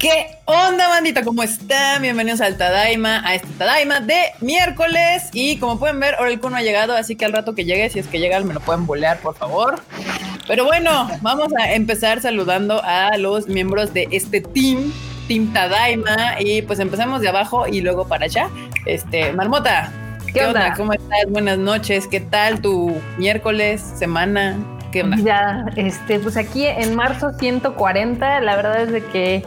¿Qué onda, bandita? ¿Cómo están? Bienvenidos al Tadaima, a este Tadaima de miércoles. Y como pueden ver, ahora el no ha llegado, así que al rato que llegue, si es que llega, me lo pueden bolear, por favor. Pero bueno, vamos a empezar saludando a los miembros de este team, Team Tadaima. Y pues empezamos de abajo y luego para allá. Este, Marmota, ¿qué, onda? ¿Cómo estás? Buenas noches. ¿Qué tal tu miércoles, semana? ¿Qué? Ya, este, pues aquí en marzo 140, la verdad es de que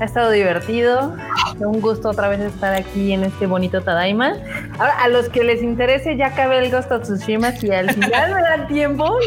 ha estado divertido. Un gusto otra vez estar aquí en este bonito Tadaima. Ahora, a los que les interese, ya acabé el Ghost of Tsushima. Si al final me dan tiempo,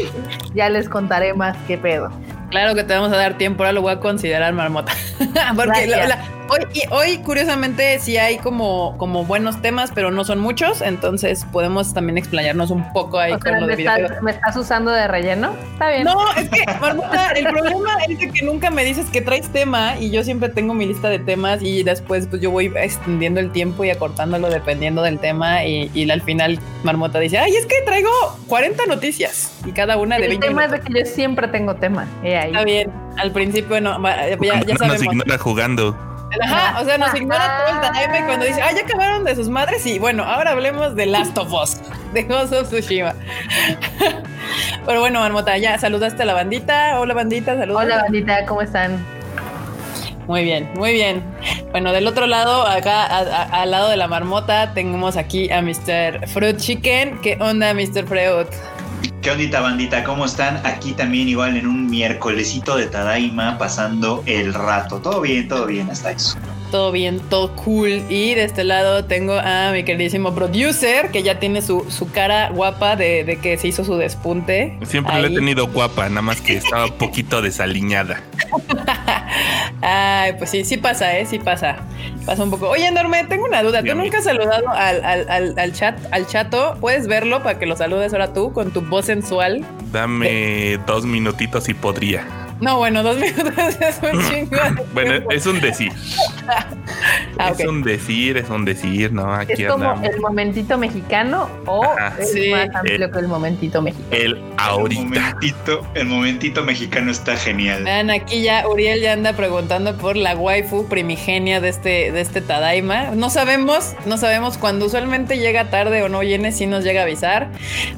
ya les contaré más qué pedo. Claro que te vamos a dar tiempo, ahora lo voy a considerar marmota. Porque la, Hoy, hoy, curiosamente, sí hay como, como buenos temas, pero no son muchos, entonces podemos también explayarnos un poco ahí con lo de estás, ¿Me estás usando de relleno? Está bien. No, es que, Marmota, el problema es que nunca me dices que traes tema y yo siempre tengo mi lista de temas y después pues yo voy extendiendo el tiempo y acortándolo dependiendo del tema y, al final Marmota dice, ay, es que traigo 40 noticias y cada una de El tema es de que yo siempre tengo tema. Está bien, al principio no, ya, ya sabemos. Nos jugando. Ajá, o sea, nos ignora todo el time cuando dice, ah, ya acabaron de sus madres y bueno, ahora hablemos de Last of Us, de Ghost of Tsushima. Pero bueno, Marmota, ya saludaste a la bandita. Hola, bandita, saludos. Hola, bandita, ¿cómo están? Muy bien, muy bien. Bueno, del otro lado, acá al lado de la marmota, tenemos aquí a Mr. Fruit Chicken. ¿Qué onda, Mr. Fruit? ¿Qué ondita bandita? ¿Cómo están? Aquí también igual en un miércolesito de Tadaima pasando el rato. Todo bien, todo bien hasta eso. Todo bien, todo cool. Y de este lado tengo a mi queridísimo producer, que ya tiene su, su cara guapa de, que se hizo su despunte. Siempre la he tenido guapa, nada más que estaba un poquito desaliñada. Ay, pues sí, sí pasa, ¿eh? Sí pasa. Pasa un poco. Oye, Enorme, tengo una duda. ¿Tú nunca has saludado al, chat, al chato? ¿Puedes verlo para que lo saludes ahora tú con tu voz sensual? Dame dos minutitos y podría. No, bueno, dos minutos es un chingo. bueno, es un decir. Ah, es un decir, es un decir, ¿no? Aquí es como el momentito mexicano o es más amplio que el momentito mexicano. El ahorita. El momentito, el momentito mexicano está genial. Vean, aquí ya Uriel ya anda preguntando por la waifu primigenia de este, de este Tadaima. No sabemos, no sabemos cuando usualmente llega tarde o no viene, si nos llega a avisar.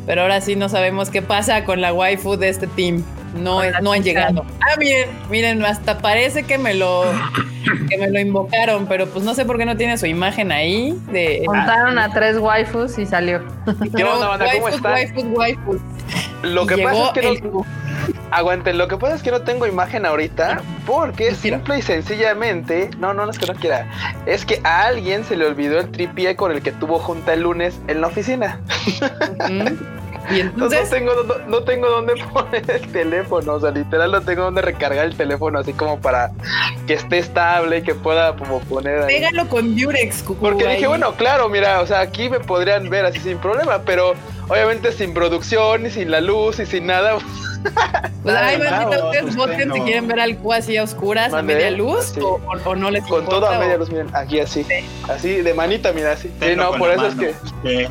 Pero ahora sí no sabemos qué pasa con la waifu de este team no, no han llegado. Ah, miren, miren, hasta parece que me lo que me lo invocaron, pero pues no sé por qué no tiene su imagen ahí. De, Contaron a tres waifus y salió. ¿Qué onda, banda? ¿Cómo están? Waifus, waifus. Lo que pasa es que no... Aguanten, lo que pasa es que no tengo imagen ahorita porque simple y sencillamente, no, no, no es que no quiera, es que a alguien se le olvidó el tripié con el que tuvo junta el lunes en la oficina. Y entonces... No, tengo, no, tengo dónde poner el teléfono, o sea, literal no tengo dónde recargar el teléfono así como para que esté estable y que pueda como poner ahí. Pégalo con Durex, Porque dije, bueno, claro, mira, o sea, aquí me podrían ver así sin problema, pero obviamente sin producción y sin la luz y sin nada. Pues ahí ustedes voten si quieren ver al así a oscuras, a media luz, o, no les Con toda media luz, miren, aquí así. Así, de manita, mira, así. Sí, no, por eso es que.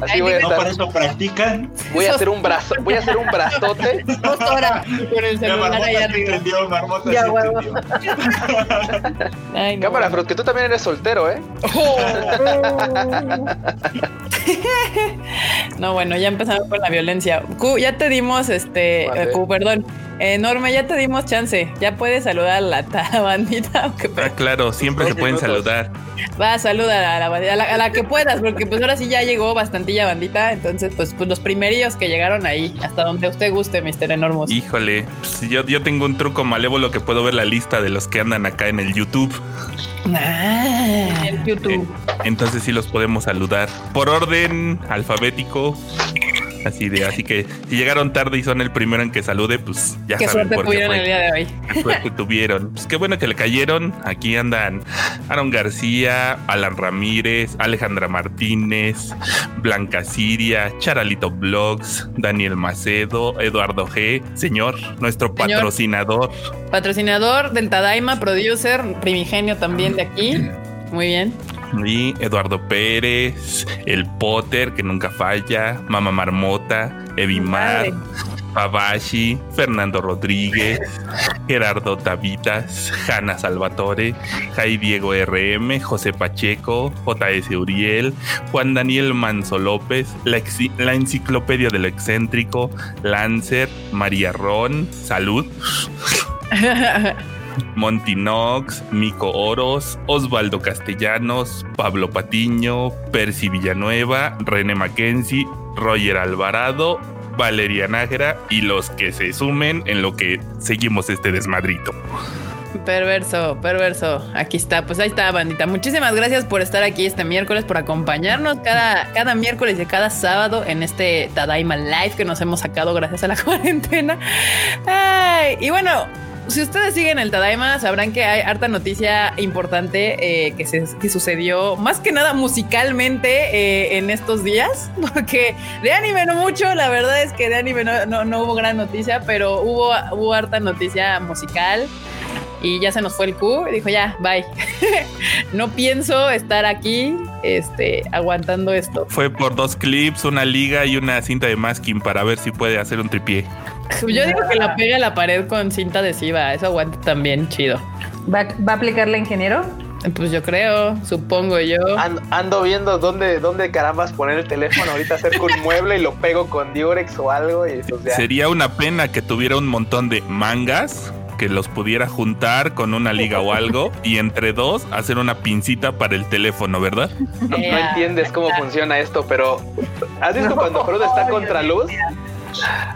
así voy a estar. por eso practican. Voy a hacer un brazo, voy a hacer un brazote. Dos horas con el celular ahí arriba. ya, huevo. Cámara, pero que tú también eres soltero, ¿eh? Oh. no, bueno, ya empezamos con la violencia. Q, ya te dimos este. Q, perdón. Enorme, ya te dimos chance. Ya puedes saludar a la bandita. Ah, claro, siempre se pueden saludar. Va, saluda a la, bandita, a la, que puedas, porque pues ahora sí ya llegó bastantilla bandita. Entonces, pues, pues los primerillos que llegaron ahí, hasta donde usted guste, Mr. Enormos. Híjole, pues, yo, yo tengo un truco malévolo que puedo ver la lista de los que andan acá en el YouTube. Ah, el YouTube. Eh, entonces sí los podemos saludar por orden alfabético. Así de, así que si llegaron tarde y son el primero en que salude, pues ya qué saben suerte tuvieron el día de hoy. Qué suerte tuvieron. Pues qué bueno que le cayeron. Aquí andan Aaron García, Alan Ramírez, Alejandra Martínez, Blanca Siria, Charalito Blogs, Daniel Macedo, Eduardo G, señor, nuestro patrocinador. Patrocinador del Tadaima, producer, primigenio también de aquí. Muy bien. Eduardo Pérez, el Potter, que nunca falla, Mama Marmota, Evimar, Pabashi, Fernando Rodríguez, Gerardo Tavitas, Hanna Salvatore, Jai Diego RM, José Pacheco, JS Uriel, Juan Daniel Manso López, la, la Enciclopedia del Excéntrico, Lancer, María Ron, Salud. Montinox, Mico Oros, Osvaldo Castellanos, Pablo Patiño, Percy Villanueva, René Mackenzie, Roger Alvarado, Valeria Nájera y los que se sumen en lo que seguimos este desmadrito. Perverso, perverso. Aquí está, pues ahí está, bandita. Muchísimas gracias por estar aquí este miércoles, por acompañarnos cada, cada miércoles y cada sábado en este Tadaima Live que nos hemos sacado gracias a la cuarentena. Ay, y bueno, si ustedes siguen el Tadaima, sabrán que hay harta noticia importante eh, que, se, sucedió más que nada musicalmente eh, en estos días, porque de anime no mucho, la verdad es que de anime no, hubo gran noticia, pero hubo, hubo harta noticia musical y ya se nos fue el Q y dijo ya, bye. no pienso estar aquí este, aguantando esto. Fue por dos clips, una liga y una cinta de masking para ver si puede hacer un tripié. Yo digo que la pegue a la pared con cinta adhesiva, eso aguanta también chido. ¿Va, a aplicarle ingeniero? Pues yo creo, supongo yo. Ando, viendo dónde, dónde carambas poner el teléfono. Ahorita acerco un mueble y lo pego con Durex o algo. Y Sería una pena que tuviera un montón de mangas que los pudiera juntar con una liga o algo y entre dos hacer una pincita para el teléfono, ¿verdad? No, entiendes cómo funciona esto, pero ¿has visto cuando Frodo está contra luz?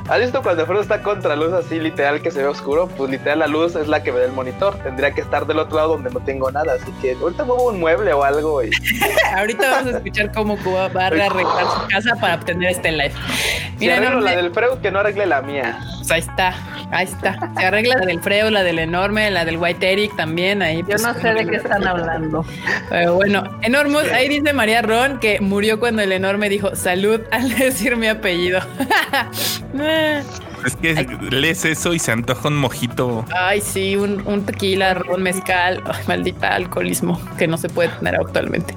¿Has visto cuando Frodo está contra luz así literal que se ve oscuro? Pues literal la luz es la que ve del monitor. Tendría que estar del otro lado donde no tengo nada. Así que ahorita muevo un mueble o algo. Y... ahorita vamos a escuchar cómo Cuba va a arreglar su casa para obtener este live. Mira, la del Freud que no arregle la mía. Pues ahí está. Ahí está. Se arregla la del Freo, la del enorme, la del White Eric también. Ahí, Yo pues, no sé de qué están hablando. Pero bueno, enormos. Ahí dice María Ron que murió cuando el enorme dijo salud al decir mi apellido. Es que lees eso y se antoja un mojito. Ay, sí, un, tequila, un mezcal. maldita alcoholismo que no se puede tener actualmente.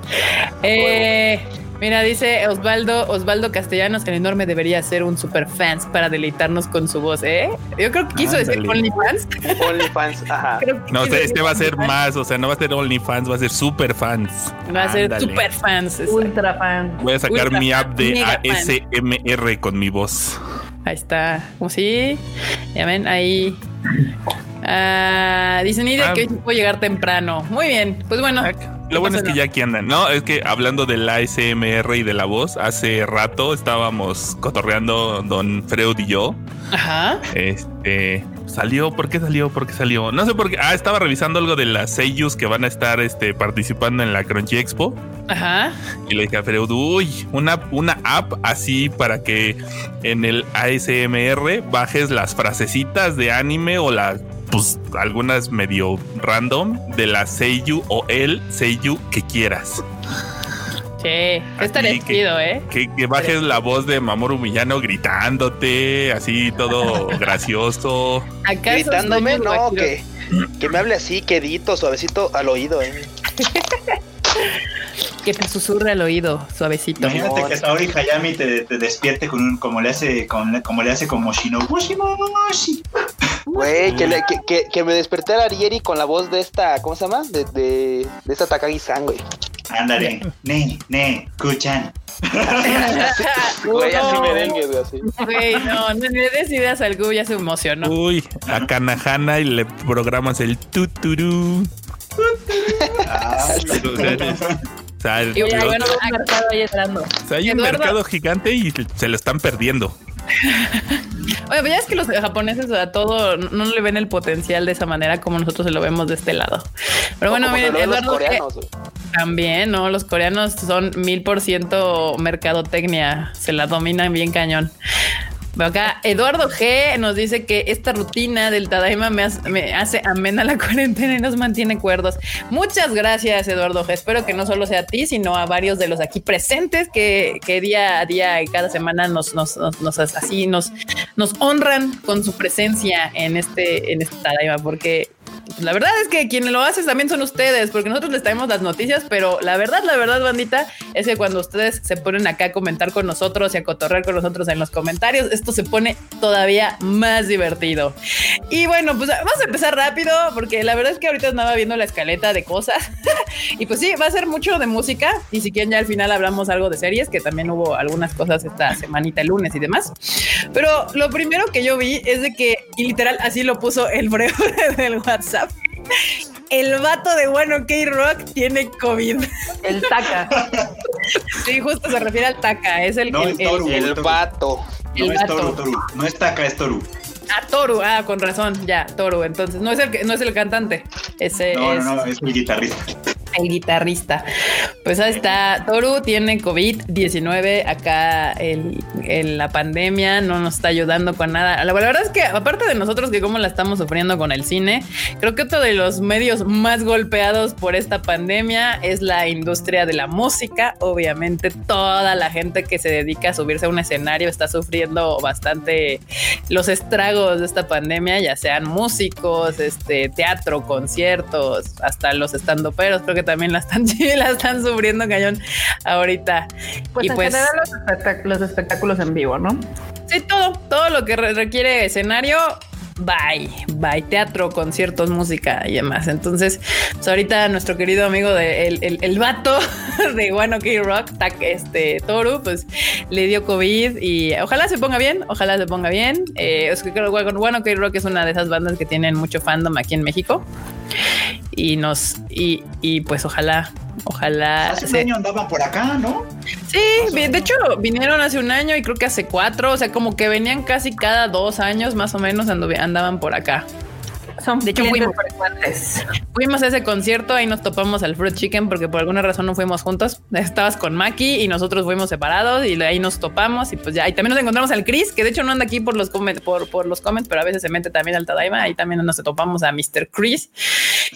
Eh, Mira, dice Osvaldo, Osvaldo Castellanos, el enorme debería ser un super fans para deleitarnos con su voz, ¿eh? Yo creo que quiso decir OnlyFans. OnlyFans, ajá. No, este va a ser más, o sea, no va a ser OnlyFans, va a ser super fans. Va a ser super fans. Ultra fans. Voy a sacar mi app de ASMR con mi voz. Ahí está. Como sí. Ya ven, ahí. Ah, dicen ah, que puedo llegar temprano. Muy bien. Pues bueno. Lo bueno es que ya aquí andan, ¿no? Es que hablando del ASMR y de la voz, hace rato estábamos cotorreando Don Freud y yo. Ajá. Este salió, ¿por qué salió? ¿Por qué salió? No sé por qué. Ah, estaba revisando algo de las seiyus que van a estar este, participando en la Crunchy Expo. Ajá. Y le dije a Freud, uy, una, una app así para que en el ASMR bajes las frasecitas de anime o la pues algunas medio random de la Seiyu o el Seiyu que quieras. Sí, estaría chido, ¿eh? Que, bajes la voz de Mamoru Millano gritándote, así todo gracioso. Gritándome, no, que, que me hable así, quedito, suavecito al oído, ¿eh? que te susurre al oído, suavecito. Imagínate que Saori Hayami te, te despierte con un, como le hace con como le hace con Moshino. Güey, que, que, que, me desperté a Arieri con la voz de esta, ¿cómo se llama? De, de, de esta Takagi-san, güey. Ándale, ne, ne, escuchan. Güey, así merengue, güey, así. Güey, no, no le des ideas al Gu, ya se emocionó. Uy, a Kanahana y le programas el tuturú. Ah, o sea, hay un mercado ahí entrando. O sea, hay un mercado gigante y se lo están perdiendo. Oye, pues ya es que los japoneses a todo no le ven el potencial de esa manera como nosotros se lo vemos de este lado. Pero bueno, miren, Eduardo. también, ¿no? Los coreanos son mil por ciento mercadotecnia, se la dominan bien cañón acá Eduardo G nos dice que esta rutina del Tadaima me hace, amena la cuarentena y nos mantiene cuerdos. Muchas gracias, Eduardo G. Espero que no solo sea a ti, sino a varios de los aquí presentes que, día a día y cada semana nos, así nos honran con su presencia en este, en este Tadaima, porque pues, la verdad es que quien lo hace también son ustedes, porque nosotros les traemos las noticias, pero la verdad, la verdad, bandita, es que cuando ustedes se ponen acá a comentar con nosotros y a cotorrear con nosotros en los comentarios, esto se pone todavía más divertido. Y bueno, pues vamos a empezar rápido, porque la verdad es que ahorita andaba viendo la escaleta de cosas. y pues sí, va a ser mucho de música. Y si quieren, ya al final hablamos algo de series, que también hubo algunas cosas esta semanita, el lunes y demás. Pero lo primero que yo vi es de que, y literal, así lo puso el breve del WhatsApp. El vato de Bueno K-Rock tiene COVID. El taca. Sí, justo se refiere al taca. Es el, el, el, vato. No es Toru, Toru. No es taca, es Toru. Ah, Toru, ah, con razón, ya, Toru. Entonces, no es el, no es el cantante. Ese no, es... no, no, es mi guitarrista el guitarrista. Pues ahí está, Toru tiene COVID-19 acá, el, la pandemia no nos está ayudando con nada. La, verdad es que aparte de nosotros que cómo la estamos sufriendo con el cine, creo que otro de los medios más golpeados por esta pandemia es la industria de la música. Obviamente toda la gente que se dedica a subirse a un escenario está sufriendo bastante los estragos de esta pandemia, ya sean músicos, este teatro, conciertos, hasta los estandoperos, creo que también la están, la están sufriendo cañón ahorita. Pues y en pues, general los, espectáculos en vivo, ¿no? Sí, todo, todo lo que requiere escenario, bye, bye, teatro, conciertos, música y demás. Entonces, pues ahorita nuestro querido amigo de el, el, vato de One OK Rock, este Toru, pues le dio COVID y ojalá se ponga bien, ojalá se ponga bien. Eh, es que creo que One OK Rock es una de esas bandas que tienen mucho fandom aquí en México y nos y, y pues ojalá ojalá hace un año andaban por acá no sí de hecho vinieron hace un año y creo que hace cuatro o sea como que venían casi cada dos años más o menos andaban por acá. Son de hecho fuimos, fuimos, a ese concierto ahí nos topamos al Fruit Chicken porque por alguna razón no fuimos juntos. Estabas con Maki y nosotros fuimos separados y ahí nos topamos y pues ya. Y también nos encontramos al Chris que de hecho no anda aquí por los comments por, por los comments pero a veces se mete también al Tadaima. Ahí también nos topamos a Mr. Chris.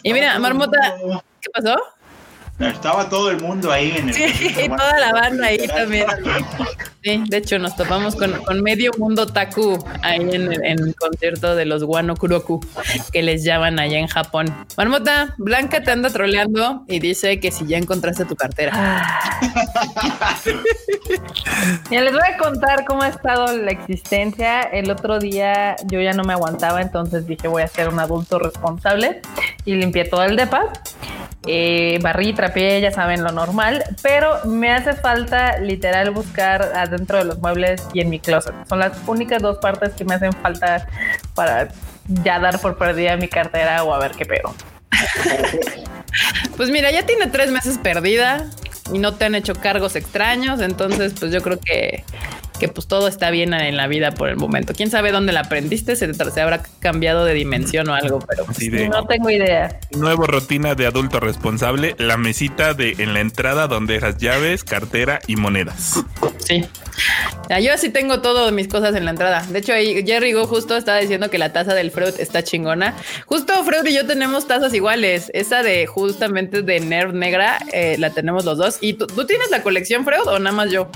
Y mira Marmota ¿qué pasó? Estaba todo el mundo ahí en el. Sí, toda la banda ahí también. Sí, de hecho, nos topamos con, medio mundo Taku ahí en, el concierto de los Wano Kuroku que les llaman allá en Japón. Marmota, Blanca te anda troleando y dice que si ya encontraste tu cartera. ya les voy a contar cómo ha estado la existencia. El otro día yo ya no me aguantaba, entonces dije voy a ser un adulto responsable y limpié todo el depa. Eh, barrí, trapié, ya saben lo normal, pero me hace falta literal buscar adentro de los muebles y en mi closet. Son las únicas dos partes que me hacen falta para ya dar por perdida mi cartera o a ver qué pego. Pues mira, ya tiene tres meses perdida y no te han hecho cargos extraños, entonces pues yo creo que que pues todo está bien en la vida por el momento. Quién sabe dónde la aprendiste, se, se habrá cambiado de dimensión o algo, pero pues, no tengo idea. Nuevo rutina de adulto responsable, la mesita de en la entrada donde dejas llaves, cartera y monedas. Sí. yo así tengo todo mis cosas en la entrada. De hecho, ahí Jerry Go justo estaba diciendo que la taza del Freud está chingona. Justo Freud y yo tenemos tazas iguales. Esa de justamente de Nerv Negra eh, la tenemos los dos. ¿Y tú, tú tienes la colección Freud o nada más yo?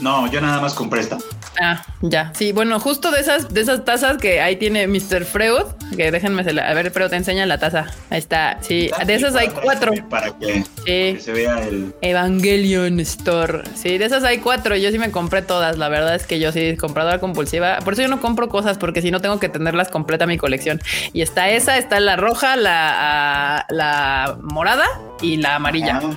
No, yo nada más compré esta. Ah, ya. Sí, bueno, justo de esas, de esas tazas que ahí tiene Mr. Freud, que déjenme, a ver, pero te enseña la taza. Ahí está. Sí, de esas hay cuatro. Para que, se vea el Evangelion Store. Sí, de esas hay cuatro. Yo sí me compré todas. La verdad es que yo sí, compradora compulsiva. Por eso yo no compro cosas, porque si no tengo que tenerlas completa mi colección. Y está esa, está la roja, la, ah, la morada y la amarilla. Ah.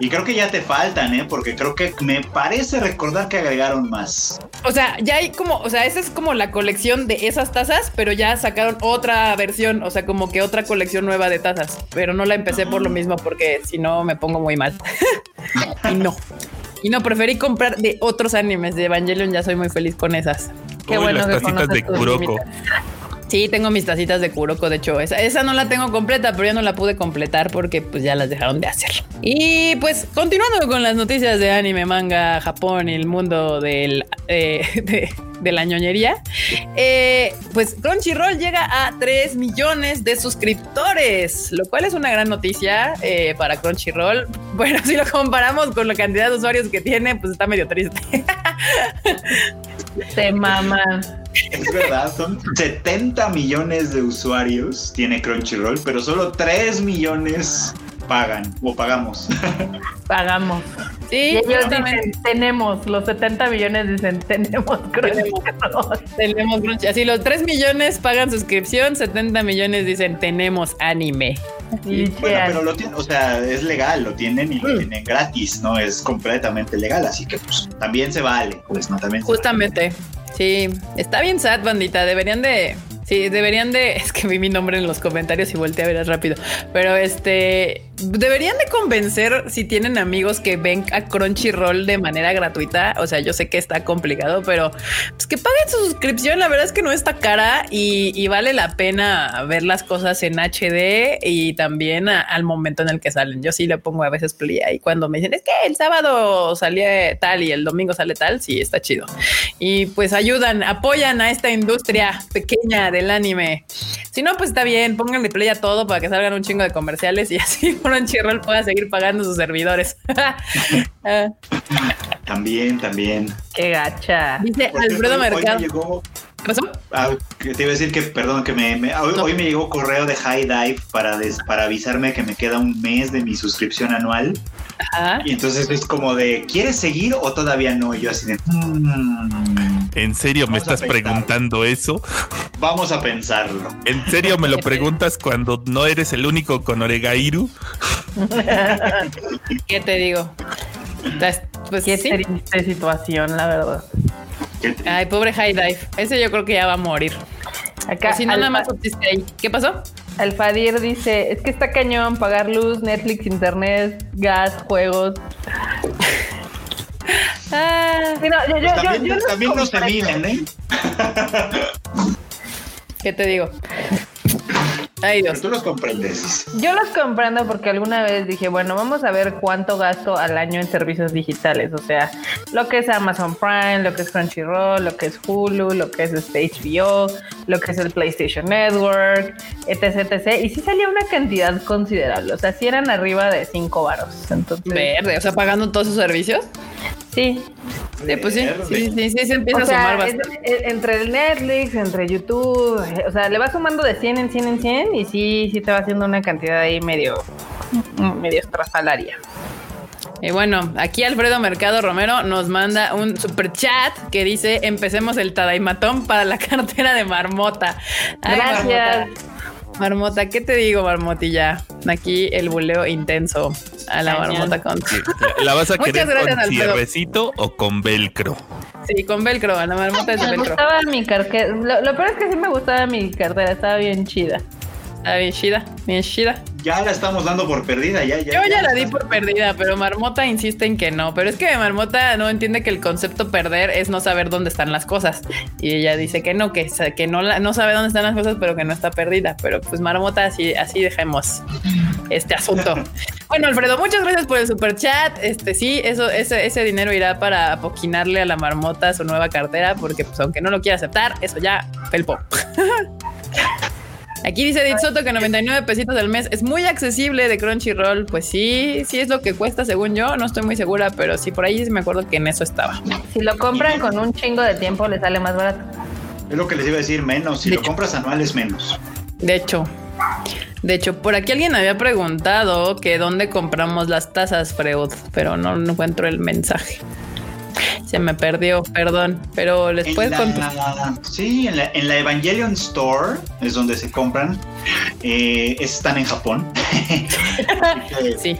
Y creo que ya te faltan, ¿eh? Porque creo que me parece recordar que agregaron más. O sea, ya hay como, o sea, esa es como la colección de esas tazas, pero ya sacaron otra versión, o sea, como que otra colección nueva de tazas. Pero no la empecé por lo ah. mismo, porque si no me pongo muy mal. y no. Y no, preferí comprar de otros animes de Evangelion, ya soy muy feliz con esas. Qué bueno las tacitas de Kuroko. Sí, tengo mis tacitas de Kuroko, de hecho, esa, esa no la tengo completa, pero ya no la pude completar porque pues ya las dejaron de hacer. Y pues continuando con las noticias de anime, manga, Japón y el mundo del, eh, de, la ñoñería, eh, pues Crunchyroll llega a 3 millones de suscriptores, lo cual es una gran noticia eh, para Crunchyroll. Bueno, si lo comparamos con la cantidad de usuarios que tiene, pues está medio triste. Se mama. Es verdad, son 70 millones de usuarios tiene Crunchyroll, pero solo 3 millones pagan o pagamos. Pagamos. Sí, ellos dicen, tenemos, los 70 millones dicen, tenemos. Tenemos. Así los 3 millones pagan suscripción, 70 millones dicen, tenemos anime. bueno, pero lo tienen, o sea, es legal, lo tienen y lo mm. tienen gratis, ¿no? Es completamente legal, así que pues también se vale, pues no también. Justamente. Sí, está bien sad, bandita. Deberían de Sí, deberían de. Es que vi mi nombre en los comentarios y volteé a ver rápido. Pero este. Deberían de convencer si tienen amigos que ven a Crunchyroll de manera gratuita. O sea, yo sé que está complicado, pero pues que paguen su suscripción. La verdad es que no está cara y, vale la pena ver las cosas en HD y también al momento en el que salen. Yo sí le pongo a veces play y cuando me dicen es que el sábado salía tal y el domingo sale tal, sí está chido. Y pues ayudan, apoyan a esta industria pequeña del anime. Si no, pues está bien, pónganle play a todo para que salgan un chingo de comerciales y así Crunchyroll pueda seguir pagando sus servidores. Ah. también, también. Qué gacha. Dice Alfredo Mercado. ¿Qué pasó? Ah, te iba a decir que, perdón, que me, hoy, me llegó correo de High Dive para, para avisarme que me queda un mes de mi suscripción anual. Y entonces es como de, ¿quieres seguir o todavía no? Y yo así de, mm, ¿En serio me estás preguntando eso? Vamos a pensarlo. ¿En serio me lo preguntas cuando no eres el único con Oregairu? ¿Qué te digo? Pues qué triste situación, la verdad. Ay, pobre High Dive. Ese yo creo que ya va a morir. Acá, si no, nada más ahí. ¿Qué pasó? Alfadir dice, es que está cañón pagar luz, Netflix, internet, gas, juegos. ah, yo, yo, también, yo, también no se miden, ¿eh? ¿Qué te digo? Ay, Dios. tú los comprendes. Yo los comprendo porque alguna vez dije, bueno, vamos a ver cuánto gasto al año en servicios digitales. O sea, lo que es Amazon Prime, lo que es Crunchyroll, lo que es Hulu, lo que es este HBO, lo que es el PlayStation Network, etc, etc. Y sí salía una cantidad considerable. O sea, si eran arriba de 5 varos. Entonces... Verde, o sea, pagando todos sus servicios. Sí. pues sí, sí, sí, sí, se empieza a sumar bastante. entre el Netflix, entre YouTube, eh, o sea, le va sumando de 100 en 100 en 100 y sí, sí te va haciendo una cantidad ahí medio, medio estrafalaria. Y bueno, aquí Alfredo Mercado Romero nos manda un super chat que dice: Empecemos el Tadaimatón para la cartera de marmota. Gracias. Marmota, ¿qué te digo, marmotilla? Aquí el buleo intenso a la marmota con. ¿La vas a querer con cierrecito o con velcro? Sí, con velcro, a la marmota es de velcro. Me gustaba mi cartera. Lo, lo peor es que sí me gustaba mi cartera, estaba bien chida. Está bien chida, bien chida. Ya la estamos dando por perdida, ya, ya. Yo ya, la di por perdida, pero Marmota insiste en que no. Pero es que Marmota no entiende que el concepto perder es no saber dónde están las cosas. Y ella dice que no, que, que no, no sabe dónde están las cosas, pero que no está perdida. Pero pues Marmota, así, así dejemos este asunto. bueno, Alfredo, muchas gracias por el super chat. Este sí, eso, ese, ese dinero irá para apoquinarle a la Marmota su nueva cartera, porque pues aunque no lo quiera aceptar, eso ya felpo. Aquí dice Edith Soto que 99 pesitos al mes es muy accesible de Crunchyroll. Pues sí, sí es lo que cuesta según yo. No estoy muy segura, pero sí por ahí sí me acuerdo que en eso estaba. Si lo compran con un chingo de tiempo, le sale más barato. Es lo que les iba a decir, menos. Si lo compras anual es menos. De hecho. De hecho, por aquí alguien había preguntado que dónde compramos las tazas, Freud, pero no encuentro el mensaje. Se me perdió, perdón, pero les puedes contar. Sí, en la, en la, Evangelion Store es donde se compran. Eh, están en Japón. sí.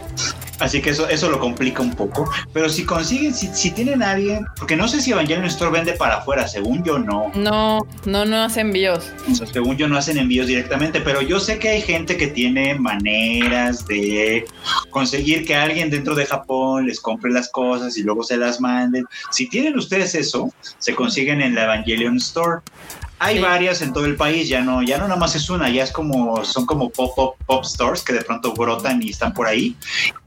Así que eso, eso lo complica un poco. Pero si consiguen, si, si tienen a alguien, porque no sé si Evangelion Store vende para afuera, según yo no. No, no, no hace envíos. según yo no hacen envíos directamente, pero yo sé que hay gente que tiene maneras de conseguir que alguien dentro de Japón les compre las cosas y luego se las manden. Si tienen ustedes eso, se consiguen en la Evangelion Store. Hay varias en todo el país, ya no, ya no nada más es una, ya es como, son como pop, pop, pop stores que de pronto brotan y están por ahí,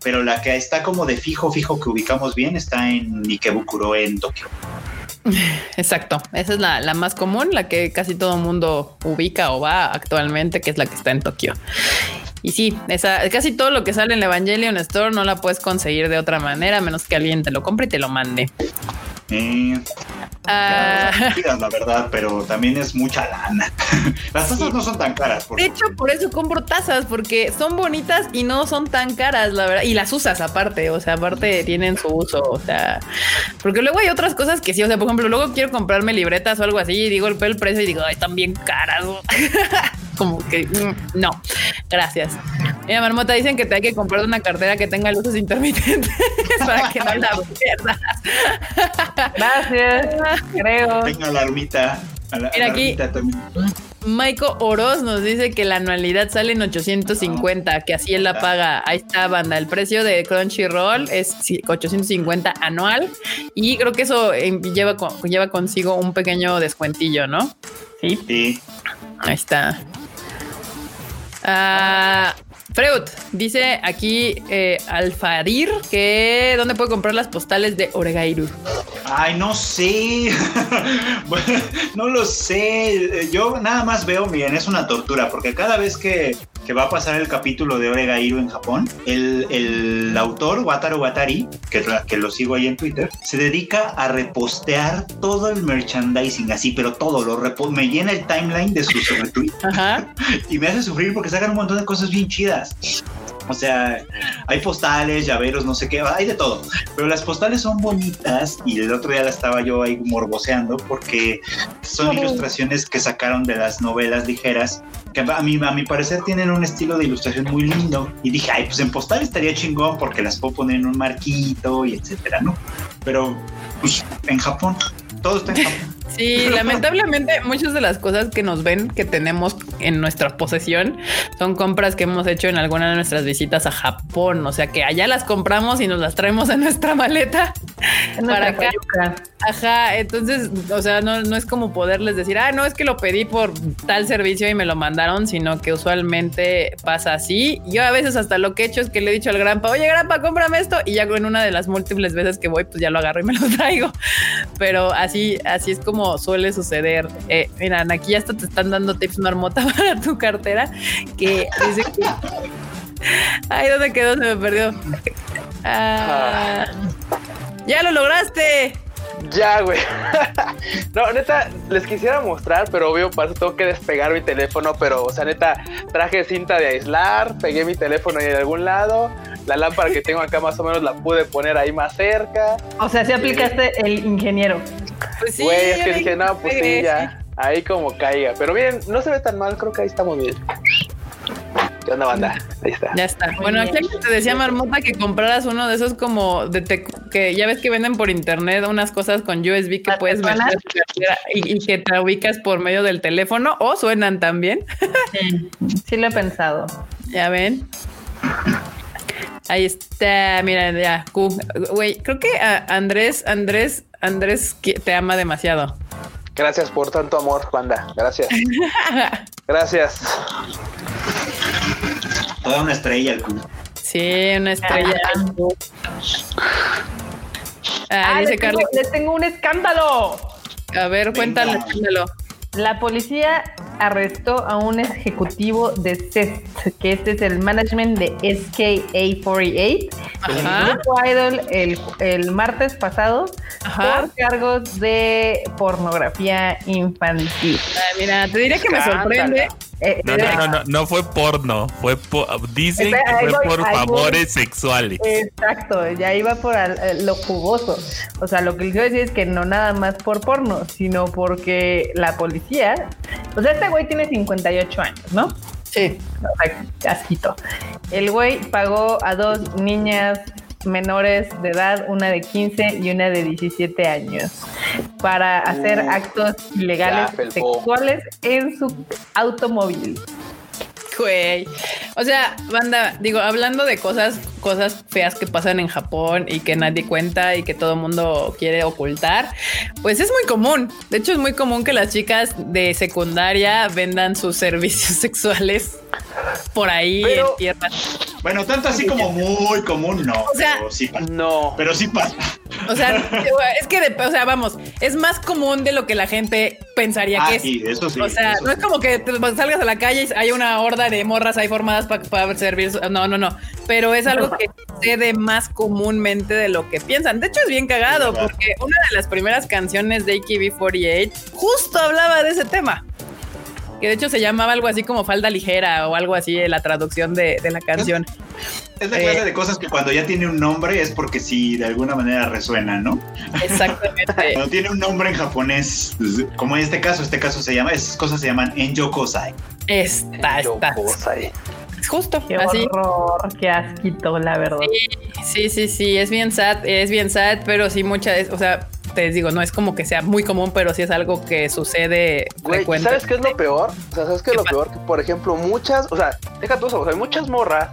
pero la que está como de fijo, fijo que ubicamos bien está en Ikebukuro, en Tokio. Exacto, esa es la, más común, la que casi todo mundo ubica o va actualmente, que es la que está en Tokio. Y sí, esa, casi todo lo que sale en el Evangelion Store no la puedes conseguir de otra manera, menos que alguien te lo compre y te lo mande. Ah. la verdad, pero también es mucha lana. Las tazas no son tan caras. de hecho, por eso compro tazas, porque son bonitas y no son tan caras, la verdad. Y las usas aparte, o sea, aparte tienen su uso, o sea, porque luego hay otras cosas que sí, o sea, por ejemplo, luego quiero comprarme libretas o algo así y digo el, el precio y digo, ay, están bien caras. Como que mm, no, gracias. Mira, Marmota, dicen que te hay que comprar una cartera que tenga luces intermitentes para que no la pierdas. Gracias, creo. Tenga la armita. Mira aquí. Maiko Oroz nos dice que la anualidad sale en 850, que así él la paga. Ahí está, banda. El precio de Crunchyroll es 850 anual y creo que eso eh, lleva, lleva consigo un pequeño descuentillo, ¿no? Sí. Sí. Ahí está. Ah, Freud dice aquí eh, Alfadir que dónde puede comprar las postales de Oregairu. Ay, no sé. no lo sé. Yo nada más veo, miren, es una tortura porque cada vez que, va a pasar el capítulo de Oregairu en Japón, el, autor, Wataru Watari, que, que lo sigo ahí en Twitter, se dedica a repostear todo el merchandising así, pero todo lo me llena el timeline de sus retweets y me hace sufrir porque sacan un montón de cosas bien chidas. O sea, hay postales, llaveros, no sé qué, hay de todo. Pero las postales son bonitas y el otro día la estaba yo ahí morboseando porque son ilustraciones que sacaron de las novelas ligeras que a mí, a mi parecer tienen un estilo de ilustración muy lindo. Y dije, ay, pues en postal estaría chingón porque las puedo poner en un marquito y etcétera, ¿no? Pero pues, en Japón, todo está en Japón. Sí, lamentablemente muchas de las cosas que nos ven que tenemos en nuestra posesión son compras que hemos hecho en alguna de nuestras visitas a Japón. O sea que allá las compramos y nos las traemos en nuestra maleta para acá. Ajá, entonces, o sea, no, no, es como poderles decir, ah, no es que lo pedí por tal servicio y me lo mandaron, sino que usualmente pasa así. Yo a veces hasta lo que he hecho es que le he dicho al granpa, oye, granpa, cómprame esto. Y ya en una de las múltiples veces que voy, pues ya lo agarro y me lo traigo. Pero así, así es como suele suceder. Eh, miran, aquí hasta te están dando tips marmota para tu cartera que dice que. Ay, ¿dónde quedó? Se me perdió. Ah, ¡Ya lo lograste! Ya, güey. no, neta, les quisiera mostrar, pero obvio, para eso tengo que despegar mi teléfono. Pero, o sea, neta, traje cinta de aislar, pegué mi teléfono ahí de algún lado. La lámpara que tengo acá más o menos la pude poner ahí más cerca. O sea, si aplicaste el ingeniero. Pues sí. Güey, es que dije, no, pues sí, ya. Ahí como caiga. Pero bien, no se ve tan mal, creo que ahí estamos bien. ¿Qué onda, banda? Ahí está. Ya está. Bueno, aquí te decía Marmota que compraras uno de esos como de que ya ves que venden por internet unas cosas con USB que puedes meter y, que te ubicas por medio del teléfono o suenan también. Sí, sí lo he pensado. Ya ven. Ahí está, mira, ya, güey, creo que Andrés, Andrés, Andrés te ama demasiado. Gracias por tanto amor, banda. Gracias. Gracias. Toda una estrella el Sí, una estrella. Ah, ah dice Carlos. les tengo un escándalo. A ver, cuéntale escándalo. La policía arrestó a un ejecutivo de CEST, que este es el management de SKA48, el grupo Idol, el, el martes pasado, por cargos de pornografía infantil. Ah, mira, te diré que me sorprende eh, no, no, no, no, fue porno, fue dicen que fue por favores sexuales. Exacto, ya iba por lo jugoso. O sea, lo que les quiero decir es que no nada más por porno, sino porque la policía, o sea, este güey tiene 58 años, ¿no? Sí. O sea, asquito. El güey pagó a dos niñas menores de edad, una de 15 y una de 17 años, para hacer actos ilegales sexuales en su automóvil. Güey. O sea, banda, digo, hablando de cosas, cosas feas que pasan en Japón y que nadie cuenta y que todo el mundo quiere ocultar, pues es muy común. De hecho, es muy común que las chicas de secundaria vendan sus servicios sexuales por ahí en tierra. Bueno, tanto así como muy común, no. O sea, pero sí pasa. No. Pero sí pasa. O sea, es que, o sea, vamos, es más común de lo que la gente pensaría que Ah, es. sí, eso sí. O sea, eso no es como que te- salgas a la calle y hay una horda de morras ahí formadas para servir. No, no, no. Pero es algo que sucede más comúnmente de lo que piensan. De hecho, es bien cagado Claro. porque una de las primeras canciones de AKB48 justo hablaba de ese tema. Que de hecho se llamaba algo así como falda ligera o algo así en la traducción de, de la canción. Es la clase eh, de cosas que cuando ya tiene un nombre es porque sí, de alguna manera resuena, ¿no? Exactamente. Cuando tiene un nombre en japonés, pues, como en este caso, este caso se llama, esas cosas se llaman Enjokosai. Está, está. Justo, Qué así. horror, qué asquito, la verdad. Sí, sí, sí, es bien sad, es bien sad, pero sí muchas, o sea, te digo, no es como que sea muy común, pero sí es algo que sucede Güey, frecuente. ¿sabes qué es lo peor? O sea, ¿sabes qué es ¿Qué lo peor? Que, por ejemplo, muchas, o sea, deja tú eso, o sea, hay muchas morras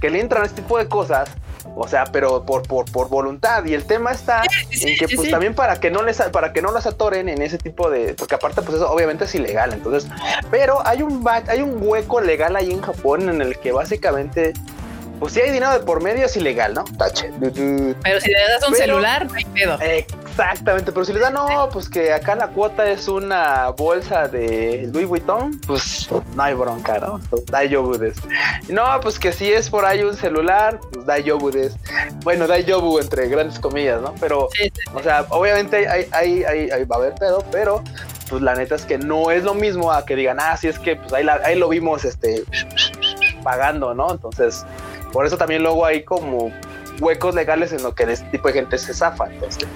que le entran a este tipo de cosas, o sea, pero por, por, por voluntad. Y el tema está Sí, en que, sí, pues, sí. también para que no les, para que no las atoren en ese tipo de, porque aparte, pues, eso obviamente es ilegal. Entonces, pero hay un, hay un hueco legal ahí en Japón en el que básicamente, pues, si hay dinero de por medio es ilegal, ¿no? Tache. Pero si le das un Pero- celular, no hay pedo. Exactamente, pero si les dan, no, pues que acá la cuota es una bolsa de Louis Vuitton, pues no hay bronca, ¿no? Pues, Da yobudes. No, pues que si es por ahí un celular, pues da yobudes. Bueno, da yobu entre grandes comillas, ¿no? Pero, Sí, sí. o sea, obviamente hay, hay, hay, hay- va a haber pedo, pero pues la neta es que no es lo mismo a que digan, ah, sí es que pues ahí, la- ahí lo vimos este pagando, ¿no? Entonces, por eso también luego hay como huecos legales en lo que este tipo de gente se zafa. Entonces,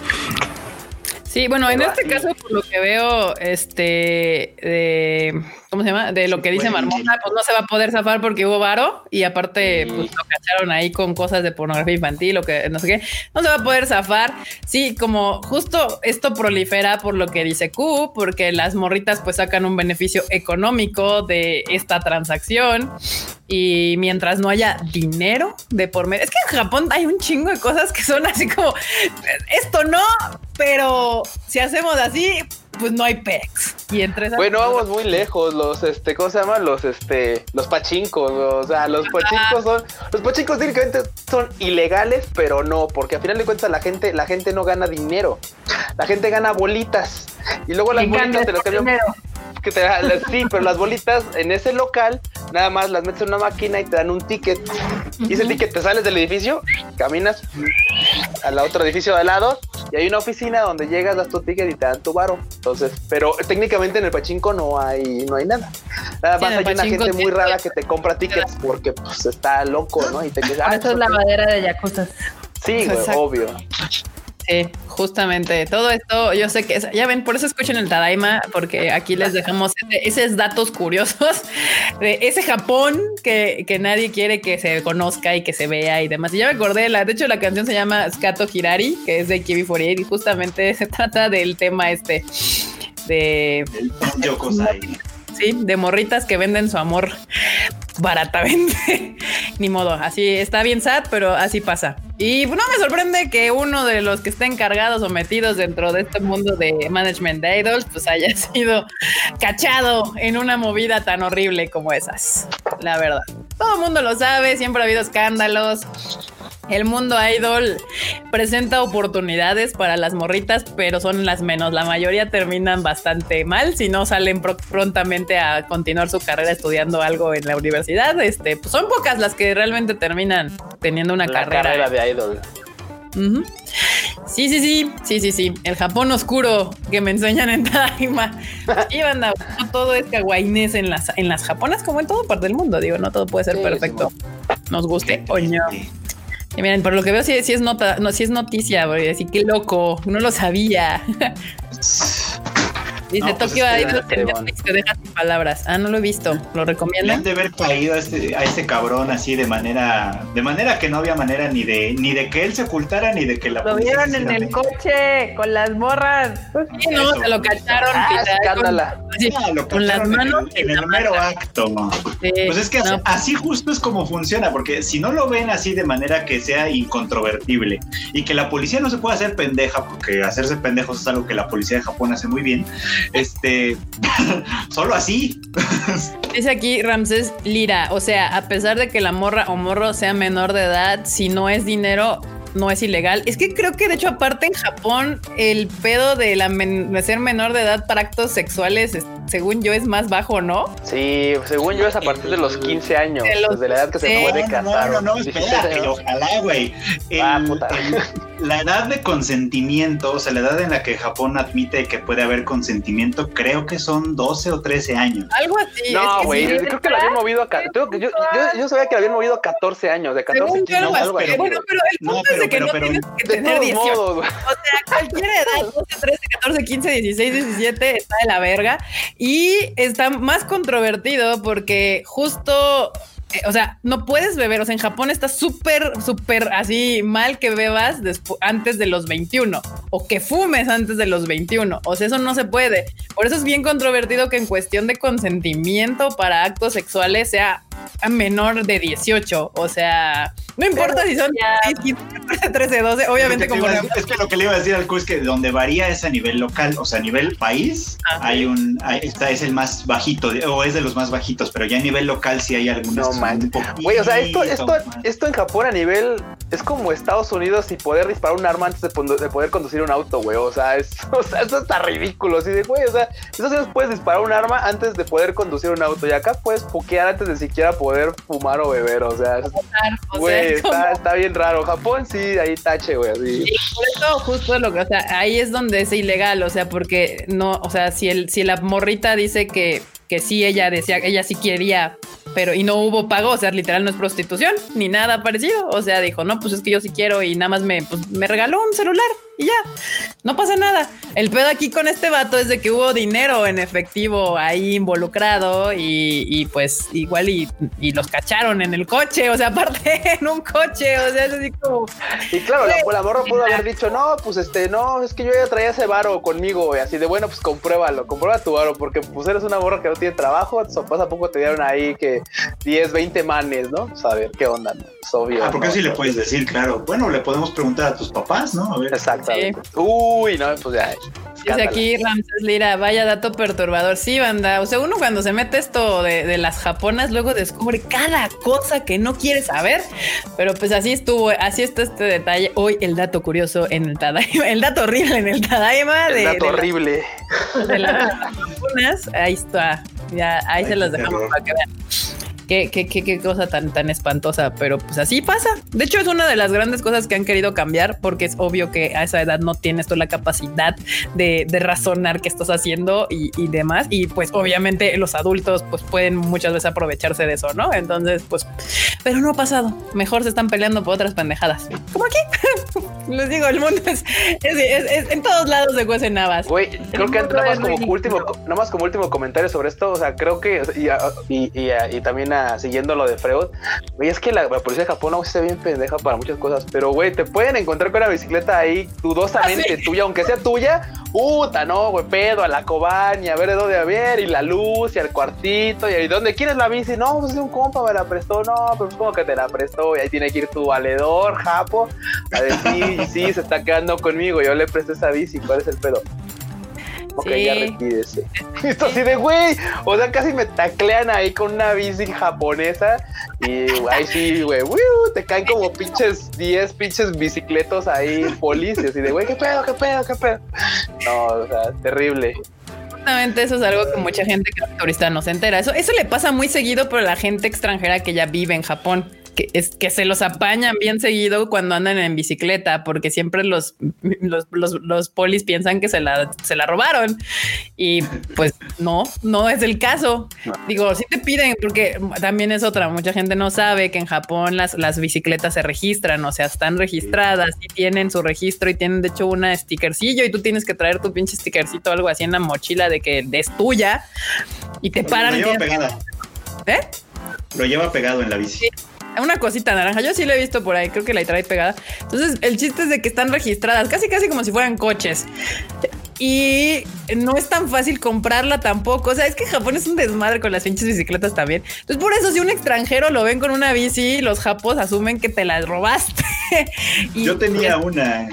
Sí, bueno, en este así- caso, por lo que veo, este, de, ¿cómo se llama? De lo que dice Marmota, pues no se va a poder zafar porque hubo varo y aparte, pues lo cacharon ahí con cosas de pornografía infantil o que no sé qué, no se va a poder zafar. Sí, como justo esto prolifera por lo que dice Q, porque las morritas pues sacan un beneficio económico de esta transacción y mientras no haya dinero de por medio, es que en Japón hay un chingo de cosas que son así como, esto no, pero si hacemos así, pues no hay pex. Y entre esas Bueno, cosas- vamos muy lejos. Los, este, ¿cómo se llaman? Los, este, los pachincos. O sea, los pachincos son, los pachincos técnicamente son ilegales, pero no, porque al final de cuentas la gente, la gente no gana dinero. La gente gana bolitas. Y luego las bolitas te las cambian. Que te da- las- sí, pero las bolitas en ese local, nada más las metes en una máquina y te dan un ticket. Y ese ticket te sales del edificio, caminas al otro edificio de al lado y hay una oficina donde llegas, das tu ticket y te dan tu varo. Entonces, pero técnicamente en el pachinko no hay, no hay nada. Nada Sí, más hay una gente muy rara que te compra tickets porque pues está loco, ¿no? Y te quedas, ah, eso es la madera de Yakuza. Sí, güey, obvio. Sí, justamente. Todo esto, yo sé que ya ven, por eso escuchen el Tadaima, porque aquí les dejamos esos datos curiosos de ese Japón que, que nadie quiere que se conozca y que se vea y demás. Y ya me acordé, la, de hecho, la canción se llama Skato Hirari, que es de KB48, y justamente se trata del tema este de El Enjokosai. De morritas que venden su amor baratamente. Ni modo, así está bien sad, pero así pasa. Y no me sorprende que uno de los que está encargados o metidos dentro de este mundo de management de idols, pues haya sido cachado en una movida tan horrible como esas. La verdad. Todo el mundo lo sabe, siempre ha habido escándalos. El mundo idol presenta oportunidades para las morritas, pero son las menos. La mayoría terminan bastante mal si no salen pro- prontamente a continuar su carrera estudiando algo en la universidad. Este, pues son pocas las que realmente terminan teniendo una La carrera. carrera de idol. Sí, sí, sí, sí, sí, sí. El Japón oscuro que me enseñan en Tadaima. Y banda, no todo es kawainés en las, en las japonas como en todo parte del mundo. Digo, no todo puede ser Sí, perfecto. Nos guste o no. Y miren, por lo que veo, sí, sí es nota, no, sí es noticia, güey. Así que loco, no lo sabía. Dice No, pues Tokio Idol te deja sin palabras. Ah, no lo he visto. ¿Lo Le han recomiendan? de haber caído a este, a este cabrón así de manera, de manera que no había manera ni de, ni de que él se ocultara ni de que la Lo vieron en el coche con las morras. Sí, no, eso. se lo cacharon. Ah, con- así, lo con las cacharon en el- manos en el, mero acto. Sí, Pues es que así, no, así justo es como funciona, porque si no lo ven así de manera que sea incontrovertible y que la policía no se pueda hacer pendeja, porque hacerse pendejos es algo que la policía de Japón hace muy bien, este, solo así. Dice aquí Ramsés Lira, o sea, a pesar de que la morra o morro sea menor de edad, si no es dinero, no es ilegal. Es que creo que de hecho aparte en Japón el pedo de, la ser menor de edad para actos sexuales, según yo, es más bajo, ¿no? Sí, según yo es a partir de los 15 años, de, la edad que se puede casar. No, no, no, espera, ojalá, güey. Ah, la edad de consentimiento, o sea, la edad en la que Japón admite que puede haber consentimiento, creo que son 12 o 13 años. Algo así. No, güey, creo que la habían movido a... Yo, yo, yo, sabía que la habían movido a 14 años, de 14 15 años. Algo así. Bueno, pero el punto es de que no tienes que tener 18. o sea, cualquier edad, 12, 13, 14, 15, 16, 17, está de la verga. Y está más controvertido porque justo o sea, no puedes beber. O sea, en Japón está súper, súper así mal que bebas antes de los 21 o que fumes antes de los 21. O sea, eso no se puede. Por eso es bien controvertido que en cuestión de consentimiento para actos sexuales sea menor de 18. O sea, no importa si son 13, 12, obviamente como... es que lo que le iba a decir al Q es que donde varía es a nivel local, o sea, a nivel país, ah, hay un... Esta es el más bajito, o es de los más bajitos, pero ya a nivel local sí hay algunos... No, Güey, o sea, esto, esto, esto en Japón a nivel... Es como Estados Unidos y poder disparar un arma antes de, poder conducir un auto, güey. O sea, es, o sea, eso está ridículo. Así de, güey, o sea, Estados Unidos puedes disparar un arma antes de poder conducir un auto. Y acá puedes puquear antes de siquiera poder fumar o beber. O sea, güey, está, bien raro. Japón sí, ahí tache, güey. Sí, por eso justo lo que, o sea, ahí es donde es ilegal. O sea, porque no, o sea, si el, si la morrita dice que, que sí, ella decía, ella sí quería pero y no hubo pago, o sea, literal no es prostitución ni nada parecido. O sea, dijo, no, pues es que yo sí quiero y nada más me, pues, me regaló un celular y ya, no pasa nada. El pedo aquí con este vato es de que hubo dinero en efectivo ahí involucrado y, pues igual y, los cacharon en el coche, o sea, aparte en un coche, o sea, es así como... Y claro, la, la morra pudo haber dicho, no, pues este, no, es que yo ya traía ese varo conmigo, y así de, bueno, pues compruébalo, comprueba tu varo, porque pues eres una morra que no tiene trabajo, tus papás a poco te dieron ahí que 10, 20 manes, ¿no? Pues a ver, ¿qué onda? No? Es obvio. Ah, porque así le puedes decir, claro, bueno, le podemos preguntar a tus papás, ¿no? A ver. Exacto. Uy, no, pues ya. Dice aquí Ramses Lira, vaya dato perturbador. Sí, banda. O sea, uno cuando se mete esto de, las japonas, luego descubre cada cosa que no quiere saber. Pero pues así estuvo, así está este detalle. Hoy el dato curioso en el Tadaima, el dato horrible en el Tadaima. El dato horrible. de las japonas. Ahí está. Ya, ahí se los dejamos para que vean. Qué, qué, qué, cosa tan, tan espantosa, pero pues así pasa. De hecho, es una de las grandes cosas que han querido cambiar porque es obvio que a esa edad no tienes toda la capacidad de, razonar qué estás haciendo y, demás. Y pues obviamente los adultos pues pueden muchas veces aprovecharse de eso, ¿no? Entonces, pues, pero no ha pasado. Mejor se están peleando por otras pendejadas. Como aquí. Les digo, el mundo es, en todos lados de cuecen navas. Güey, creo que nada más como último, nada más como último comentario sobre esto. O sea, creo que y, y, y también siguiendo lo de Freud, güey, es que la, policía de Japón no está bien pendeja para muchas cosas, pero güey, te pueden encontrar con una bicicleta ahí dudosamente ah, tuya, aunque sea tuya, puta, no, güey, pedo a la cobaña, a ver de dónde a ver, y la luz, y al cuartito, y ahí, ¿dónde quieres la bici? No, pues un compa me la prestó, no, pero pues como que te la prestó, y ahí tiene que ir tu valedor, Japo, a decir, sí, se está quedando conmigo, yo le presté esa bici, ¿cuál es el pedo? Ok, ya retírese. Esto así de, güey, o sea, casi me taclean ahí con una bici japonesa y, ahí sí, güey, te caen como pinches 10 pinches bicicletos ahí, policías y de, güey, qué pedo, qué pedo, qué pedo. No, o sea, terrible Exactamente, eso es algo que mucha gente que turista no se entera. Eso, eso le pasa muy seguido por la gente extranjera que ya vive en Japón que, es, que se los apañan bien seguido cuando andan en bicicleta, porque siempre los, los, los, polis piensan que se la, se la robaron. Y pues no, no es el caso. Digo, si te piden, porque también es otra, mucha gente no sabe que en Japón las, las bicicletas se registran, o sea, están registradas y tienen su registro y tienen de hecho una stickercillo y tú tienes que traer tu pinche stickercito o algo así en la mochila de que es tuya y te paran. Lo lleva pegada. ¿Eh? Lo lleva pegado en la bici una cosita naranja. Yo sí lo he visto por ahí, creo que la trae pegada. Entonces, el chiste es de que están registradas, casi casi como si fueran coches. Y no es tan fácil comprarla tampoco. O sea, es que Japón es un desmadre con las pinches bicicletas también. Entonces, por eso, si un extranjero lo ven con una bici, los japos asumen que te la robaste. Yo tenía una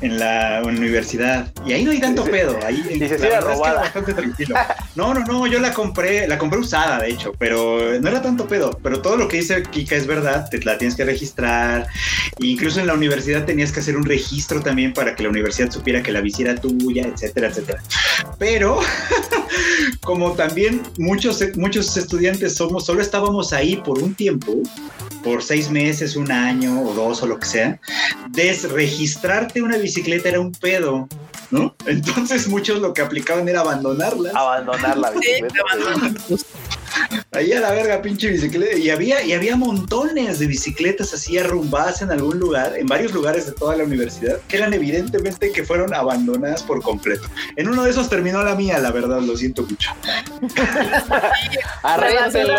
en la universidad. Y ahí no hay tanto pedo. Ahí y se la bastante tranquilo. No, no, no, yo la compré, la compré usada, de hecho, pero no era tanto pedo. Pero todo lo que dice Kika es verdad, te la tienes que registrar. E incluso en la universidad tenías que hacer un registro también para que la universidad supiera que la bici era tuya, etcétera, etcétera. Pero como también muchos, muchos estudiantes somos, solo estábamos ahí por un tiempo, por seis meses, un año o dos o lo que sea, desregistrarte una bicicleta era un pedo, ¿no? Entonces muchos lo que aplicaban era abandonarla. Abandonar la bicicleta. Ahí a la verga, pinche bicicleta. Y había, y había montones de bicicletas así arrumbadas en algún lugar, en varios lugares de toda la universidad, que eran evidentemente que fueron abandonadas por completo. En uno de esos terminó la mía, la verdad, lo siento mucho. Arréstenlo.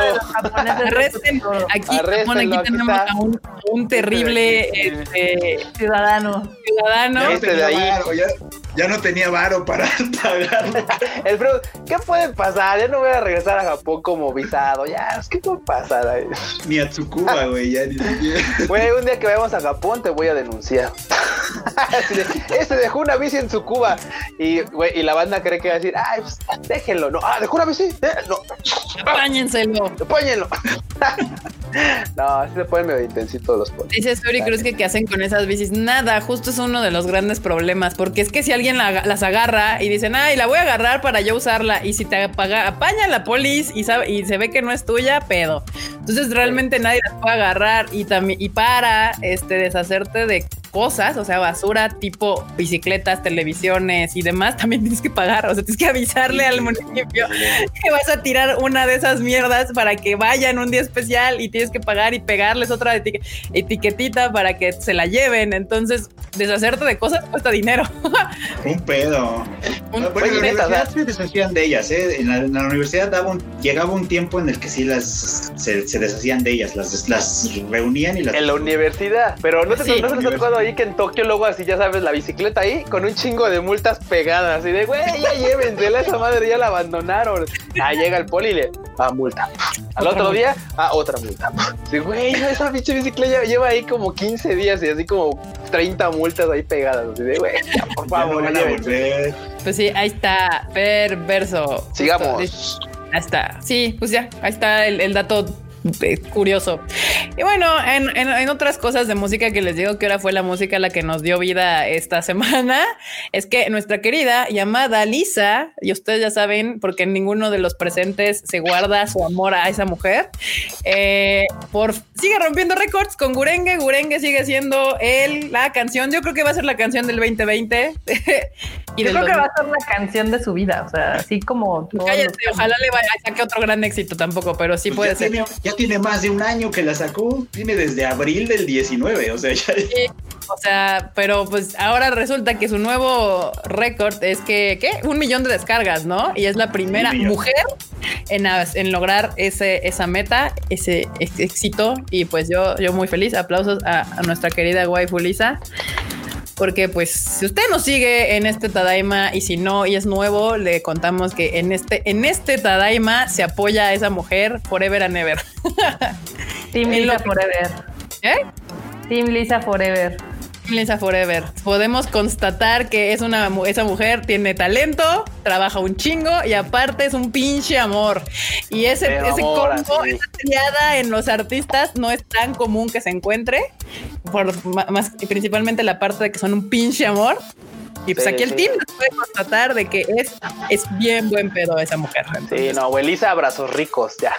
Aquí, aquí tenemos a un, terrible este, ciudadano. Ciudadano. Este de ahí. Ya, no tenía varo para pagar. El ¿qué puede pasar? Ya no voy a regresar a Japón como visado. Ya, ¿qué puede pasar? Ni a Tsukuba, güey, ya ni siquiera. Güey, un día que vayamos a Japón te voy a denunciar. este dejó una bici en Tsukuba. Y, güey, y la banda cree que va a decir, ay, pues, déjenlo. No, ah, dejó una bici. No. Apáñenselo. Apáñenlo. no, así se ponen medio intensitos los polis. Dice Suri Cruz que qué hacen con esas bicis. Nada, justo es uno de los grandes problemas. Porque es que si alguien las agarra y dicen, ay, la voy a agarrar para yo usarla. Y si te apaga, apaña la polis y, sabe, y se ve que no es tuya, pedo. Entonces realmente nadie las puede agarrar y y para este deshacerte de cosas, o sea, basura tipo bicicletas, televisiones y demás, también tienes que pagar, o sea, tienes que avisarle al municipio que vas a tirar una de esas mierdas para que vayan un día especial y tienes que pagar y pegarles otra etiquetita para que se la lleven. Entonces, deshacerte de cosas cuesta dinero. un pedo. Un, bueno, en la universidad se deshacían de ellas, ¿eh? en, la, universidad daba llegaba un tiempo en el que sí las se, deshacían de ellas, las, las reunían y las... En la universidad, pero no, te, sí. no ha tocado ahí que en Tokio luego así, ya sabes, la bicicleta ahí con un chingo de multas pegadas. Y de, güey, ya llévensela, esa madre ya la abandonaron. Ah, llega el poli y le, ah, multa. Al otro día, ah, otra multa. Sí, güey, esa pinche bicicleta lleva ahí como 15 días y así como 30 multas ahí pegadas. Así de, güey, por favor, Pues sí, ahí está, perverso. Sigamos. Ahí está. Sí, pues ya, ahí está el, el dato curioso. Y bueno, en, otras cosas de música que les digo que ahora fue la música la que nos dio vida esta semana, es que nuestra querida llamada Lisa, y ustedes ya saben, porque ninguno de los presentes se guarda su amor a esa mujer, eh, por, sigue rompiendo récords con Gurengue. Gurengue sigue siendo el, la canción, yo creo que va a ser la canción del 2020. y yo creo que va a ser la canción de su vida, o sea, así como... Cállate, ojalá le vaya a saque otro gran éxito tampoco, pero sí pues puede ser tiene más de un año que la sacó, tiene desde abril del 19, o sea, ya... o sea, pero pues ahora resulta que su nuevo récord es que, ¿qué? Un millón de descargas, ¿no? Y es la primera mujer en, en, lograr ese, esa meta, ese, éxito. Y pues yo, yo muy feliz. Aplausos a, a nuestra querida waifu Lisa porque pues si usted nos sigue en este Tadaima y si no y es nuevo, le contamos que en este, en este Tadaima se apoya a esa mujer forever and ever. Team Lisa Forever. ¿Eh? Team Lisa Forever. Lisa Forever. Podemos constatar que es una esa mujer tiene talento, trabaja un chingo y aparte es un pinche amor. Y ese, ese combo, esa triada en los artistas no es tan común que se encuentre. Por más principalmente la parte de que son un pinche amor. Y pues aquí el team puede constatar de que es, es bien buen pedo esa mujer. Sí, no, abuelita, abrazos ricos, ya.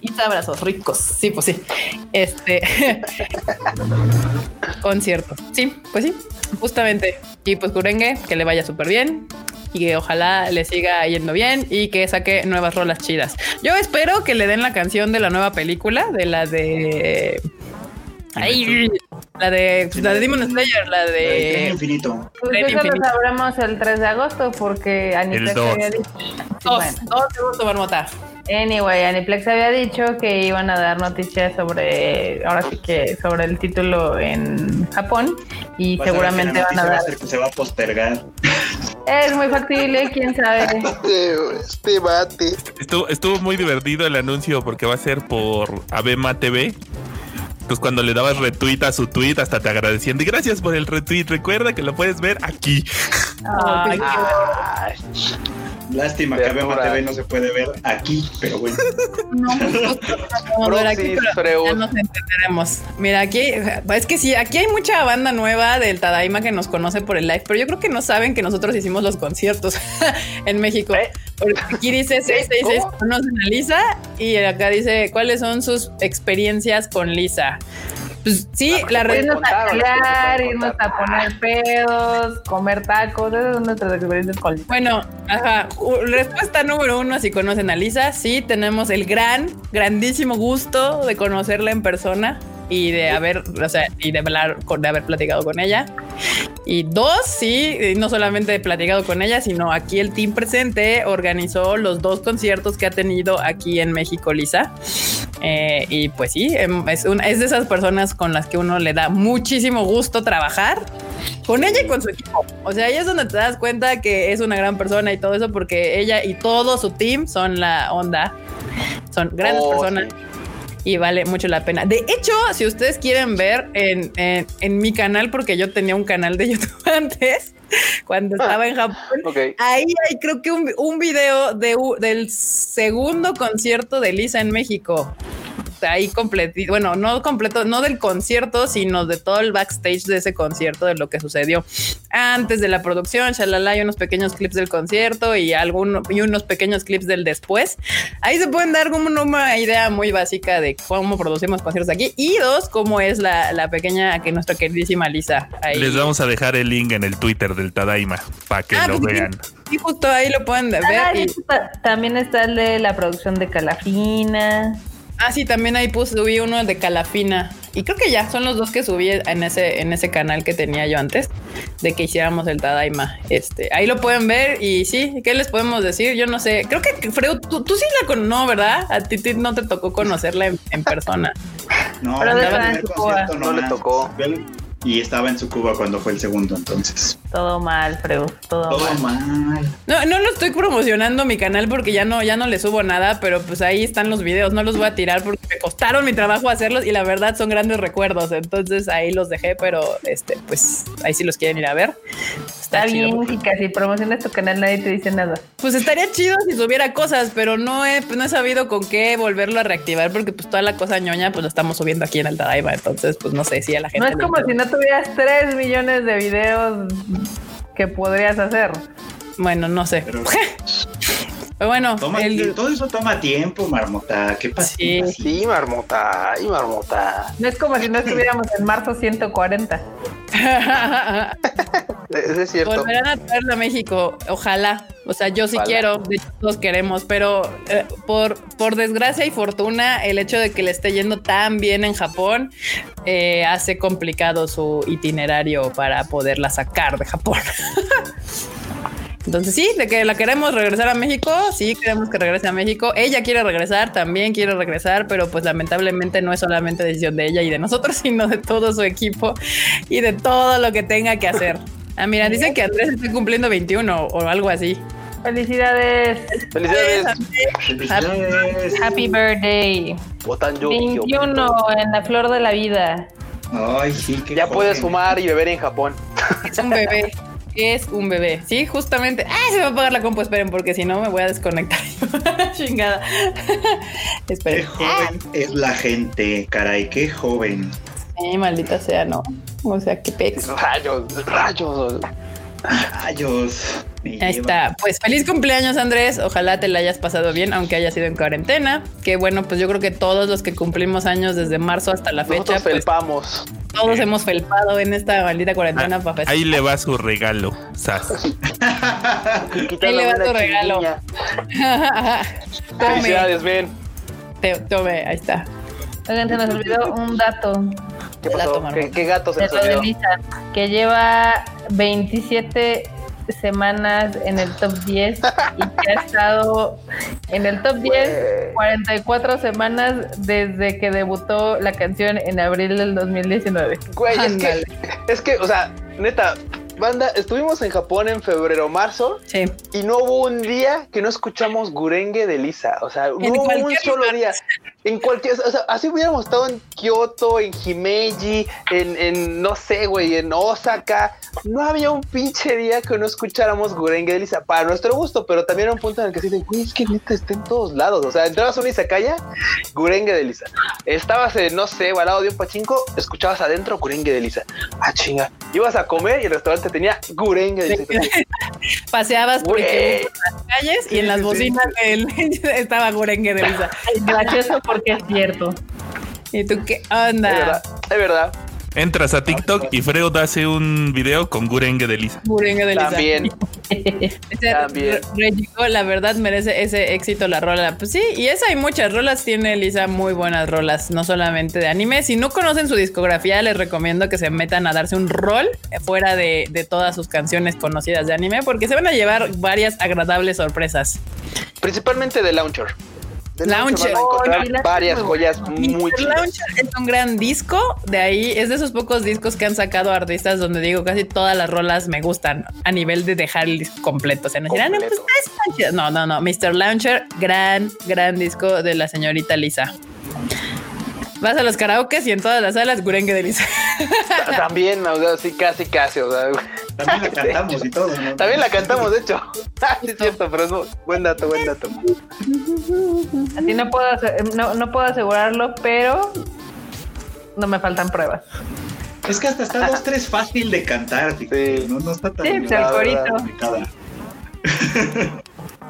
Y abrazos ricos. Sí, pues sí. Este concierto. Sí, pues sí, justamente. Y pues Kurengue, que le vaya súper bien y que ojalá le siga yendo bien y que saque nuevas rolas chidas. Yo espero que le den la canción de la nueva película, de la de Ahí, la de, la de Demon Slayer, la de. infinito. Pues eso lo sabremos el 3 de agosto porque Aniplex había dicho. Dos, dos segundos, Marmota. Anyway, Aniplex había dicho que iban a dar noticias sobre, ahora sí que sobre el título en Japón y seguramente van a dar. que se va a postergar. Es muy factible, quién sabe. Este bate. Estuvo, estuvo muy divertido el anuncio porque va a ser por Abema TV Entonces cuando le dabas retweet a su tweet, hasta te agradecían. Y gracias por el retweet. Recuerda que lo puedes ver aquí. Ay, Lástima que Bema TV no se puede ver aquí, pero bueno. No, no, ver aquí, pero ya nos entenderemos. Mira, aquí es que sí, aquí hay mucha banda nueva del Tadaima que nos conoce por el live, pero yo creo que no saben que nosotros hicimos los conciertos en México. ¿Eh? aquí dice 666 conocen a Lisa y acá dice cuáles son sus experiencias con Lisa. Pues sí, ah, la red. Irnos a pelear, irnos a poner pedos, comer tacos, esas son nuestras experiencias con Lisa. Bueno, ajá. Respuesta número uno, si conocen a Lisa, sí, tenemos el gran, grandísimo gusto de conocerla en persona y de haber, o sea, y de hablar, de haber platicado con ella. Y dos, sí, no solamente he platicado con ella, sino aquí el team presente organizó los dos conciertos que ha tenido aquí en México, Lisa. Eh, y pues sí, em, es, es de esas personas con las que uno le da muchísimo gusto trabajar con ella y con su equipo. O sea, ahí es donde te das cuenta que es una gran persona y todo eso, porque ella y todo su team son la onda. Son grandes oh, personas y vale mucho la pena. De hecho, si ustedes quieren ver en, en, mi canal, porque yo tenía un canal de YouTube antes, cuando ah, estaba en Japón, ahí hay creo que un, un video de, del segundo concierto de Lisa en México ahí completo, bueno, no completo, no del concierto, sino de todo el backstage de ese concierto, de lo que sucedió antes de la producción, shalala, hay unos pequeños clips del concierto y algunos y unos pequeños clips del después. Ahí se pueden dar como una idea muy básica de cómo producimos conciertos aquí y dos, cómo es la, la pequeña que nuestra queridísima Lisa. Les vamos a dejar el link en el Twitter del Tadaima para que ah, lo pues vean. Y justo ahí lo pueden ver. También está el de la producción de Calafina. Ah, sí, también ahí puse, subí uno de Calafina. Y creo que ya son los dos que subí en ese, en ese canal que tenía yo antes, de que hiciéramos el Tadaima. Este, ahí lo pueden ver y sí, ¿qué les podemos decir? Yo no sé. Creo que Freud, tú, sí la con no, ¿verdad? A ti, no te tocó conocerla en, persona. no, Pero no le tocó y estaba en su Cuba cuando fue el segundo, entonces. Todo mal, Freud, todo, mal. No, no lo estoy promocionando mi canal porque ya no, ya no le subo nada, pero pues ahí están los videos, no los voy a tirar porque me costaron mi trabajo hacerlos y la verdad son grandes recuerdos, entonces ahí los dejé, pero este, pues ahí sí los quieren ir a ver. Está, bien, y casi promocionas tu canal, nadie te dice nada. Pues estaría chido si subiera cosas, pero no he, no he sabido con qué volverlo a reactivar porque pues toda la cosa ñoña pues lo estamos subiendo aquí en Altadaiva, entonces pues no sé si a la gente... No es como si no tuvieras 3 millones de videos que podrías hacer. Bueno, no sé. Pero, bueno, todo eso toma tiempo, Marmota. ¿Qué pasa? Sí. sí, Marmota. Y Marmota. No es como si no estuviéramos en marzo 140. Eso es cierto. Volverán a traerlo a México, ojalá. O sea, yo sí quiero, de hecho todos queremos, pero eh, por, por desgracia y fortuna, el hecho de que le esté yendo tan bien en Japón eh, hace complicado su itinerario para poderla sacar de Japón. Entonces sí, de que la queremos regresar a México, sí queremos que regrese a México. Ella quiere regresar, también quiere regresar, pero pues lamentablemente no es solamente decisión de ella y de nosotros, sino de todo su equipo y de todo lo que tenga que hacer. Ah, mira, dicen que Andrés está cumpliendo 21 o algo así. Felicidades. Felicidades. Happy, happy birthday. 21 en la flor de la vida. Ay, sí, Ya puedes fumar y beber en Japón. Es un bebé es un bebé. Sí, justamente. ¡Ay, se va a apagar la compu! Esperen, porque si no me voy a desconectar. Chingada. Esperen. Qué joven es la gente, caray, qué joven. Sí, maldita sea, no. O sea, qué pex. Rayos, rayos. Rayos. Ahí está. Pues feliz cumpleaños, Andrés. Ojalá te la hayas pasado bien, aunque haya sido en cuarentena. Que bueno, pues yo creo que todos los que cumplimos años desde marzo hasta la fecha. Nosotros pues. Todos hemos felpado en esta maldita cuarentena ah, Ahí le va su regalo, Sas. ahí le va tu regalo. Felicidades, ven. Tome, ahí está. Oigan, se nos olvidó un dato. ¿Qué pasó? ¿Qué, gato se nos olvidó? que lleva 27 semanas en el top 10 y que ha estado en el top 10 44 semanas desde que debutó la canción en abril del 2019. Güey, es que, es que, o sea, neta, banda, estuvimos en Japón en febrero, marzo. Sí. Y no hubo un día que no escuchamos Gurenge de Lisa. O sea, no hubo un solo día. En cualquier, o sea, así hubiéramos estado en Kioto, en Himeji, en, en no sé, güey, en Osaka. No había un pinche día que no escucháramos Gurenge de Lisa. Para nuestro gusto, pero también era un punto en el que se dicen, güey, es que neta está en todos lados. O sea, entrabas a una Izakaya, Gurenge de Lisa. Estabas en, no sé, al lado de un pachinko, escuchabas adentro Gurenge de Lisa. Ah, chinga. Ibas a comer y el restaurante tenía Gurenge de Lisa. Paseabas por las calles y en las bocinas estaba Gurenge de Lisa. Gracioso porque es cierto. ¿Y tú qué onda? Es verdad, es verdad. Entras a TikTok y Freud hace un video con Gurenge de Lisa. Gurenge de Lisa. También. También. la verdad merece ese éxito la rola. Pues sí, y esa hay muchas rolas. Tiene Lisa muy buenas rolas, no solamente de anime. Si no conocen su discografía, les recomiendo que se metan a darse un rol fuera de, de todas sus canciones conocidas de anime, porque se van a llevar varias agradables sorpresas. Principalmente de Launcher. Launcher. varias joyas muy Launcher es un gran disco. De ahí es de esos pocos discos que han sacado artistas donde digo casi todas las rolas me gustan a nivel de dejar el disco completo. O sea, no dirán, no, pues, no, no, no. Mr. Launcher, gran, gran disco de la señorita Lisa. Vas a los karaokes y en todas las salas Gurengue de Lisa. También, o sea, sí, casi, casi. O sea, También la cantamos y todo. ¿no? También la cantamos, de hecho. es cierto, pero no. Buen dato, buen dato. Así no puedo, no, no puedo asegurarlo, pero no me faltan pruebas. Es que hasta está dos, tres fácil de cantar. Sí. No, no está tan. Sí, pues, el corito.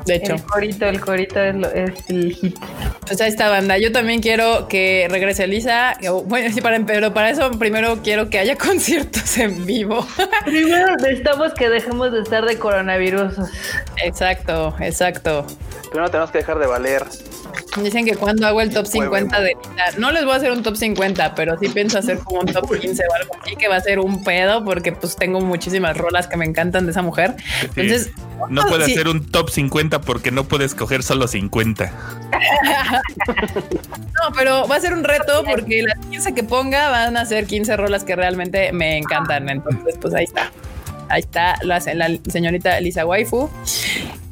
De hecho. El corito, el corito es, lo, es el hit. Pues ahí está, banda. Yo también quiero que regrese Lisa. Bueno, sí, para, pero para eso primero quiero que haya conciertos en vivo. Primero necesitamos que dejemos de estar de coronavirus. Exacto, exacto. Primero tenemos que dejar de valer. Dicen que cuando hago el top 50 de Lisa, no les voy a hacer un top 50, pero sí pienso hacer como un top 15 o algo así, que va a ser un pedo, porque pues tengo muchísimas rolas que me encantan de esa mujer. Entonces, no puede sí. hacer un top 50 porque no puedes coger solo 50. no, pero va a ser un reto porque las 15 que ponga van a ser 15 rolas que realmente me encantan. Entonces, pues ahí está. Ahí está la, la señorita Lisa Waifu.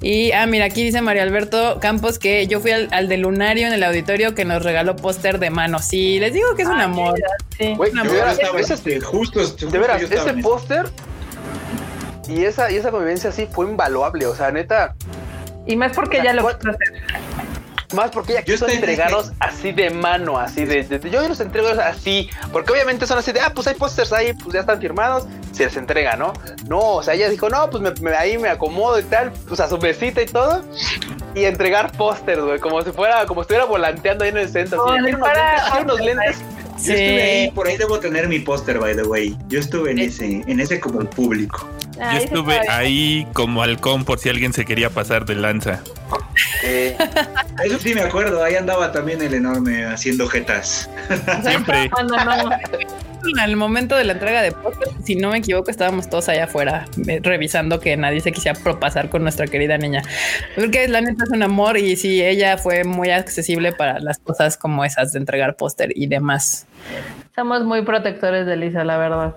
Y, ah, mira, aquí dice María Alberto Campos que yo fui al, al de Lunario en el auditorio que nos regaló póster de mano. Sí, les digo que es un amor. Sí. Wey, un amor. De veras, ese, justo, justo, de veras ese póster y esa, y esa convivencia sí fue invaluable. O sea, neta. Y más porque ya lo quiso hacer. Más porque ella quiso entregarlos así de mano, así de, de, de, yo los entrego así, porque obviamente son así de, ah, pues hay pósters ahí, pues ya están firmados, se les entrega, ¿no? No, o sea, ella dijo, no, pues me, me, ahí me acomodo y tal, pues a su besita y todo, y entregar pósters, güey, como si fuera, como si estuviera volanteando ahí en el centro. Oh, así, unos lentes, unos lentes. Sí. Yo estuve ahí, por ahí debo tener mi póster, by the way. Yo estuve en ese, en ese como el público. Ah, Yo estuve ahí como halcón por si alguien se quería pasar de lanza. Eh, eso sí me acuerdo, ahí andaba también el enorme haciendo jetas. Siempre. No, no, no. Al momento de la entrega de póster, si no me equivoco, estábamos todos allá afuera eh, revisando que nadie se quisiera propasar con nuestra querida niña. Porque la neta es un amor y sí, ella fue muy accesible para las cosas como esas de entregar póster y demás. Somos muy protectores de Lisa, la verdad.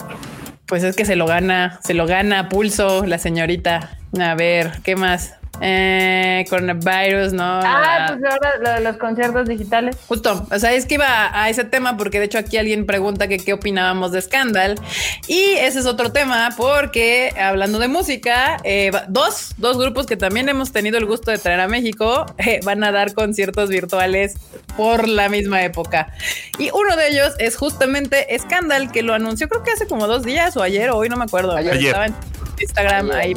Pues es que se lo gana, se lo gana a pulso la señorita. A ver, ¿qué más? Eh, coronavirus, ¿no? Ah, pues ahora lo de los conciertos digitales. Justo, o sea, es que iba a ese tema porque de hecho aquí alguien pregunta que qué opinábamos de Scandal y ese es otro tema porque hablando de música, eh, dos, dos grupos que también hemos tenido el gusto de traer a México eh, van a dar conciertos virtuales por la misma época y uno de ellos es justamente Scandal que lo anunció creo que hace como dos días o ayer o hoy no me acuerdo. Ayer. Estaba en Instagram ahí.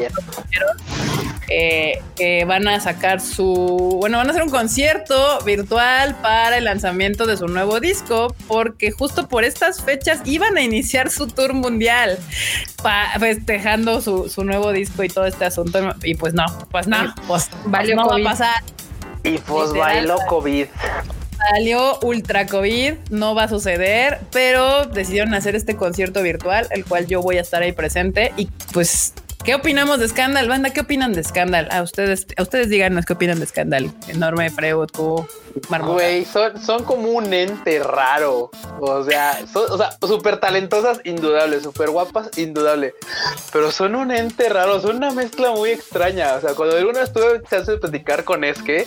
Eh, que van a sacar su, bueno, van a hacer un concierto virtual para el lanzamiento de su nuevo disco, porque justo por estas fechas iban a iniciar su tour mundial, festejando su, su, nuevo disco y todo este asunto. Y pues no, pues no, pues, Valió no COVID. va a pasar. Y pues bailó COVID. Salió ultra COVID, no va a suceder, pero decidieron hacer este concierto virtual, el cual yo voy a estar ahí presente y pues ¿Qué opinamos de Scandal? Banda, ¿qué opinan de Scandal? A ustedes, a ustedes díganos qué opinan de Scandal. Enorme, Freud, tú, Güey, son, son como un ente raro. O sea, o sea, súper talentosas, indudable, súper guapas, indudable. Pero son un ente raro, son una mezcla muy extraña. O sea, cuando alguna vez tuve chance de platicar con Esque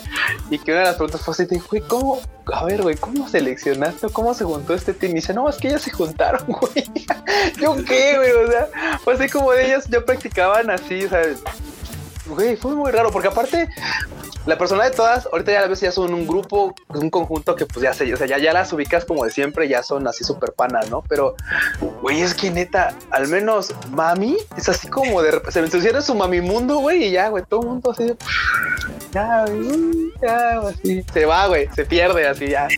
y que una de las preguntas fue así, güey, ¿cómo? A ver, güey, ¿cómo seleccionaste? ¿Cómo se juntó este team? Y dice, no, es que ellas se juntaron, güey. ¿Yo qué, güey? O sea, fue así como de ellas, yo así, o sea, güey, fue muy raro, porque aparte, la persona de todas, ahorita ya a veces ya son un grupo, un conjunto que pues ya sé, o sea, ya, ya las ubicas como de siempre, ya son así súper panas, ¿no? Pero, güey, es que neta, al menos mami es así como de se me enciende su mami mundo, güey, y ya, güey, todo el mundo así ya, así, se va, güey, se pierde así, ya.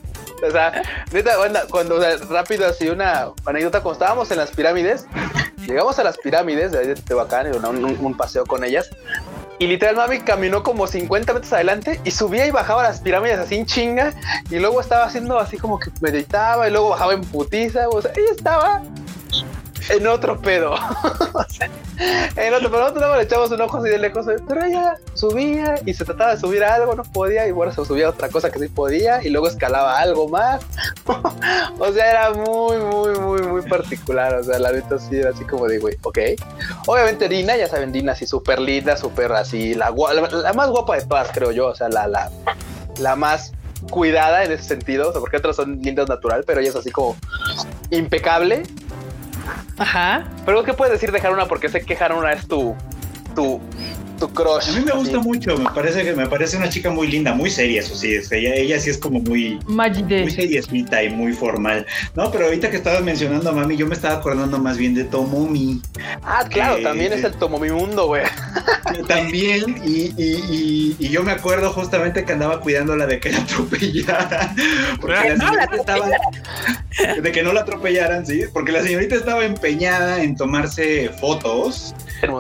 O sea, neta, cuando rápido así una anécdota, cuando estábamos en las pirámides, llegamos a las pirámides de, de Tehuacán, un paseo con ellas, y literal, mami caminó como 50 metros adelante y subía y bajaba las pirámides así en chinga. Y luego estaba haciendo así como que meditaba y luego bajaba en putiza. O sea, ella estaba en otro pedo. en otro, pero nosotros le echamos un ojo así de lejos, pero ella subía y se trataba de subir algo, no podía, y bueno, se subía otra cosa que sí podía, y luego escalaba algo más. o sea, era muy, muy, muy, muy particular. O sea, la neta sí era así como de, güey, ok. Obviamente Dina, ya saben, Dina así súper linda, súper así, la, la, más guapa de todas, creo yo. O sea, la, la, la más cuidada en ese sentido, o sea, porque otras son lindas natural, pero ella es así como impecable Ajá. Pero ¿qué puedes decir de Haruna? Porque sé que Haruna es tu, tu, tu crush. A mí me gusta mucho, me parece que me parece una chica muy linda, muy seria, eso sí, ella, ella sí es como muy, muy seriesmita y muy formal. No, pero ahorita que estabas mencionando a mami, yo me estaba acordando más bien de Tomomi. Ah, claro, también es el Tomomi mundo, güey. También, y, y, y, yo me acuerdo justamente que andaba cuidándola de que la atropellaran. Porque no la estaba, de que no la atropellaran, sí, porque la señorita estaba empeñada en tomarse fotos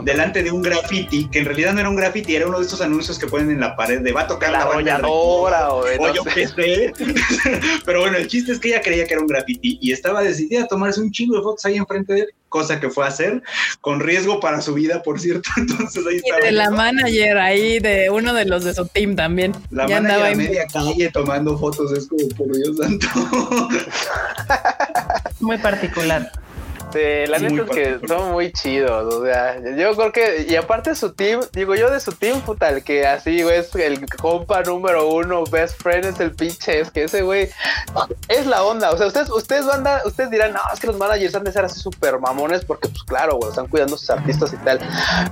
delante de un graffiti, que en realidad no era un graffiti, era uno de estos anuncios que ponen en la pared de va a tocar la, la o, o yo qué sé. Pero bueno, el chiste es que ella creía que era un graffiti y estaba decidida a tomarse un chingo de fotos ahí enfrente de él, cosa que fue a hacer, con riesgo para su vida, por cierto. Entonces ahí estaba. Y de la manager ahí, de uno de los de su team también. La ya manager andaba a media calle tomando fotos, es como, por Dios santo. Muy particular. Sí, la neta es que son muy chidos, o sea, yo creo que, y aparte su team, digo yo de su team, puta, el que así, güey, es el compa número uno, best friend es el pinche, es que ese güey es la onda, o sea, ustedes, ustedes van a, ustedes dirán, no, es que los managers han de ser así súper mamones, porque pues claro, güey, están cuidando a sus artistas y tal.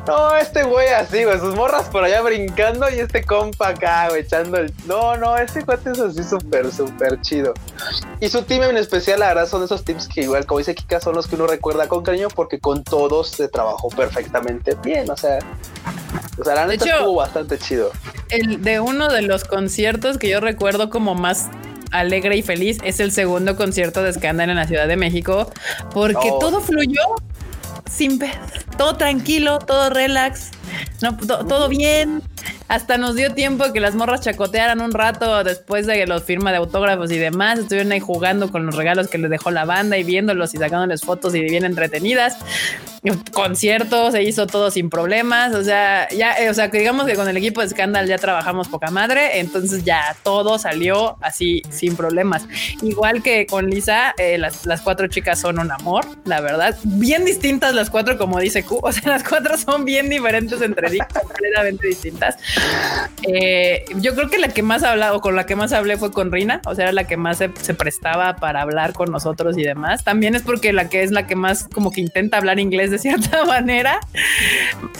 No, este güey así, güey, sus morras por allá brincando y este compa acá, güey, echando el, no, no, ese cuate es así súper, súper chido. Y su team en especial, la verdad, son esos teams que igual, como dice Kika, son los que uno recuerda con cariño porque con todos se trabajó perfectamente bien, o sea, o sea, la neta estuvo bastante chido. El de uno de los conciertos que yo recuerdo como más alegre y feliz es el segundo concierto de Scandal en la Ciudad de México, porque oh. todo fluyó sin todo tranquilo, todo relax, no, todo bien. Hasta nos dio tiempo que las morras chacotearan un rato después de los firma de autógrafos y demás. Estuvieron ahí jugando con los regalos que les dejó la banda y viéndolos y sacándoles fotos y bien entretenidas. Concierto se hizo todo sin problemas. O sea, ya, eh, o sea, que digamos que con el equipo de Scandal ya trabajamos poca madre. Entonces ya todo salió así sin problemas. Igual que con Lisa, eh, las, las cuatro chicas son un amor, la verdad. Bien distintas las cuatro, como dice Q. O sea, las cuatro son bien diferentes entre completamente distintas. Eh, yo creo que la que más hablado, con la que más hablé fue con Rina, o sea, era la que más se, prestaba para hablar con nosotros y demás. También es porque la que es la que más como que intenta hablar inglés de cierta manera.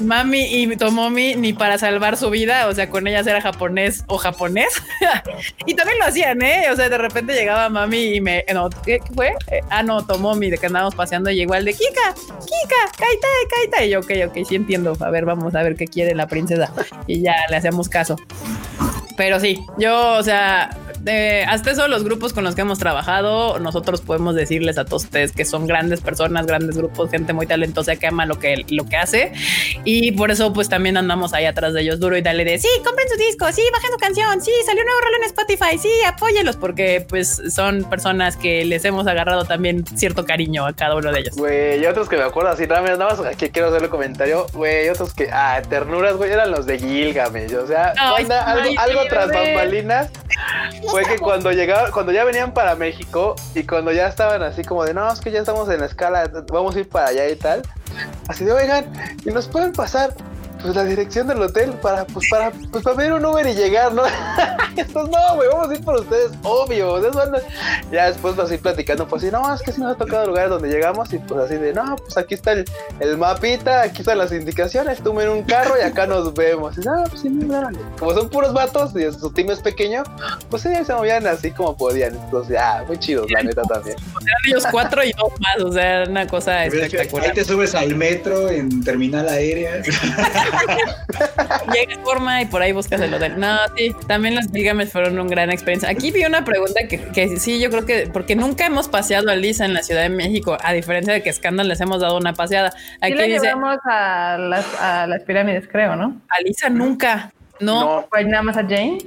Mami y Tomomi ni para salvar su vida, o sea, con ellas era japonés o japonés. y también lo hacían, ¿eh? O sea, de repente llegaba Mami y me... No, ¿qué fue? Eh, ah, no, Tomomi, de que andábamos paseando y igual de Kika, Kika, Kaita, Kaita. Y yo, ok, ok, sí entiendo. A ver, vamos a ver qué quiere la princesa. Y ya le hacemos caso. Pero sí, yo, o sea, eh, hasta eso los grupos con los que hemos trabajado, nosotros podemos decirles a todos ustedes que son grandes personas, grandes grupos, gente muy talentosa que ama lo que, lo que hace. Y por eso pues también andamos ahí atrás de ellos duro y dale de, sí, compren su disco, sí, bajen su canción, sí, salió un nuevo rol en Spotify, sí, apóyenlos, porque pues son personas que les hemos agarrado también cierto cariño a cada uno de ellos. Güey, y otros que me acuerdo así, nada más aquí quiero hacerle comentario, güey, otros que, ah, ternuras, güey, eran los de Gilgamesh, o sea, algo, algo tras bambalinas fue que cuando llegaban, cuando ya venían para México y cuando ya estaban así como de, no, es que ya estamos en la escala, vamos a ir para allá y tal, así de, oigan, y nos pueden pasar pues la dirección del hotel para, pues para, pues para ver un Uber y llegar, ¿no? Estos no, güey, vamos a ir por ustedes, obvio. Ya después así platicando, pues así, no, es que sí nos ha tocado el lugar donde llegamos y pues así de, no, pues aquí está el, el mapita, aquí están las indicaciones, tú en un carro y acá nos vemos. Y, no, pues sí, Como son puros vatos y su team es pequeño, pues sí, se movían así como podían. Entonces, ya, muy chidos, la neta también. Eran ellos cuatro y dos más, o sea, una cosa espectacular. Ahí te subes al metro en terminal aérea. Llega forma y por ahí buscas el hotel. No, sí, también los Gilgamesh fueron una gran experiencia. Aquí vi una pregunta que, sí, yo creo que, porque nunca hemos paseado a Lisa en la Ciudad de México, a diferencia de que Scandal les hemos dado una paseada. Aquí sí dice, llevamos a las, a las pirámides, creo, ¿no? A Lisa nunca. No. ¿Fue nada más a Jane?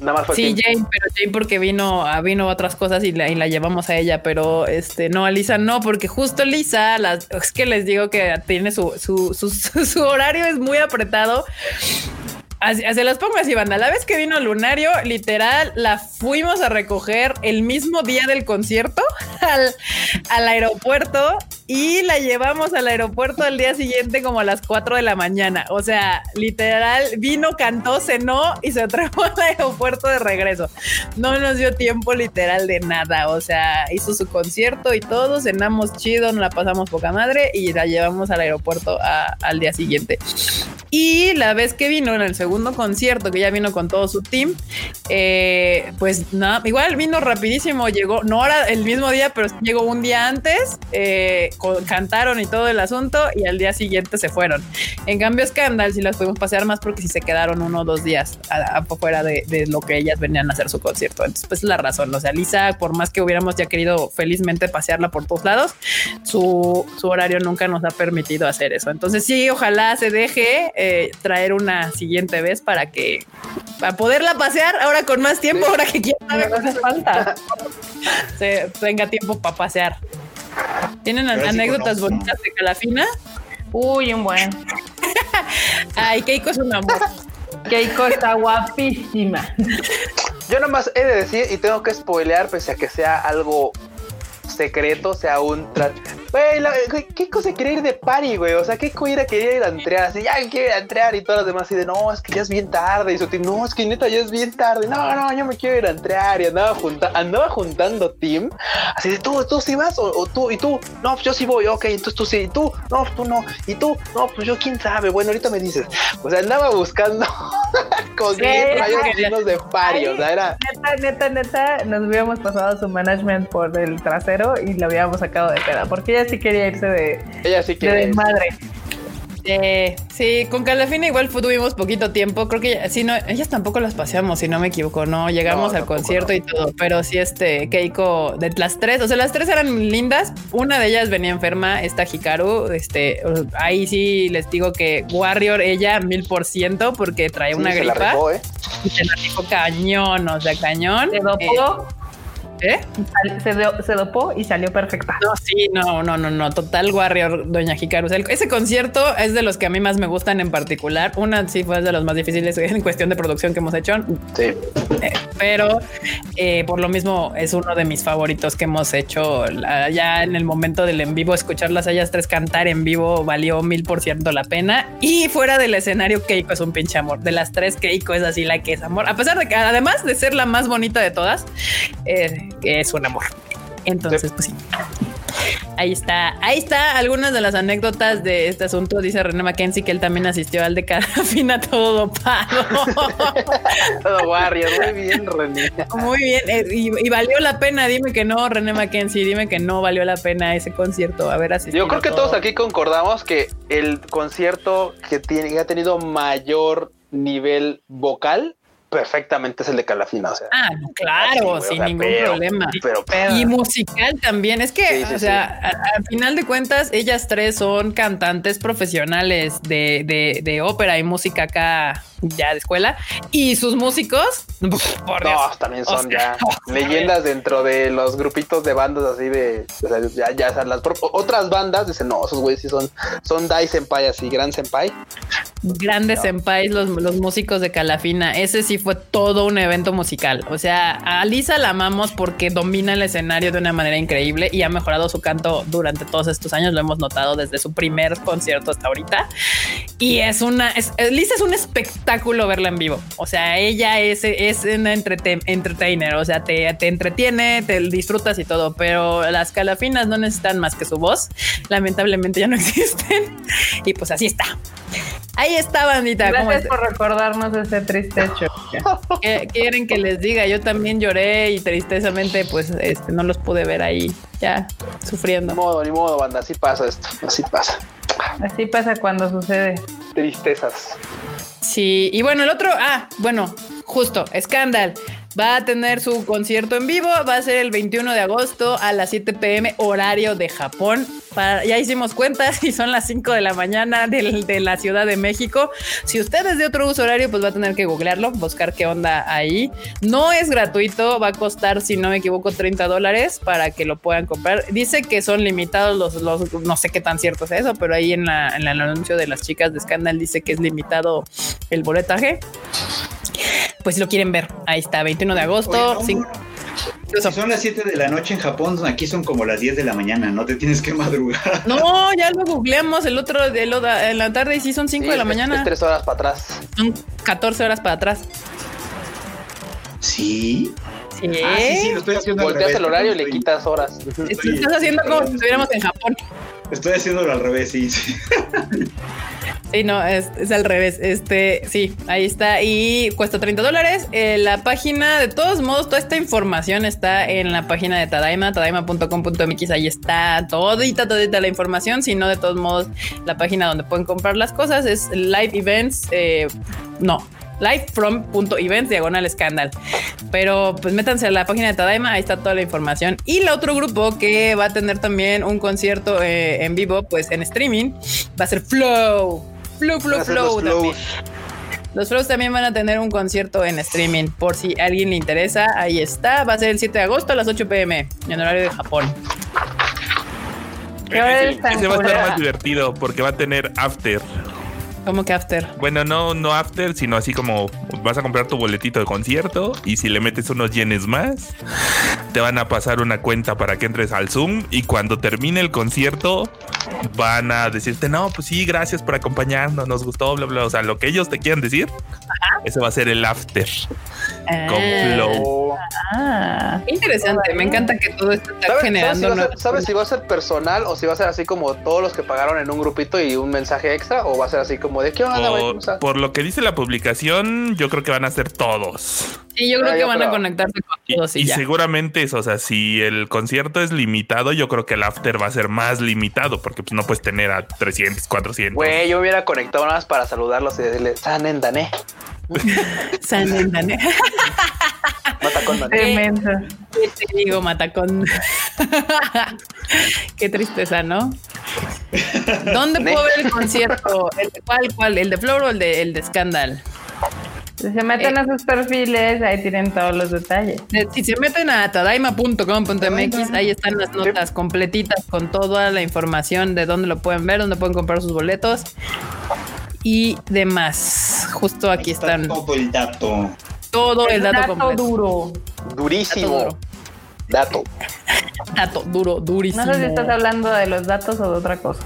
Nada más fue Sí, Jane, pero Jane porque vino, vino otras cosas y la, y la llevamos a ella, pero este, no, a Lisa no, porque justo Lisa, las, es que les digo que tiene su, su, su, su horario es muy apretado Así, se las pongo así, banda. La vez que vino Lunario, literal, la fuimos a recoger el mismo día del concierto al, al aeropuerto y la llevamos al aeropuerto al día siguiente como a las 4 de la mañana. O sea, literal, vino, cantó, cenó y se trajo al aeropuerto de regreso. No nos dio tiempo literal de nada. O sea, hizo su concierto y todo, cenamos chido, nos la pasamos poca madre y la llevamos al aeropuerto al día siguiente. Y la vez que vino en el segundo concierto, que ya vino con todo su team, eh, pues nada, igual vino rapidísimo, llegó, no era el mismo día, pero llegó un día antes, eh, cantaron y todo el asunto y al día siguiente se fueron. En cambio, Scandal sí las pudimos pasear más porque sí se quedaron uno o dos días afuera de, de, lo que ellas venían a hacer su concierto. Entonces, pues es la razón. O sea, Lisa, por más que hubiéramos ya querido felizmente pasearla por todos lados, su, su horario nunca nos ha permitido hacer eso. Entonces, sí, ojalá se deje eh, traer una siguiente vez para que para poderla pasear ahora con más tiempo, ahora que quiera no hace falta. se tenga tiempo para pasear. ¿Tienen anécdotas bonitas de Calafina? Uy, un buen. Ay, Keiko es un amor. Keiko está guapísima. Yo nomás he de decir, y tengo que spoilear, pese a que sea algo secreto, sea un... Güey, ¿qué cosa quería ir de party, güey? O sea, ¿qué quería ir a entrear? Así, ya quiero ir a entrear y todas las demás, así de, no, es que ya es bien tarde. Y su team, no, es que neta ya es bien tarde. No, no, yo me quiero ir a entrear. Y andaba, junta andaba juntando team. Así de, tú, tú sí vas, o, tú, y tú, no, pues yo sí voy, ok, entonces tú sí, y tú, no, tú no, y tú, no, pues yo quién sabe. Bueno, ahorita me dices, o sea, andaba buscando con rayos de party. o sea, era. Neta, neta, neta, nos hubiéramos pasado su management por el trasero y lo habíamos sacado de peda, porque ella sí quería irse de, ella sí de madre. Eh, sí, con Calafina igual tuvimos poquito tiempo. Creo que sí, no, ellas tampoco las paseamos, si no me equivoco. No llegamos al concierto y todo, pero sí, este Keiko de las tres, o sea, las tres eran lindas. Una de ellas venía enferma, esta Hikaru. Este ahí sí les digo que Warrior, ella mil por ciento, porque trae una gripa. ¿eh? Y se la dijo cañón, o sea, cañón. Se dopó. Eh, ¿Eh? Se, dopó y salió perfecta. No, sí, no, no, no, no. Total Warrior, Doña Hikaru. ese concierto es de los que a mí más me gustan en particular. Una sí fue de los más difíciles en cuestión de producción que hemos hecho. Sí. Eh, pero eh, por lo mismo es uno de mis favoritos que hemos hecho. Ya en el momento del en vivo, escucharlas a ellas tres cantar en vivo valió mil por ciento la pena. Y fuera del escenario, Keiko es un pinche amor. De las tres, Keiko es así la que es amor. A pesar de que además de ser la más bonita de todas, eh, que es un amor. Entonces, pues sí. Ahí está, ahí está algunas de las anécdotas de este asunto. Dice René Mackenzie que él también asistió al de Carafina todo dopado. todo Warrior, muy bien, René. Muy bien, eh, y, valió la pena. Dime que no, René Mackenzie, dime que no valió la pena ese concierto. A ver, así. Yo creo que todos aquí concordamos que el concierto que tiene, que ha tenido mayor nivel vocal perfectamente es el de Calafina. O sea, ah, claro, sin ningún problema. y musical también. Es que, o sea, al final de cuentas, ellas tres son cantantes profesionales de, de, de ópera y música acá ya de escuela y sus músicos por no también son ya leyendas dentro de los grupitos de bandas así de ya ya las otras bandas dicen no esos güeyes sí son son Dai Senpai así gran Senpai grandes senpais los, los músicos de Calafina ese sí fue todo un evento musical o sea a Lisa la amamos porque domina el escenario de una manera increíble y ha mejorado su canto durante todos estos años lo hemos notado desde su primer concierto hasta ahorita y es una es, Lisa es un espectáculo verla en vivo. O sea, ella es, es una entertainer, o sea, te, te, entretiene, te disfrutas y todo, pero las calafinas no necesitan más que su voz. Lamentablemente ya no existen. Y pues así está. Ahí está, bandita. Gracias por recordarnos ese triste hecho. quieren que les diga? Yo también lloré y tristezamente, pues, este, no los pude ver ahí ya sufriendo. Ni modo, ni modo, banda. Así pasa esto. Así pasa. Así pasa cuando sucede. Tristezas. Sí, y bueno, el otro, ah, bueno, justo, Scandal. Va a tener su concierto en vivo, va a ser el 21 de agosto a las 7 pm horario de Japón. ya hicimos cuentas y son las 5 de la mañana de, la Ciudad de México. Si usted es de otro uso horario, pues va a tener que googlearlo, buscar qué onda ahí. No es gratuito, va a costar, si no me equivoco, 30 dólares para que lo puedan comprar. Dice que son limitados los, no sé qué tan cierto es eso, pero ahí en, en el anuncio de las chicas de Scandal dice que es limitado el boletaje pues si lo quieren ver, ahí está, 21 de agosto. Si son las 7 de la noche en Japón, aquí son como las 10 de la mañana, no te tienes que madrugar. No, ya lo googleamos el otro de en la tarde y sí son 5 de la mañana. Es 3 horas para atrás. Son 14 horas para atrás. Sí. Sí. Ah, sí, sí, lo estoy haciendo Volteas el horario y le quitas horas. Estás haciendo como si estuviéramos en Japón. Estoy haciéndolo al revés, sí. sí. No, es, al revés. Este, sí, ahí está. Y cuesta 30 dólares. Eh, la página, de todos modos, toda esta información está en la página de Tadaima, tadaima.com.mx. Ahí está todita, todita la información. Si no, de todos modos, la página donde pueden comprar las cosas es Live Events. Eh, no, livefrom.events diagonal escándal. Pero pues métanse a la página de Tadaima, ahí está toda la información. Y el otro grupo que va a tener también un concierto eh, en vivo, pues en streaming, va a ser Flow. Flow, Flow, Flow también. Los Flows también van a tener un concierto en streaming. Por si a alguien le interesa, ahí está. Va a ser el 7 de agosto a las 8 pm en horario de Japón. Ese, ese va a estar más divertido porque va a tener after. ¿Cómo que after? Bueno, no, no after, sino así como vas a comprar tu boletito de concierto y si le metes unos yenes más, te van a pasar una cuenta para que entres al Zoom y cuando termine el concierto van a decirte, no, pues sí, gracias por acompañarnos, nos gustó, bla, bla. O sea, lo que ellos te quieran decir, ese va a ser el after. con ah. flow. Ah, interesante. Me encanta que todo esto está generando. ¿sabes si, va a ser personal o si va a ser así como todos los que pagaron en un grupito y un mensaje extra? ¿O va a ser así como de qué onda, por, lo que dice la publicación, yo creo que van a ser todos. Sí, yo creo ah, que van a conectarse con todos. Y, seguramente eso, o sea, si el concierto es limitado, yo creo que el after va a ser más limitado porque pues, no puedes tener a 300, 400. Güey, yo me hubiera conectado nada más para saludarlos y decirles, Sanendané. Sanendané. Matacón Tremendo. ¿Qué te digo, Matacón? Qué tristeza, ¿no? ¿Dónde puedo ver el concierto? ¿El de cuál, cuál? ¿El de Flor o el de, el de Scandal? Si se meten a sus perfiles, ahí tienen todos los detalles. Eh, si se meten a tadaima.com.mx, ahí están las notas completitas con toda la información de dónde lo pueden ver, dónde pueden comprar sus boletos y demás. Justo aquí están. Todo el dato. Todo el, dato, dato duro. Durísimo. Dato. Dato duro, durísimo. No sé si estás hablando de los datos o de otra cosa.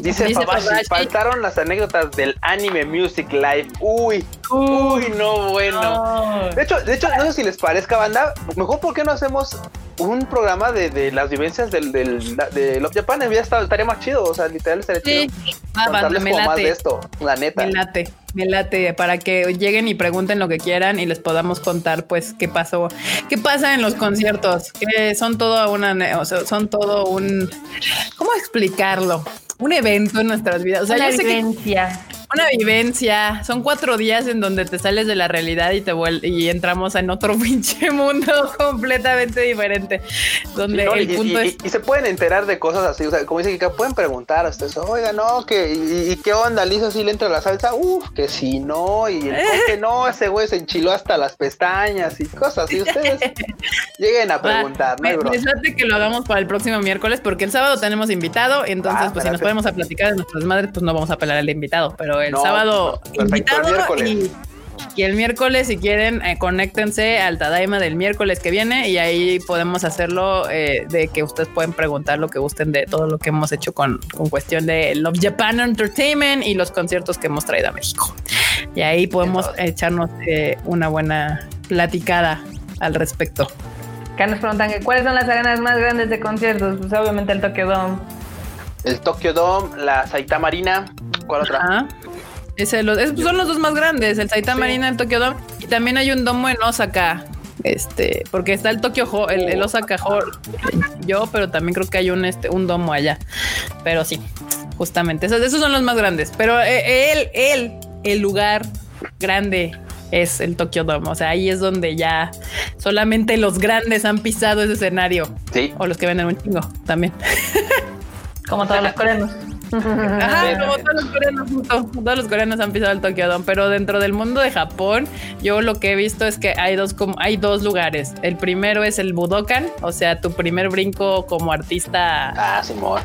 Dice, Dice faltaron las anécdotas del Anime Music Live. Uy, uy, no, bueno. De hecho, de hecho, no sé si les parezca, banda. Mejor, ¿por qué no hacemos un programa de, de las vivencias del, del de Love Japan? estaría más chido. O sea, literal estaría sí. chido. Ah, como más de esto, la neta. Me late me late para que lleguen y pregunten lo que quieran y les podamos contar pues qué pasó, qué pasa en los conciertos, que son todo una, o sea, son todo un, ¿cómo explicarlo? Un evento en nuestras vidas. O sea, una yo vivencia. Una vivencia. Son cuatro días en donde te sales de la realidad y te y entramos en otro pinche mundo completamente diferente. Donde el y, punto es. Y, se pueden enterar de cosas así. O sea, como dice que pueden preguntar hasta eso. Oiga, no, que y, qué onda, Lisa, si le entra la salsa. Uf, que si no. Y el que no, ese güey se enchiló hasta las pestañas y cosas. Y ustedes lleguen a preguntar. no me, que lo hagamos para el próximo miércoles porque el sábado tenemos invitado. Entonces, ah, pues si nos podemos a platicar de nuestras madres, pues no vamos a pelar al invitado. Pero el sábado invitado y, el miércoles, si quieren, eh, conéctense al Tadaima del miércoles que viene y ahí podemos hacerlo eh, de que ustedes pueden preguntar lo que gusten de todo lo que hemos hecho con, con cuestión de Love Japan Entertainment y los conciertos que hemos traído a México. Y ahí podemos echarnos eh, una buena platicada al respecto. Acá nos preguntan que cuáles son las arenas más grandes de conciertos. Pues obviamente el Tokyo Dome. El Tokyo Dome, la Saitama Marina. ¿Cuál otra? Son los dos más grandes, el Saitama Marina, el Tokyo Dome. Y también hay un domo en Osaka. Este, porque está el Tokyo el, el, Osaka yo, pero también creo que hay un este un domo allá. Pero sí, justamente, esos, esos son los más grandes. Pero eh, él, él, el lugar grande es el Tokyo Dome. O sea, ahí es donde ya solamente los grandes han pisado ese escenario. Sí. O los que venden un chingo también. Como todos los coreanos. Ajá, como todos los coreanos, todos los coreanos han pisado el Tokyo Dome, pero dentro del mundo de Japón, yo lo que he visto es que hay dos, como, hay dos lugares. El primero es el Budokan, o sea, tu primer brinco como artista ah,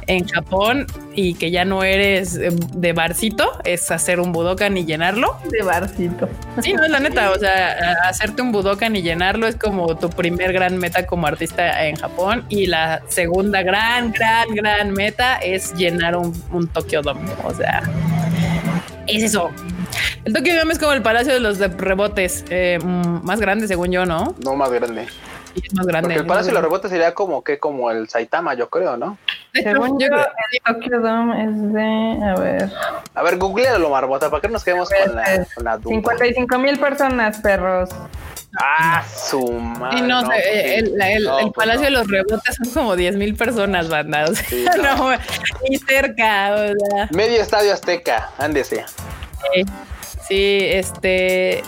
en Japón y que ya no eres eh, de barcito, es hacer un Budokan y llenarlo. De barcito. Sí, no es la neta, o sea, hacerte un Budokan y llenarlo es como tu primer gran meta como artista en Japón y la segunda gran, gran, gran meta es llenar un un Tokyo Dome. O sea, es eso. El Tokyo Dome es como el palacio de los rebotes, eh, mm, más grande según yo, ¿no? No, más grande. es más grande. el palacio de los rebotes sería como que como el Saitama, yo creo, ¿no? Según yo, el Tokyo Dome es de, a ver. A ver, googlealo, Marbota, ¿para qué nos quedamos con la, con la 55 mil personas, perros. Ah, su madre. no, el, pues Palacio de los Rebotes son como 10 mil personas, banda. no, ni cerca. Medio estadio Azteca, ándese. Sí, este.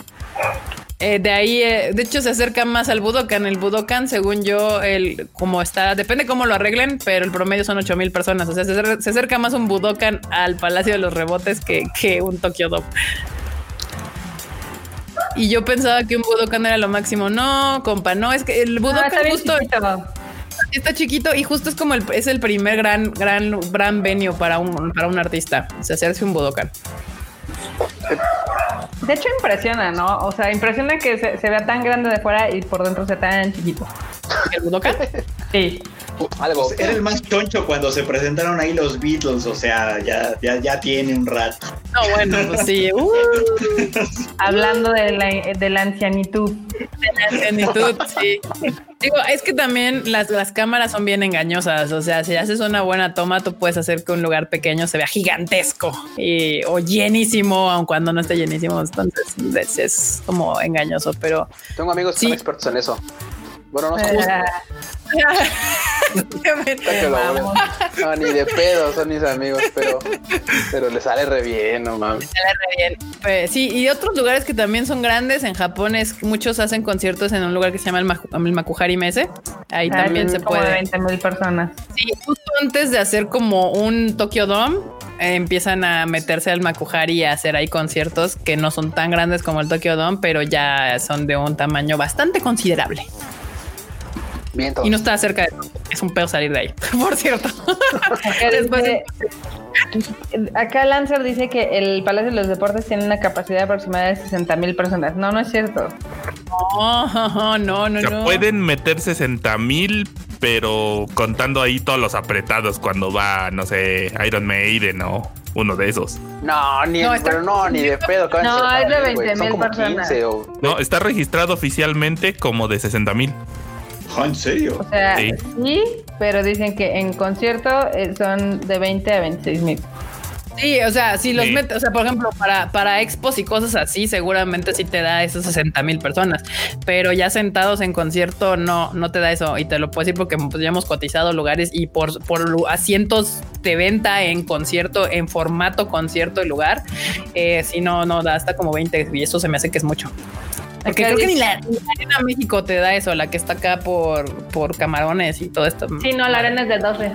Eh, de ahí, eh, de hecho, se acerca más al Budokan. El Budokan, según yo, el como está, depende cómo lo arreglen, pero el promedio son 8 mil personas. O sea, se, acerca más un Budokan al Palacio de los Rebotes que, que un Tokyo Dome. Y yo pensaba que un Budokan era lo máximo. No, compa, no, es que el Budokan justo está chiquito y justo es como el, es el primer gran, gran, gran venio para un, para un artista. O sea, hacerse un Budokan. De hecho, impresiona, ¿no? O sea, impresiona que se, se vea tan grande de fuera y por dentro sea tan chiquito. ¿El Budokan? Sí. Algo. Era el más choncho cuando se presentaron ahí los Beatles, o sea, ya, ya, ya tiene un rato. No, bueno, pues sí. Uh. Hablando de la, de la ancianitud. De la ancianitud, sí. Digo, es que también las, las cámaras son bien engañosas. O sea, si haces una buena toma, tú puedes hacer que un lugar pequeño se vea gigantesco y, o llenísimo, aun cuando no esté llenísimo. Entonces es, como engañoso, pero tengo amigos que son expertos en eso. Bueno, no somos. no, ni de pedo son mis amigos, pero, pero le sale re bien, no mames. sale re bien. Pues, sí, y otros lugares que también son grandes en Japón es muchos hacen conciertos en un lugar que se llama el, Makuhari Mese. Ahí también se puede. 20 mil personas. Sí, justo antes de hacer como un Tokyo Dome, eh, empiezan a meterse al Makuhari y a hacer ahí conciertos que no son tan grandes como el Tokyo Dome, pero ya son de un tamaño bastante considerable. Y no está cerca de Es un pedo salir de ahí, por cierto. Acá Lancer dice que el Palacio de los Deportes tiene una capacidad aproximada de 60 mil personas. No, no es cierto. No, no, no. no. Pueden meter 60 mil, pero contando ahí todos los apretados cuando va, no sé, Iron Maiden o uno de esos. No, ni, no, pero no, ni de pedo. No, es de 20 mil personas. No, está registrado oficialmente como de 60 mil. Ah, ¿En serio? O sea, sí. pero dicen que en concierto eh, son de 20 a 26 mil. Sí, o sea, si los metes, o sea, por ejemplo, para, para expos y cosas así, seguramente sí te da esos 60 mil personas, pero ya sentados en concierto no, no te da eso. Y te lo puedo decir porque pues, ya hemos cotizado lugares y por, por asientos de venta en concierto, en formato concierto y lugar, eh, si no, no da hasta como 20 y eso se me hace que es mucho. Porque creo que ni la, Arena México te da eso, la que está acá por, por camarones y todo esto. Sí, no, la arena es de 12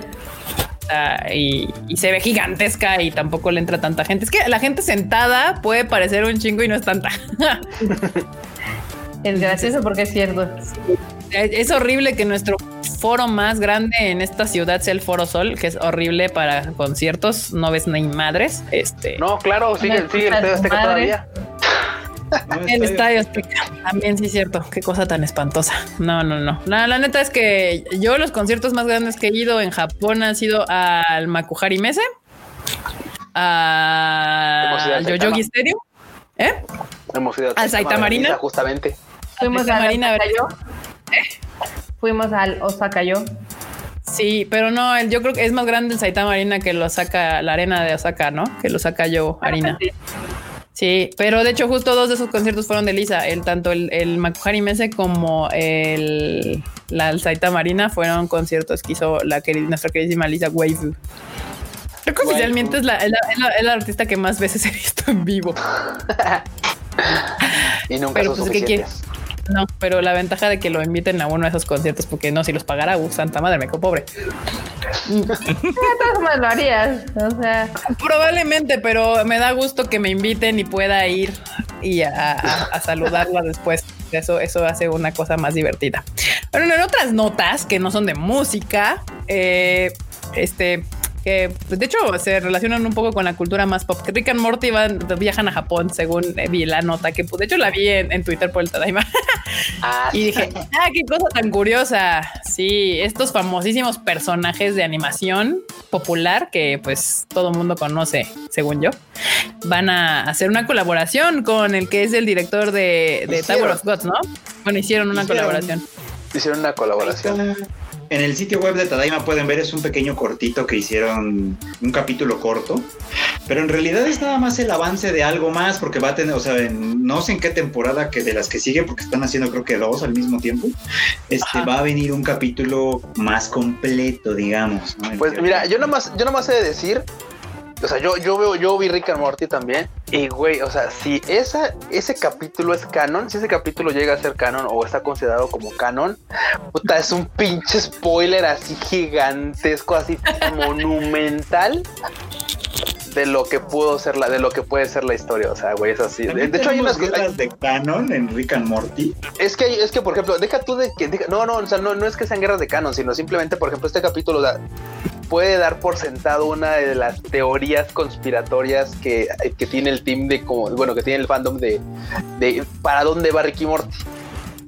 y, se ve gigantesca y tampoco le entra tanta gente. Es que la gente sentada puede parecer un chingo y no es tanta. es gracioso porque es cierto. Es horrible que nuestro foro más grande en esta ciudad sea el Foro Sol, que es horrible para conciertos. No ves ni madres. Este. No, claro, sigue, sigue el pedo todavía el estadio También sí es cierto. Qué cosa tan espantosa. No, no, no. La, la, neta es que yo los conciertos más grandes que he ido en Japón han sido al Makuhari Mese, al Yoyogi Stadium, ¿eh? Hemos ido al Saitama Marina. Justamente. Fuimos a Marina, yo. Fuimos al Osaka yo. Sí, pero no, yo creo que es más grande el Saitama Marina que lo saca la arena de Osaka, ¿no? Que lo saca yo Harina. Sí, pero de hecho justo dos de sus conciertos fueron de Lisa, el tanto el, el Makuhari Mese como el la Alzaita Marina fueron conciertos que hizo la nuestra queridísima Lisa Waifu. Creo que oficialmente es la, la, artista que más veces he visto en vivo. y nunca pero, pues, ¿qué no, pero la ventaja de que lo inviten a uno de esos conciertos, porque no, si los pagara, uh, santa madre, me quedo pobre. lo harías, o sea. Probablemente, pero me da gusto que me inviten y pueda ir y a, saludarla después. Eso, eso hace una cosa más divertida. Bueno, en otras notas que no son de música, eh, este que de hecho se relacionan un poco con la cultura más pop. Que Rick and Morty van, viajan a Japón, según vi la nota, que de hecho la vi en, Twitter por el Tadaima. Ah. y dije, ah, qué cosa tan curiosa. Sí, estos famosísimos personajes de animación popular que pues todo mundo conoce, según yo, van a hacer una colaboración con el que es el director de, Tower of Gods, ¿no? Bueno, hicieron una colaboración. Hicieron una colaboración en el sitio web de Tadaima pueden ver, es un pequeño cortito que hicieron, un capítulo corto, pero en realidad es nada más el avance de algo más, porque va a tener, o sea, no sé en qué temporada que de las que sigue, porque están haciendo creo que dos al mismo tiempo, este va a venir un capítulo más completo, digamos. Pues mira, yo nada más, yo nada más he de decir o sea, yo, yo veo, yo vi Rick and Morty también. Y güey, o sea, si esa, ese capítulo es canon, si ese capítulo llega a ser canon o está considerado como canon, puta, es un pinche spoiler así gigantesco, así monumental de lo que pudo ser la, de lo que puede ser la historia. O sea, güey, es así. De, hecho, hay unas cosas de canon en Rick and Morty. Es que, es que, por ejemplo, deja tú de que, no, no, o sea, no, no es que sean guerras de canon, sino simplemente, por ejemplo, este capítulo da, puede dar por sentado una de las teorías conspiratorias que, que tiene el team de como, bueno, que tiene el fandom de, de para dónde va Ricky Morty.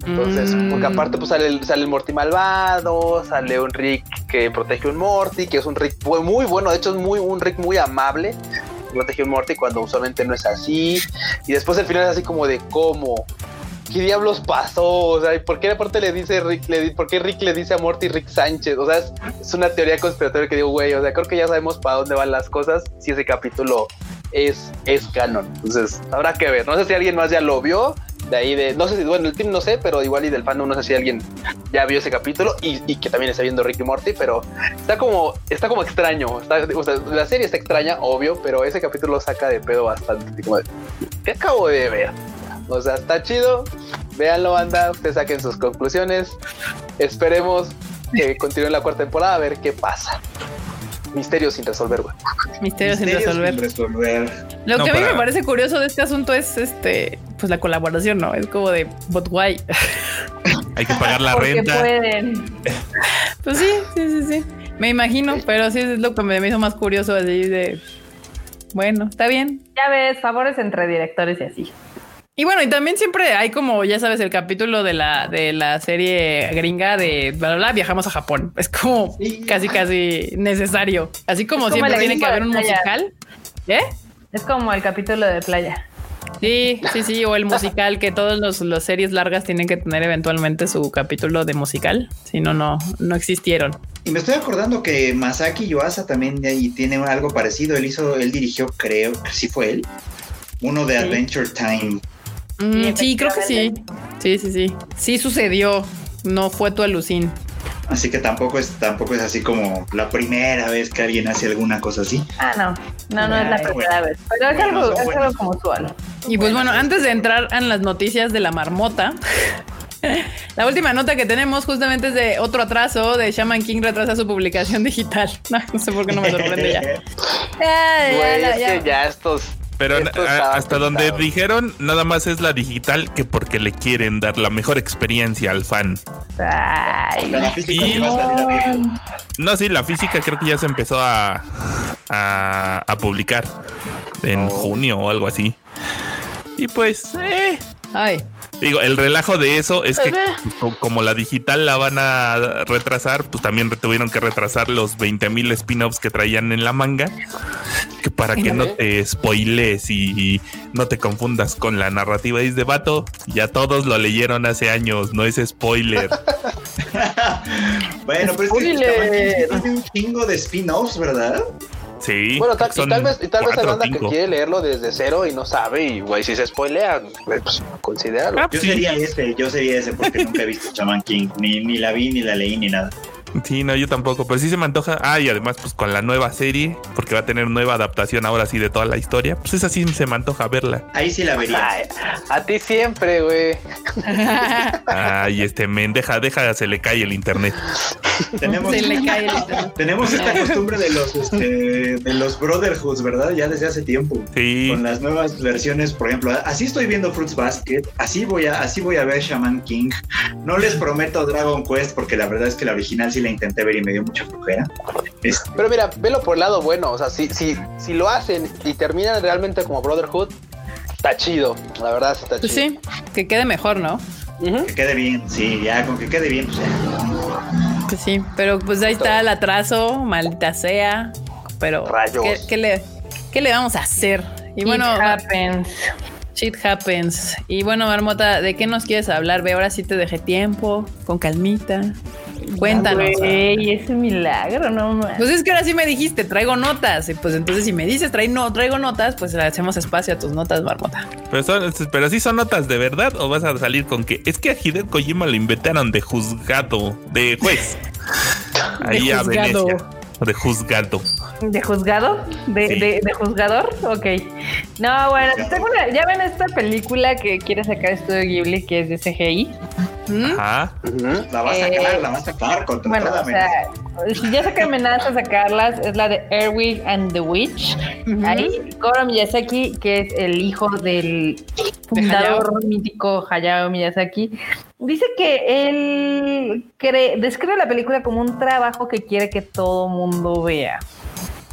Entonces, porque mm. aparte pues sale el, sale el Morty malvado, sale un Rick que protege un Morty, que es un Rick muy bueno, de hecho es muy un Rick muy amable, protege un Morty cuando usualmente no es así. Y después el final es así como de cómo, ¿qué diablos pasó? O sea, ¿por qué aparte le dice Rick, le, por qué Rick le dice a Morty Rick Sánchez? O sea, es, una teoría conspiratoria que digo, güey, o sea, creo que ya sabemos para dónde van las cosas si ese capítulo es, es canon. Entonces, habrá que ver. No sé si alguien más ya lo vio. De ahí de, no sé si, bueno, el team no sé, pero igual y del fandom no sé si alguien ya vio ese capítulo y, que también está viendo Rick y Morty, pero está como, está como extraño. Está, o sea, la serie está extraña, obvio, pero ese capítulo saca de pedo bastante. Como de, ¿Qué acabo de ver? O sea, está chido. Véanlo, anda, ustedes saquen sus conclusiones. Esperemos que continúe la cuarta temporada a ver qué pasa. Misterios sin resolver, güey. Misterios, sin resolver. Lo que a mí me parece curioso de este asunto es este, pues la colaboración, ¿no? Es como de, but why? Hay que pagar la Porque renta. pueden. Pues sí, sí, sí, sí. Me imagino, pero sí es lo que me hizo más curioso así de, bueno, está bien. Ya ves, favores entre directores y así. Y bueno, y también siempre hay como, ya sabes, el capítulo de la, de la serie gringa de bla, bla, viajamos a Japón. Es como casi, casi necesario. Así como, siempre tiene que haber un musical. ¿Eh? Es como el capítulo de playa. Sí, sí, sí, o el musical, que todas las series largas tienen que tener eventualmente su capítulo de musical, si no, no, no existieron. Y me estoy acordando que Masaki Yuasa también ahí tiene algo parecido. Él hizo, él dirigió, creo que sí fue él, uno de Adventure Time. Mm, sí, creo que sí. Sí, sí, sí. Sí sucedió. No fue tu alucín. Así que tampoco es, tampoco es así como la primera vez que alguien hace alguna cosa así. Ah, no. No, no es la primera vez. Pero es algo, es algo como usual. Y pues bueno, antes de entrar en las noticias de la marmota, La última nota que tenemos justamente es de otro atraso de Shaman King retrasa su publicación digital. No, sé por qué no me sorprende ya. ya, ya, ya estos pero hasta donde dijeron, nada más es la digital que porque le quieren dar la mejor experiencia al fan. la física no. sí, la física creo que ya se empezó a, a, publicar en oh. junio o algo así. Y pues, eh. Ay. Digo, el relajo de eso es que como la digital la van a retrasar, pues también tuvieron que retrasar los 20 mil spin-offs que traían en la manga, que para que no te spoiles y, no te confundas con la narrativa de vato, ya todos lo leyeron hace años, no es spoiler. bueno, pero es que tiene un chingo de spin-offs, ¿verdad? Sí. Bueno, tal, y tal vez, y tal vez hay banda que quiere leerlo desde cero y no sabe, y güey, si se spoilea, pues considéralo. Ah, yo sería ese, yo sería ese, porque nunca he visto Chaman King, ni, ni la vi, ni la leí, ni nada. Sí, no, yo tampoco, pero sí se me antoja. Ah, y además, pues con la nueva serie, porque va a tener nueva adaptación ahora sí de toda la historia, pues esa sí se me antoja verla. Ahí sí la vería. a ti siempre, güey. Ay, este men, deja, deja, se le cae el internet. tenemos, se le cae el internet. tenemos esta costumbre de los, este, de los Brotherhoods, ¿verdad? Ya desde hace tiempo. Sí. Con las nuevas versiones, por ejemplo, así estoy viendo Fruits Basket, así voy a, así voy a ver Shaman King. No les prometo Dragon Quest, porque la verdad es que la original sí la intenté ver y me dio mucha flojera. Este, Pero mira, velo por el lado bueno, o sea, si, si, si lo hacen y terminan realmente como Brotherhood, está chido, la verdad está pues chido. Sí, que quede mejor, ¿no? Que quede bien, sí, ya, con que quede bien, pues Pues sí, pero pues ahí está el atraso, maldita sea. Pero ¿qué, le, ¿qué le vamos a hacer? Y bueno, happens. Shit happens. Y bueno, Marmota, ¿de qué nos quieres hablar? Ve, ahora sí te dejé tiempo, con calmita. Cuéntanos. Güey, es un milagro, no Pues es que ahora sí me dijiste, traigo notas. Y pues entonces, si me dices, trae no, traigo notas, pues le hacemos espacio a tus notas, Marmota. Pero, son, pero sí son notas de verdad, o vas a salir con que es que a Hideo Kojima lo inventaron de juzgado, de juez. Ahí a Venecia. De juzgado. ¿De juzgado? ¿De, de, juzgador? Ok. No, bueno, tengo una, ya ven esta película que quiere sacar Estudio Ghibli, que es de CGI. Ajá. La vas a sacar, eh, la vas a sacar con bueno, o sea, ya sé que amenaza sacarlas, es la de Erwin and the Witch. Ahí, Goro Miyazaki, que es el hijo del fundador mítico Hayao Miyazaki, dice que él describe la película como un trabajo que quiere que todo mundo vea.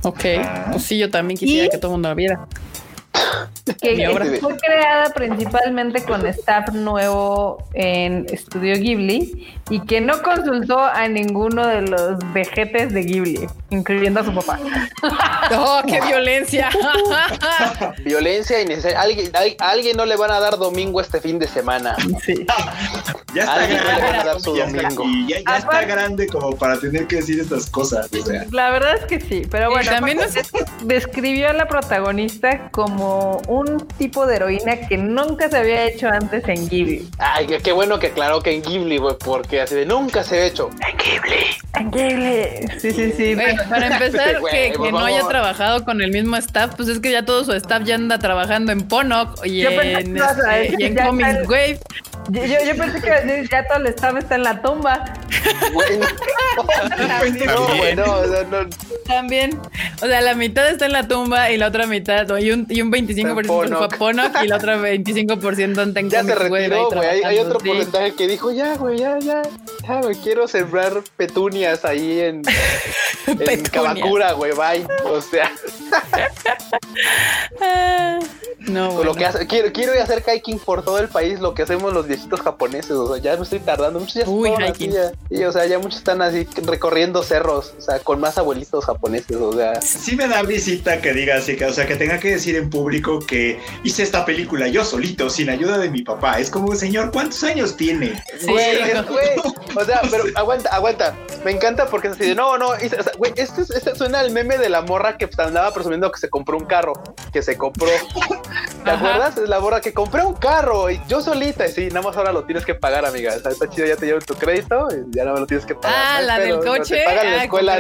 Ok, pues sí, yo también quisiera que todo el mundo la viera que fue creada principalmente con staff nuevo en Estudio Ghibli y que no consultó a ninguno de los vejetes de Ghibli, incluyendo a su papá. ¡Oh, qué violencia! violencia innecesaria. ¿Alguien, a alguien no le van a dar domingo este fin de semana. Sí. ya está grande. Ya, está, grande como para tener que decir estas cosas. La verdad es que sí, pero bueno, también describió a la protagonista como un tipo de heroína que nunca se había hecho antes en Ghibli. Ay, qué bueno que aclaró que en Ghibli, güey, porque así de nunca se ha hecho. En Ghibli. En Ghibli. Sí, sí, sí. para empezar, que, no haya trabajado con el mismo staff, pues es que ya todo su staff ya anda trabajando en Ponok y en, este, y en Comics Wave. Yo, yo, pensé que ya todo el staff está en la tumba. Bueno, También. También. O sea, la mitad está en la tumba y la otra mitad, y un, y un 25% fue a Ponok y la otra 25% anda en Ya se retiró, güey. Hay, hay, otro porcentaje que dijo, ya, güey, ya, ya. Ya, güey, quiero sembrar petunias ahí en, en Kamakura, güey, bye. O sea. No, lo que hace, quiero, quiero ir a hacer hiking por todo el país, lo que hacemos los viejitos japoneses. O sea, ya me estoy tardando. Muchos ya Uy, hiking. y, o sea, ya muchos están así recorriendo cerros, o sea, con más abuelitos japoneses. O sea, sí me da visita que diga así, que, o sea, que tenga que decir en público que hice esta película yo solito, sin ayuda de mi papá. Es como, señor, ¿cuántos años tiene? Sí, güey, O sea, pero aguanta, aguanta. Me encanta porque es así no, no, o sea, güey, este, este, suena al meme de la morra que andaba presumiendo que se compró un carro, que se compró. ¿Te acuerdas? Es la morra que compré un carro y yo solita. Y sí, nada más ahora lo tienes que pagar, amiga. O sea, está chido, ya te llevo tu crédito y ya no me lo tienes que pagar. Ah, la del coche. te pagan la ah, escuela.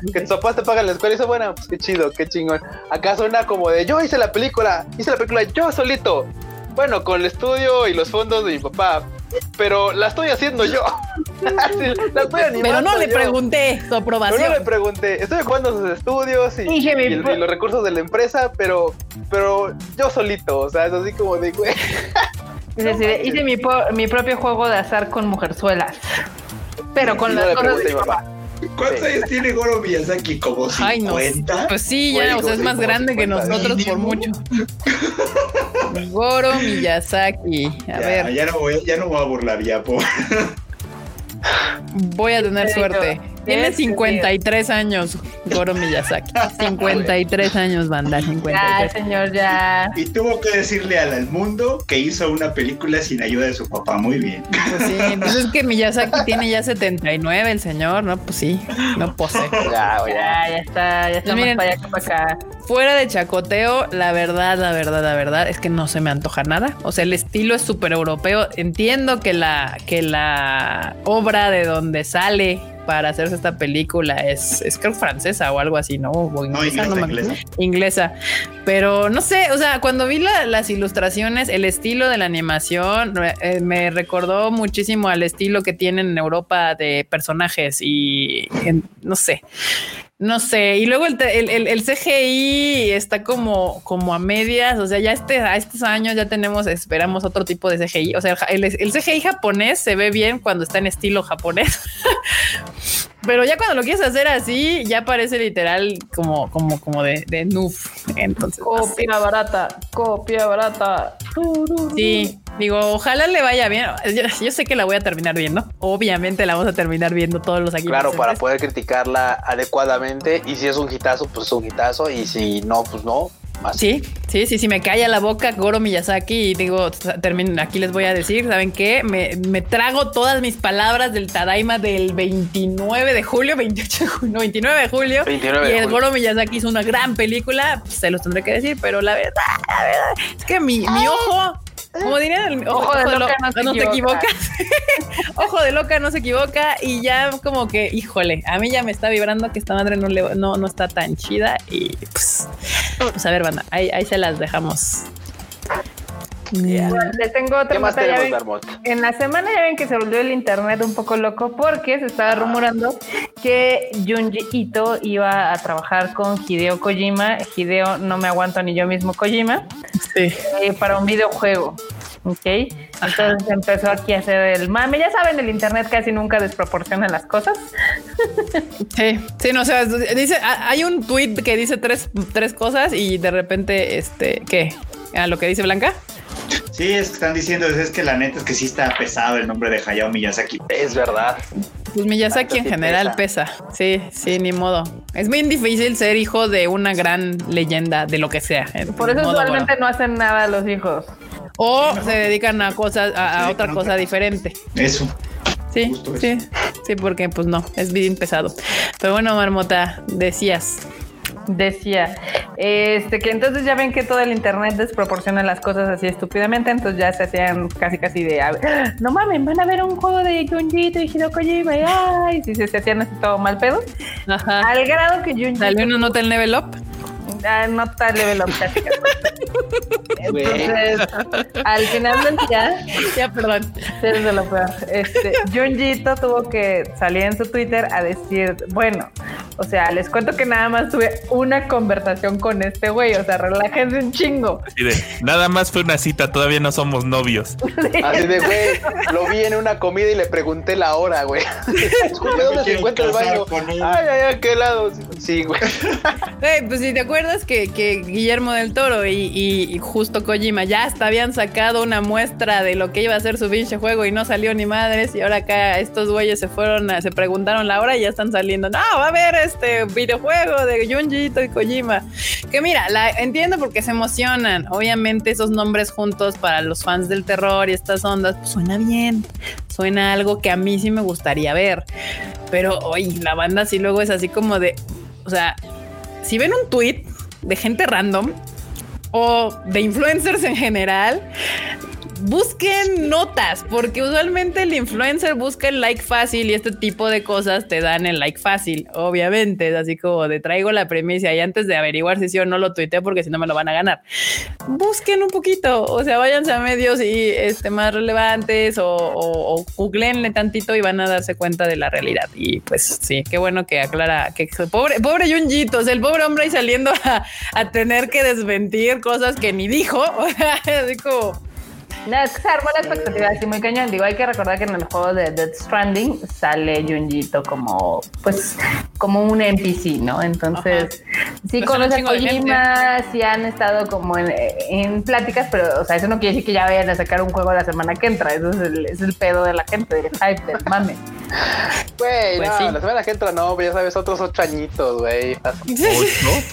Pues que tus papás te pagan la escuela y eso, bueno, pues qué chido, qué chingón. Acá suena como de yo hice la película, hice la película yo solito. Bueno, con el estudio y los fondos de mi papá, pero la estoy haciendo yo. la estoy pero no le pregunté su aprobación. Pero no le pregunté. Estoy jugando sus estudios y, los recursos de la empresa, pero, pero yo solito. O sea, es así como de, güey. hice mi, mi, propio juego de azar con mujerzuelas. Pero con las cosas de mi papá. ¿Cuántos años tiene Goro Miyazaki? ¿Como 50? Pues sí, ya, o sea, es más grande que nosotros por mucho. Goro Miyazaki. A ver. Ya no, voy, ya no voy a burlar ya, por. Voy a tener suerte. Tiene 53 años, Goro Miyazaki. 53 años, banda. 53. Ya, señor, ya. Y tuvo que decirle al mundo que hizo una película sin ayuda de su papá. Muy bien. Pues sí, pues es que Miyazaki tiene ya 79, el señor, ¿no? Pues sí, no posee. Ya, ya, ya está, ya está pues para allá para acá. Fuera de chacoteo, la verdad, la verdad, la verdad es que no se me antoja nada. O sea, el estilo es súper europeo. Entiendo que la, que la obra de donde sale para hacerse esta película es, es creo francesa o algo así, ¿no? inglesa, no, inglesa, inglesa. Pero no sé, o sea, cuando vi las ilustraciones, el estilo de la animación eh, me recordó muchísimo al estilo que tienen en Europa de personajes y no sé. No sé, y luego el, el, CGI está como, como a medias, o sea, ya este, a estos años ya tenemos, esperamos otro tipo de CGI, o sea, el, el CGI japonés se ve bien cuando está en estilo japonés, pero ya cuando lo quieres hacer así, ya parece literal como, como, como de, de noof. Entonces, copia barata, copia barata. Sí, digo, ojalá le vaya bien. Yo, sé que la voy a terminar viendo. Obviamente la vamos a terminar viendo todos los aquí. Claro, para poder criticarla adecuadamente. Y si es un hitazo, pues es un hitazo. Y si no, pues no. Sí, sí, sí, sí, me calla la boca Goro Miyazaki y digo, termino, aquí les voy a decir, ¿saben qué? Me, trago todas mis palabras del Tadaima del 29 de julio, 28 de julio, 29 de julio. y el Goro Miyazaki hizo una gran película, pues, se los tendré que decir, pero la verdad, la verdad, es que mi, mi ojo como diría el ojo, de loca, no, se equivoca. ojo de loca no se equivoca y ya como que, híjole, a mí ya me está vibrando que esta madre no, le, no, no está tan chida y pues, pues a ver, banda, ahí, ahí se las dejamos. Le tengo otra más En la semana ya ven que se volvió el internet un poco loco porque se estaba rumorando que Junji Ito iba a trabajar con Hideo Kojima. Hideo no me aguanto ni yo mismo Kojima. Sí. Eh, para un videojuego. Ok. Entonces empezó aquí a hacer el mame. Ya saben, el internet casi nunca desproporciona las cosas. Sí, sí, no, o sea, dice, hay un tweet que dice tres, tres cosas y de repente, este, ¿qué? ¿A lo que dice Blanca? Sí, es que están diciendo, es que la neta es que sí está pesado el nombre de Hayao Miyazaki. Es verdad. Pues Miyazaki en general pesa. Sí, sí, ni modo. Es muy difícil ser hijo de una gran leyenda de lo que sea. Por eso usualmente no hacen nada los hijos. O se dedican a cosas, a, otra cosa diferente. Eso. Sí, sí, sí, porque pues no, es bien pesado. Pero bueno, Marmota, decías decía este que entonces ya ven que todo el internet desproporciona las cosas así estúpidamente, entonces ya se hacían casi casi de no mames, van a ver un juego de Junjito y Hideo Kojima y ay, si se, hacían así todo mal pedo. Ajá. Al grado que Junjito ¿Salió una nota el level up? Ah, no está level up casi. Entonces, al final del día, ya perdón, es de lo peor. Este, Junjito tuvo que salir en su Twitter a decir, bueno, O sea, les cuento que nada más tuve una conversación con este güey. O sea, relájense un chingo. Así de, nada más fue una cita, todavía no somos novios. Así de, güey, lo vi en una comida y le pregunté la hora, güey. ¿Dónde se encuentra el baño? Ay, ay, ¿a qué lado? Sí, güey. pues si te acuerdas que, que Guillermo del Toro y, justo Kojima ya hasta habían sacado una muestra de lo que iba a ser su pinche juego y no salió ni madres. Y ahora acá estos güeyes se fueron, a, se preguntaron la hora y ya están saliendo. No, va a haber este videojuego de Junjito y Kojima. Que mira, la entiendo porque se emocionan. Obviamente esos nombres juntos para los fans del terror y estas ondas, pues suena bien. Suena algo que a mí sí me gustaría ver. Pero hoy la banda sí luego es así como de, o sea, si ven un tweet de gente random o de influencers en general, busquen notas, porque usualmente el influencer busca el like fácil y este tipo de cosas te dan el like fácil, obviamente, es así como de traigo la premisa y antes de averiguar si sí o no lo tuiteo porque si no me lo van a ganar. Busquen un poquito, o sea, váyanse a medios y este, más relevantes o, o, googleenle tantito y van a darse cuenta de la realidad. Y pues sí, qué bueno que aclara que pobre, pobre Junjito, el pobre hombre ahí saliendo a, a tener que desmentir cosas que ni dijo, así como no, es que se armó la expectativa así muy cañón. Digo, hay que recordar que en el juego de Dead Stranding sale Junjito como, pues, como un NPC, ¿no? Entonces, sí conoce a Kojima, sí han estado como en, pláticas, pero, o sea, eso no quiere decir que ya vayan a sacar un juego la semana que entra. Eso es el, es el pedo de la gente, del hype, del mame. Güey, pues no, la semana que entra no, ya sabes, otros ocho añitos, güey. ¿Ocho?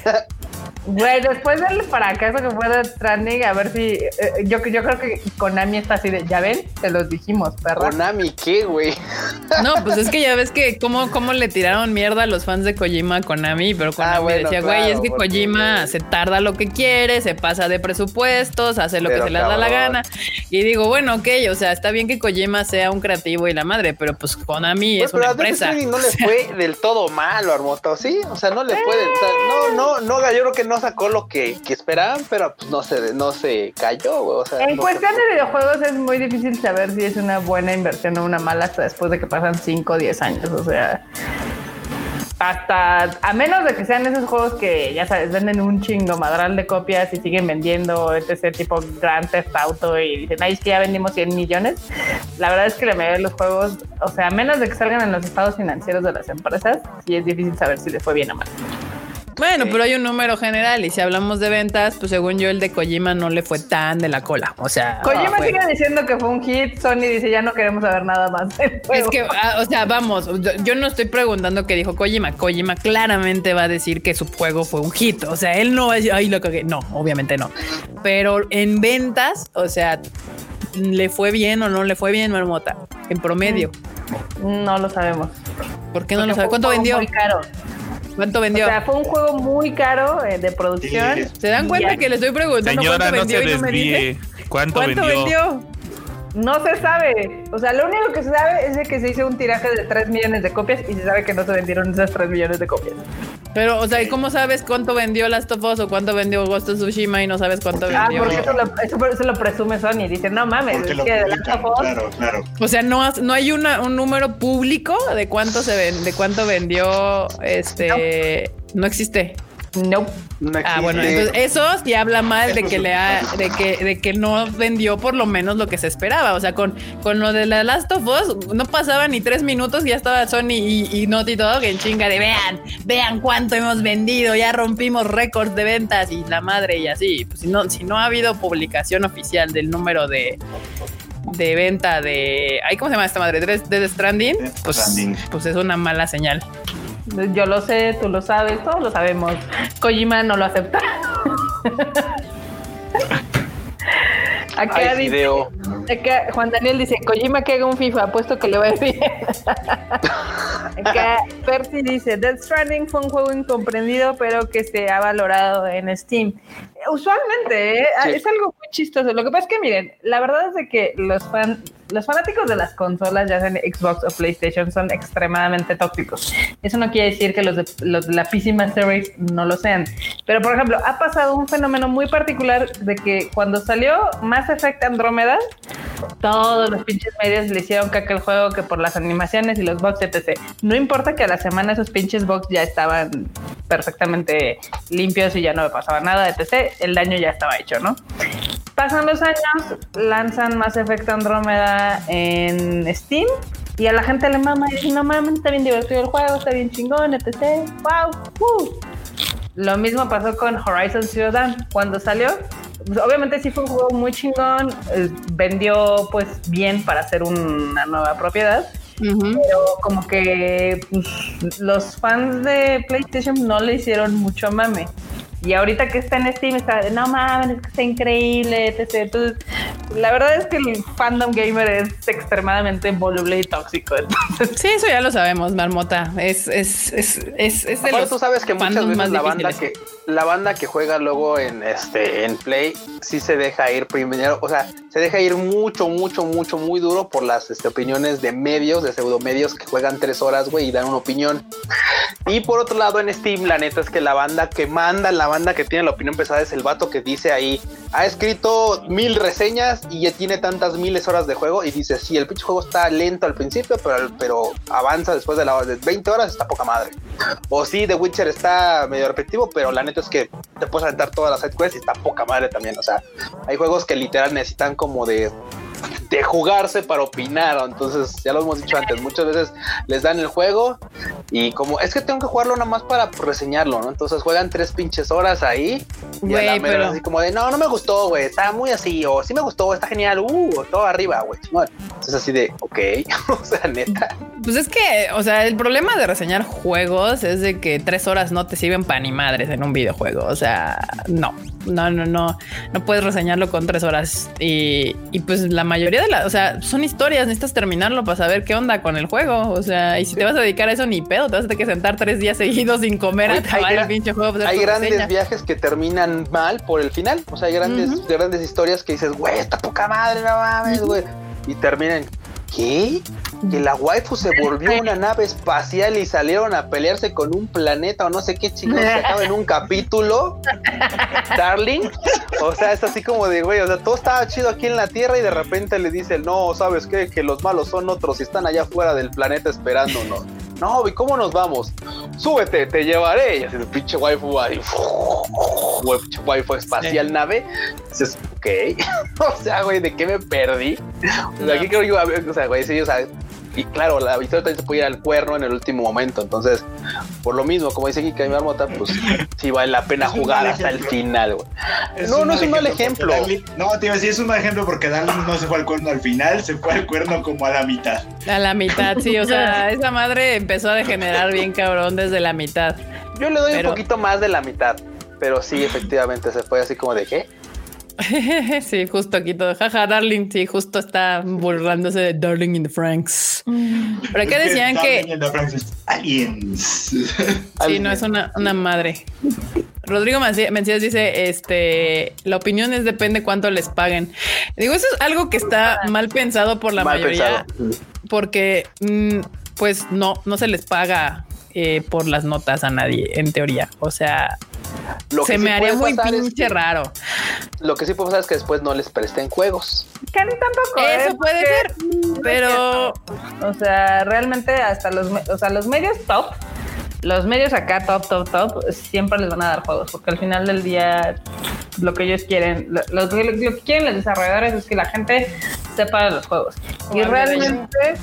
Güey, después del fracaso que fue de Stranding, a ver si. Eh, yo, yo creo que Konami está así de. Ya ven, te los dijimos, perro. ¿Konami qué, güey? No, pues es que ya ves que cómo, cómo le tiraron mierda a los fans de Kojima a Konami, pero ah, Konami decía, güey, es que Kojima se tarda lo que quiere, se pasa de presupuestos, hace lo que se le da la gana. Y digo, bueno, ok, o sea, está bien que Kojima sea un creativo y la madre, pero pues Konami pues, es una empresa. no le fue del todo malo, Armoto, ¿sí? O sea, no le. O sea, no, no, no, yo creo que no no sacó lo que, esperaban, pero pues no se, no se cayó. en cuestión de videojuegos es muy difícil saber si es una buena inversión o una mala hasta después de que pasan 5 o 10 años. O sea, hasta a menos de que sean esos juegos que ya sabes, venden un chingo madral de copias y siguen vendiendo este tipo Grand Theft Auto y dicen, ay, es que ya vendimos 100 millones. La verdad es que la mayoría de los juegos, o sea, a menos de que salgan en los estados financieros de las empresas, sí es difícil saber si les fue bien o mal. Bueno, pero hay un número general y si hablamos de ventas, pues según yo el de Kojima no le fue tan de la cola. O sea, Kojima sigue diciendo que fue un hit, Sony dice ya no queremos saber nada más. Es que, ah, o sea, vamos, yo no estoy preguntando qué dijo Kojima. Kojima claramente va a decir que su juego fue un hit. O sea, él no va a decir, ay, lo cagué. No, obviamente no. Pero en ventas, o sea, ¿le fue bien o no le fue bien, Marmota? En promedio. No lo sabemos. ¿Por qué no lo sabe? ¿Cuánto vendió? Muy caro. ¿Cuánto vendió? O sea, fue un juego muy caro eh, de producción. ¿Se dan cuenta que le estoy preguntando cuánto vendió no y no me dice? ¿Cuánto, vendió? No se sabe. O sea, lo único que se sabe es de que se hizo un tiraje de 3 millones de copias y se sabe que no se vendieron esas 3 millones de copias. Pero, o sea, ¿y cómo sabes cuánto vendió Last of Us o cuánto vendió Ghost of Tsushima y no sabes cuánto ah, vendió? Ah, porque eso lo, eso, lo, presume Sony. Dice, no mames, es que de Last of Us. Claro, claro. O sea, no, no hay una, un número público de cuánto se ven, de cuánto vendió este. no existe. No. ah, bueno, entonces eso sí habla mal de que le ha, de que, de que no vendió por lo menos lo que se esperaba. O sea, con, con lo de la Last of Us, no pasaba ni tres minutos y ya estaba Sony y, y Naughty Dog en chinga de vean, vean cuánto hemos vendido, ya rompimos récords de ventas y la madre y así. Pues si no, si no ha habido publicación oficial del número de de venta de. ¿Cómo se llama esta madre? ¿De, de Stranding? Pues, pues es una mala señal. Yo lo sé, tú lo sabes, todos lo sabemos. Kojima no lo acepta. Acá dice, Juan Daniel dice, Kojima que haga un FIFA, apuesto que le va a ir bien. acá Percy dice, Death Stranding fue un juego incomprendido, pero que se ha valorado en Steam. Usualmente, ¿eh? es algo muy chistoso. Lo que pasa es que, miren, la verdad es de que los fans los fanáticos de las consolas, ya sean Xbox o PlayStation, son extremadamente tóxicos. Eso no quiere decir que los de, los de la PC Master Race no lo sean. Pero, por ejemplo, ha pasado un fenómeno muy particular de que cuando salió Mass Effect Andrómeda, todos los pinches medios le hicieron caca el juego que por las animaciones y los bugs, etc. No importa que a la semana esos pinches bugs ya estaban perfectamente limpios y ya no me pasaba nada, etc. El daño ya estaba hecho, ¿no? Pasan los años, lanzan Mass Effect Andrómeda en Steam y a la gente le mama y dice, no mames, está bien divertido el juego, está bien chingón, etc. ¡Wow! Lo mismo pasó con Horizon Zero Dawn. Cuando salió, pues, obviamente sí fue un juego muy chingón, eh, vendió pues bien para hacer una nueva propiedad, pero como que pues, los fans de PlayStation no le hicieron mucho mame. Y ahorita que está en Steam está de, no mames, es que está increíble, etc. Entonces, la verdad es que el fandom gamer es extremadamente voluble y tóxico. Sí, eso ya lo sabemos, Marmota. Es, es, es, es, es de los tú sabes que muchas veces la banda que la banda que juega luego en este en Play sí se deja ir primero, o sea, se deja ir mucho, mucho, mucho, muy duro por las este, opiniones de medios, de pseudomedios que juegan tres horas, güey, y dan una opinión. Y por otro lado, en Steam, la neta es que la banda que manda, la banda que tiene la opinión pesada es el vato que dice ahí, ha escrito mil reseñas y ya tiene tantas miles horas de juego y dice, sí, el pinche juego está lento al principio, pero, pero avanza después de, la, de 20 horas, está poca madre. O sí, The Witcher está medio repetitivo, pero la neta es que te puedes aventar todas las side y está poca madre también. O sea, hay juegos que literal necesitan como de de jugarse para opinar. Entonces, ya lo hemos dicho antes, muchas veces les dan el juego y como es que tengo que jugarlo nada más para reseñarlo, ¿no? Entonces juegan tres pinches horas ahí y pero... así como de no, no me gustó, güey, está muy así, o sí me gustó, está genial, uh, todo arriba, güey. Entonces así de, ok, o sea, neta. Pues es que, o sea, el problema de reseñar juegos es de que tres horas no te sirven para ni madres en un videojuego. O sea, no, no, no, no, no puedes reseñarlo con tres horas y, y pues la mayoría de las, o sea, son historias, necesitas terminarlo para saber qué onda con el juego. O sea, y si te vas a dedicar a eso, ni pedo, te vas a tener que sentar tres días seguidos sin comer a acabar el pinche juego. Pues, hay grandes viajes que terminan mal por el final. O sea, hay grandes, grandes historias que dices, güey, está poca madre, no mames, güey. Y terminan ¿Qué? Que la waifu se volvió una nave espacial y salieron a pelearse con un planeta o no sé qué chingados se acaba en un capítulo. Darling. O sea, es así como de, güey, o sea, todo estaba chido aquí en la Tierra y de repente le dice, no, ¿sabes qué? Que los malos son otros y están allá fuera del planeta esperándonos. No, ¿y cómo nos vamos? Súbete, te llevaré. Y así el pinche waifu ahí, pinche waifu espacial nave. Dices, ok. o sea, güey, ¿de qué me perdí? O sea, aquí creo yo, o sea, güey, sí, o sea, y claro, la victoria también se puede ir al cuerno en el último momento. Entonces, por lo mismo, como dice Kika y Marmota, pues sí vale la pena jugar hasta el final, güey. No, no es un mal ejemplo. no, te iba a decir, es un mal ejemplo porque Darling no se fue al cuerno al final, se fue al cuerno como a la mitad. A la mitad, sí, o sea, esa madre empezó a degenerar bien cabrón desde la mitad. Yo le doy un poquito más de la mitad, pero sí, efectivamente, se fue así como de qué. sí, justo aquí todo. Jaja, Darling, sí, justo está burlándose de Darling in the Franks. Pero qué decían que. Aliens. Sí, no, es una, una madre. Rodrigo Mencías dice: Este, la opinión es depende cuánto les paguen. Digo, eso es algo que está mal pensado por la mayoría. Porque, mm, pues, no, no se les paga eh, por las notas a nadie, en teoría. O sea, se me haría muy pinche raro. Lo que sí puedo pasar es que después no les presten juegos. Que tampoco. Eso ¿eh? puede ser, pero. O sea, realmente hasta los, o sea, los medios top, los medios acá top, top, top, siempre les van a dar juegos, porque al final del día lo que ellos quieren, lo, que quieren los desarrolladores es que la gente sepa de los juegos. y realmente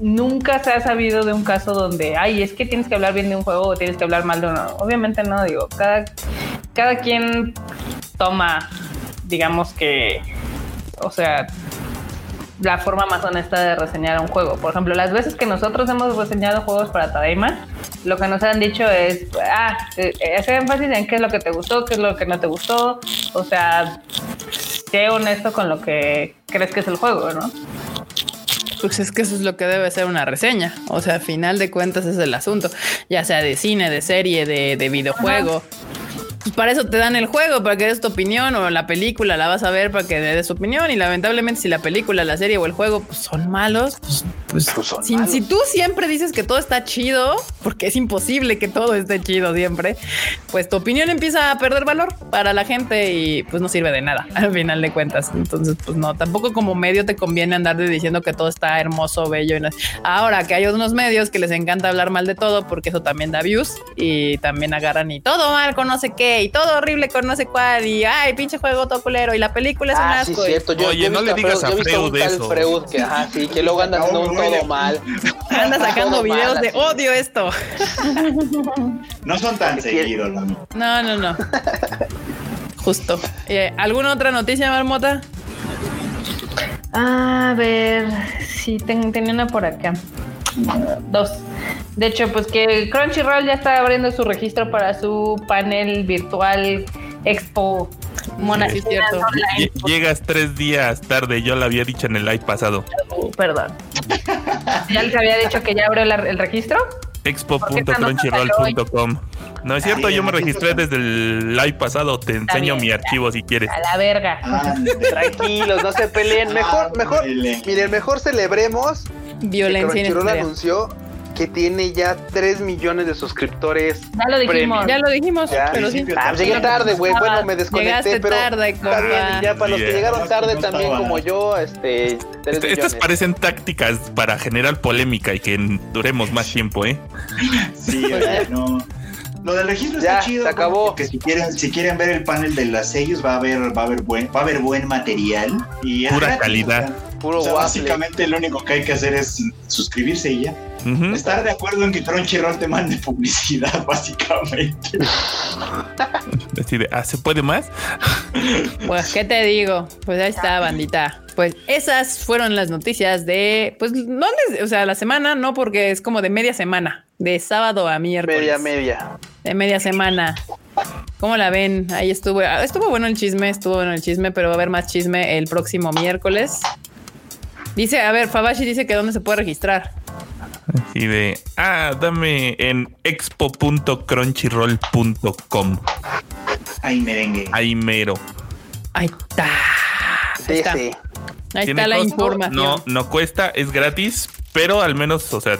nunca se ha sabido de un caso donde, ay, es que tienes que hablar bien de un juego o tienes que hablar mal de uno. Obviamente no, digo, cada, cada quien toma, digamos que, o sea, la forma más honesta de reseñar un juego. Por ejemplo, las veces que nosotros hemos reseñado juegos para Tadaima, lo que nos han dicho es, ah, eh, hacer énfasis en qué es lo que te gustó, qué es lo que no te gustó. O sea, sé honesto con lo que crees que es el juego, ¿no? Pues es que eso es lo que debe ser una reseña. O sea, a final de cuentas es el asunto, ya sea de cine, de serie, de, videojuego. Para eso te dan el juego, para que des tu opinión, o la película la vas a ver para que des tu opinión. Y lamentablemente, si la película, la serie o el juego pues, son malos, pues, pues, pues si, tú siempre dices que todo está chido, porque es imposible que todo esté chido siempre, pues tu opinión empieza a perder valor para la gente y pues no sirve de nada al final de cuentas. Entonces, pues no, tampoco como medio te conviene andar diciendo que todo está hermoso, bello. Y Ahora que hay unos medios que les encanta hablar mal de todo, porque eso también da views y también agarran y todo mal con no sé qué y todo horrible con no sé cuál y ay, pinche juego todo culero y la película es un ah, asco. Sí, cierto. Yo, Oye, no le digas a Freud eso. Freud que, ajá, sí, que luego anda haciendo un todo mal. Anda sacando videos de odio esto. No son tan seguidos, ¿no? No, no, no. Justo. Eh, ¿Alguna otra noticia, Marmota? A ver, sí, tenía una por acá. Dos. De hecho, pues que Crunchyroll ya está abriendo su registro para su panel virtual Expo Mona. Sí, cierto. Llegas tres días tarde, yo lo había dicho en el live pasado. perdón. ¿Ya les había dicho que ya abrió el registro? expo.crunchyroll.com. No es cierto, yo me registré desde el live pasado. Te enseño mi archivo si quieres. A la verga. Tranquilos, no se peleen. Mejor, mejor, miren, mejor celebremos. Violencia. Crunchyroll anunció que tiene ya 3 millones de suscriptores. Ya lo dijimos, ya lo dijimos, pero sí. Ah, llegué tarde, güey. Bueno, me desconecté, pero tarde, está bien, ya para los que llegaron tarde también como yo, este, este estas parecen tácticas para generar polémica y que duremos más tiempo, ¿eh? Sí, no. Lo del registro está chido. Se acabó. Que si quieren, si quieren ver el panel de las sellos, va a haber, va a haber buen, va a haber buen material y pura calidad. Puro básicamente lo único que hay que hacer es suscribirse y ya. Estar de acuerdo en que Crunchyroll te mande publicidad, básicamente. Decide, ¿ah, ¿se puede más? Pues, ¿qué te digo? Pues ahí está, bandita. Pues esas fueron las noticias de, pues, no, o sea, la semana, no, porque es como de media semana, de sábado a miércoles. Media, media. De media semana. ¿Cómo la ven? Ahí estuvo, estuvo bueno el chisme, estuvo bueno el chisme, pero va a haber más chisme el próximo miércoles. Dice, a ver, Fabashi dice que dónde se puede registrar. Así de, ah, dame en expo.crunchyroll.com. Ahí merengue. Ahí mero. Ahí está. Ahí está, Ahí está la información. No, no cuesta, es gratis, pero al menos, o sea,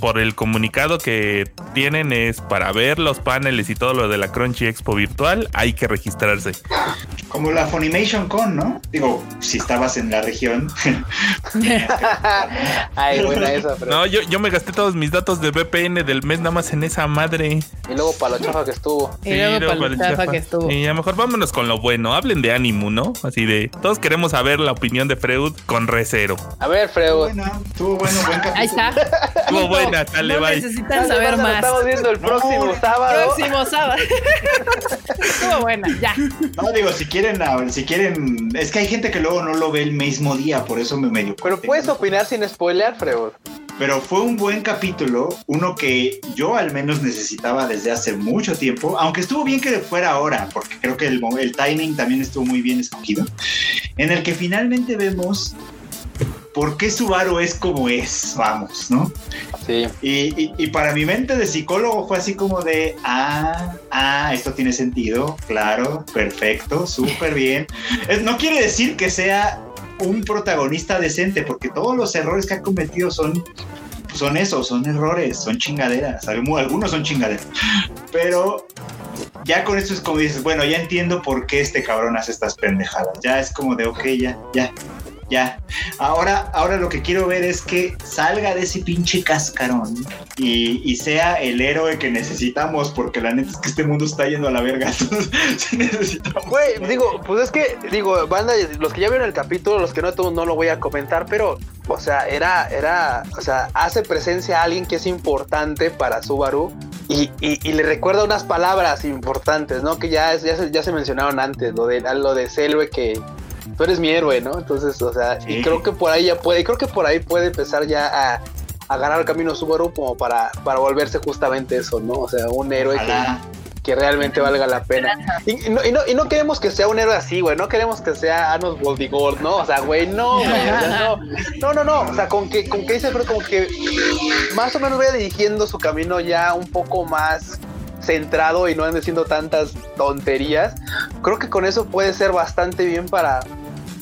por el comunicado que tienen es para ver los paneles y todo lo de la Crunchy Expo virtual, hay que registrarse. Como la Funimation Con, ¿no? Digo, si estabas en la región. Ay, buena esa, No, yo, yo me gasté todos mis datos de VPN del mes nada más en esa madre. Y luego para la chafa que estuvo. Y luego para la chafa que estuvo. Y a lo mejor vámonos con lo bueno. Hablen de ánimo, ¿no? Así de, todos queremos saber la opinión de Freud con recero. A ver, Freud. Estuvo bueno, buen capítulo. Ahí está. Estuvo buena, dale, no necesitan saber más. Estamos viendo el próximo sábado. Próximo sábado. Estuvo buena, ya. No, digo, si quieren, si quieren, es que hay gente que luego no lo ve el mismo día, por eso me medio. Pero puedes opinar sin spoiler, Freud. Pero fue un buen capítulo, uno que yo al menos necesitaba desde hace mucho tiempo, aunque estuvo bien que fuera ahora, porque creo que el, el timing también estuvo muy bien escogido, en el que finalmente vemos por qué Subaru es como es, vamos, ¿no? Sí. Y, y, para mi mente de psicólogo fue así como de, ah, ah, esto tiene sentido, claro, perfecto, súper bien. no quiere decir que sea un protagonista decente, porque todos los errores que ha cometido son son eso, son errores, son chingaderas. Algunos son chingaderas. Pero ya con esto es como dices, bueno, ya entiendo por qué este cabrón hace estas pendejadas. Ya es como de, ok, ya, ya, ya. Ahora, ahora lo que quiero ver es que salga de ese pinche cascarón y, sea el héroe que necesitamos, porque la neta es que este mundo está yendo a la verga. sí necesitamos. Güey, digo, pues es que, digo, banda, los que ya vieron el capítulo, los que no, no lo voy a comentar, pero, o sea, era, era, o sea, hace presencia a alguien que es importante para Subaru. Y, y, le recuerda unas palabras importantes, ¿no? Que ya, ya, se, ya se mencionaron antes, lo de, lo de Selve que, tú eres mi héroe, ¿no? Entonces, o sea, y creo que por ahí ya puede, creo que por ahí puede empezar ya a, a ganar el camino Subaru como para, para volverse justamente eso, ¿no? O sea, un héroe que, que realmente valga la pena. Y, no, y, no, y, no, queremos que sea un héroe así, güey, no queremos que sea Anos Voldigor, ¿no? O sea, güey, no, güey, no, no, no, no, o sea, con que, con que dice, pero como que más o menos vaya dirigiendo su camino ya un poco más centrado y no ande haciendo tantas tonterías, creo que con eso puede ser bastante bien para,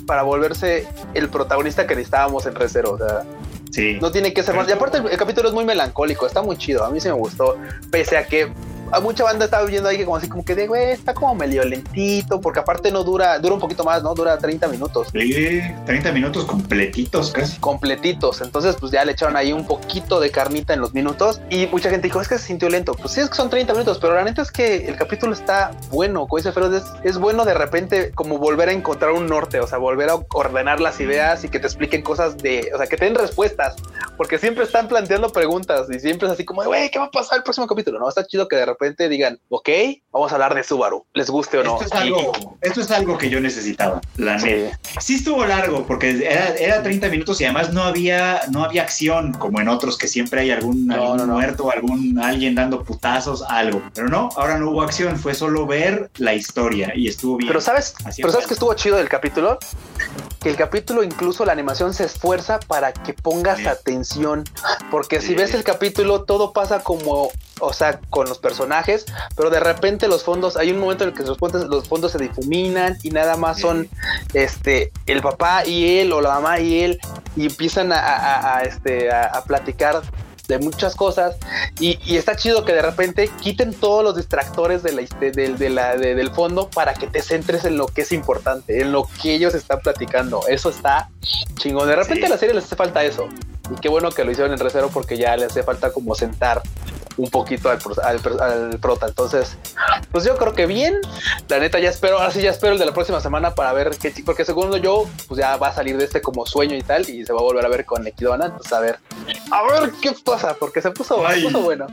para volverse el protagonista que necesitábamos en Recero. O sea, sí. no tiene que ser más. Y aparte, el, el, capítulo es muy melancólico, está muy chido. A mí sí me gustó, pese a que a mucha banda estaba viendo ahí que como así como que de güey, está como medio lentito, porque aparte no dura, dura un poquito más, ¿no? Dura 30 minutos. Sí, 30 minutos completitos casi. Completitos. Entonces, pues ya le echaron ahí un poquito de carnita en los minutos y mucha gente dijo, es que se sintió lento. Pues sí, es que son 30 minutos, pero la neta es que el capítulo está bueno, como dice Feroz, es, es bueno de repente como volver a encontrar un norte, o sea, volver a ordenar las ideas y que te expliquen cosas de, o sea, que te den respuestas, porque siempre están planteando preguntas y siempre es así como, güey, ¿qué va a pasar el próximo capítulo? No, está chido que de repente repente digan, ok, vamos a hablar de Subaru, les guste o no. Esto es algo, esto es algo que yo necesitaba, la sí. Sí estuvo largo porque era, era 30 minutos y además no había, no había acción como en otros que siempre hay algún, no, algún no, muerto, algún alguien dando putazos, algo. Pero no, ahora no hubo acción, fue solo ver la historia y estuvo bien. Pero sabes, pero sabes que estuvo chido del capítulo, que el capítulo incluso la animación se esfuerza para que pongas sí. atención, porque si ves el capítulo todo pasa como, o sea, con los personajes pero de repente los fondos, hay un momento en el que los fondos, los fondos se difuminan y nada más son este el papá y él o la mamá y él y empiezan a, a, a este a, platicar de muchas cosas y, y, está chido que de repente quiten todos los distractores de la, de, de la, de, del fondo para que te centres en lo que es importante, en lo que ellos están platicando. Eso está chingón. De repente sí. a la serie les hace falta eso. Y qué bueno que lo hicieron en Recero porque ya le hace falta como sentar un poquito al, al, al, prota. Entonces, pues yo creo que bien. La neta, ya espero, ahora sí ya espero el de la próxima semana para ver qué, porque segundo yo, pues ya va a salir de este como sueño y tal, y se va a volver a ver con Equidona. Entonces, a ver, a ver qué pasa, porque se puso, se puso bueno.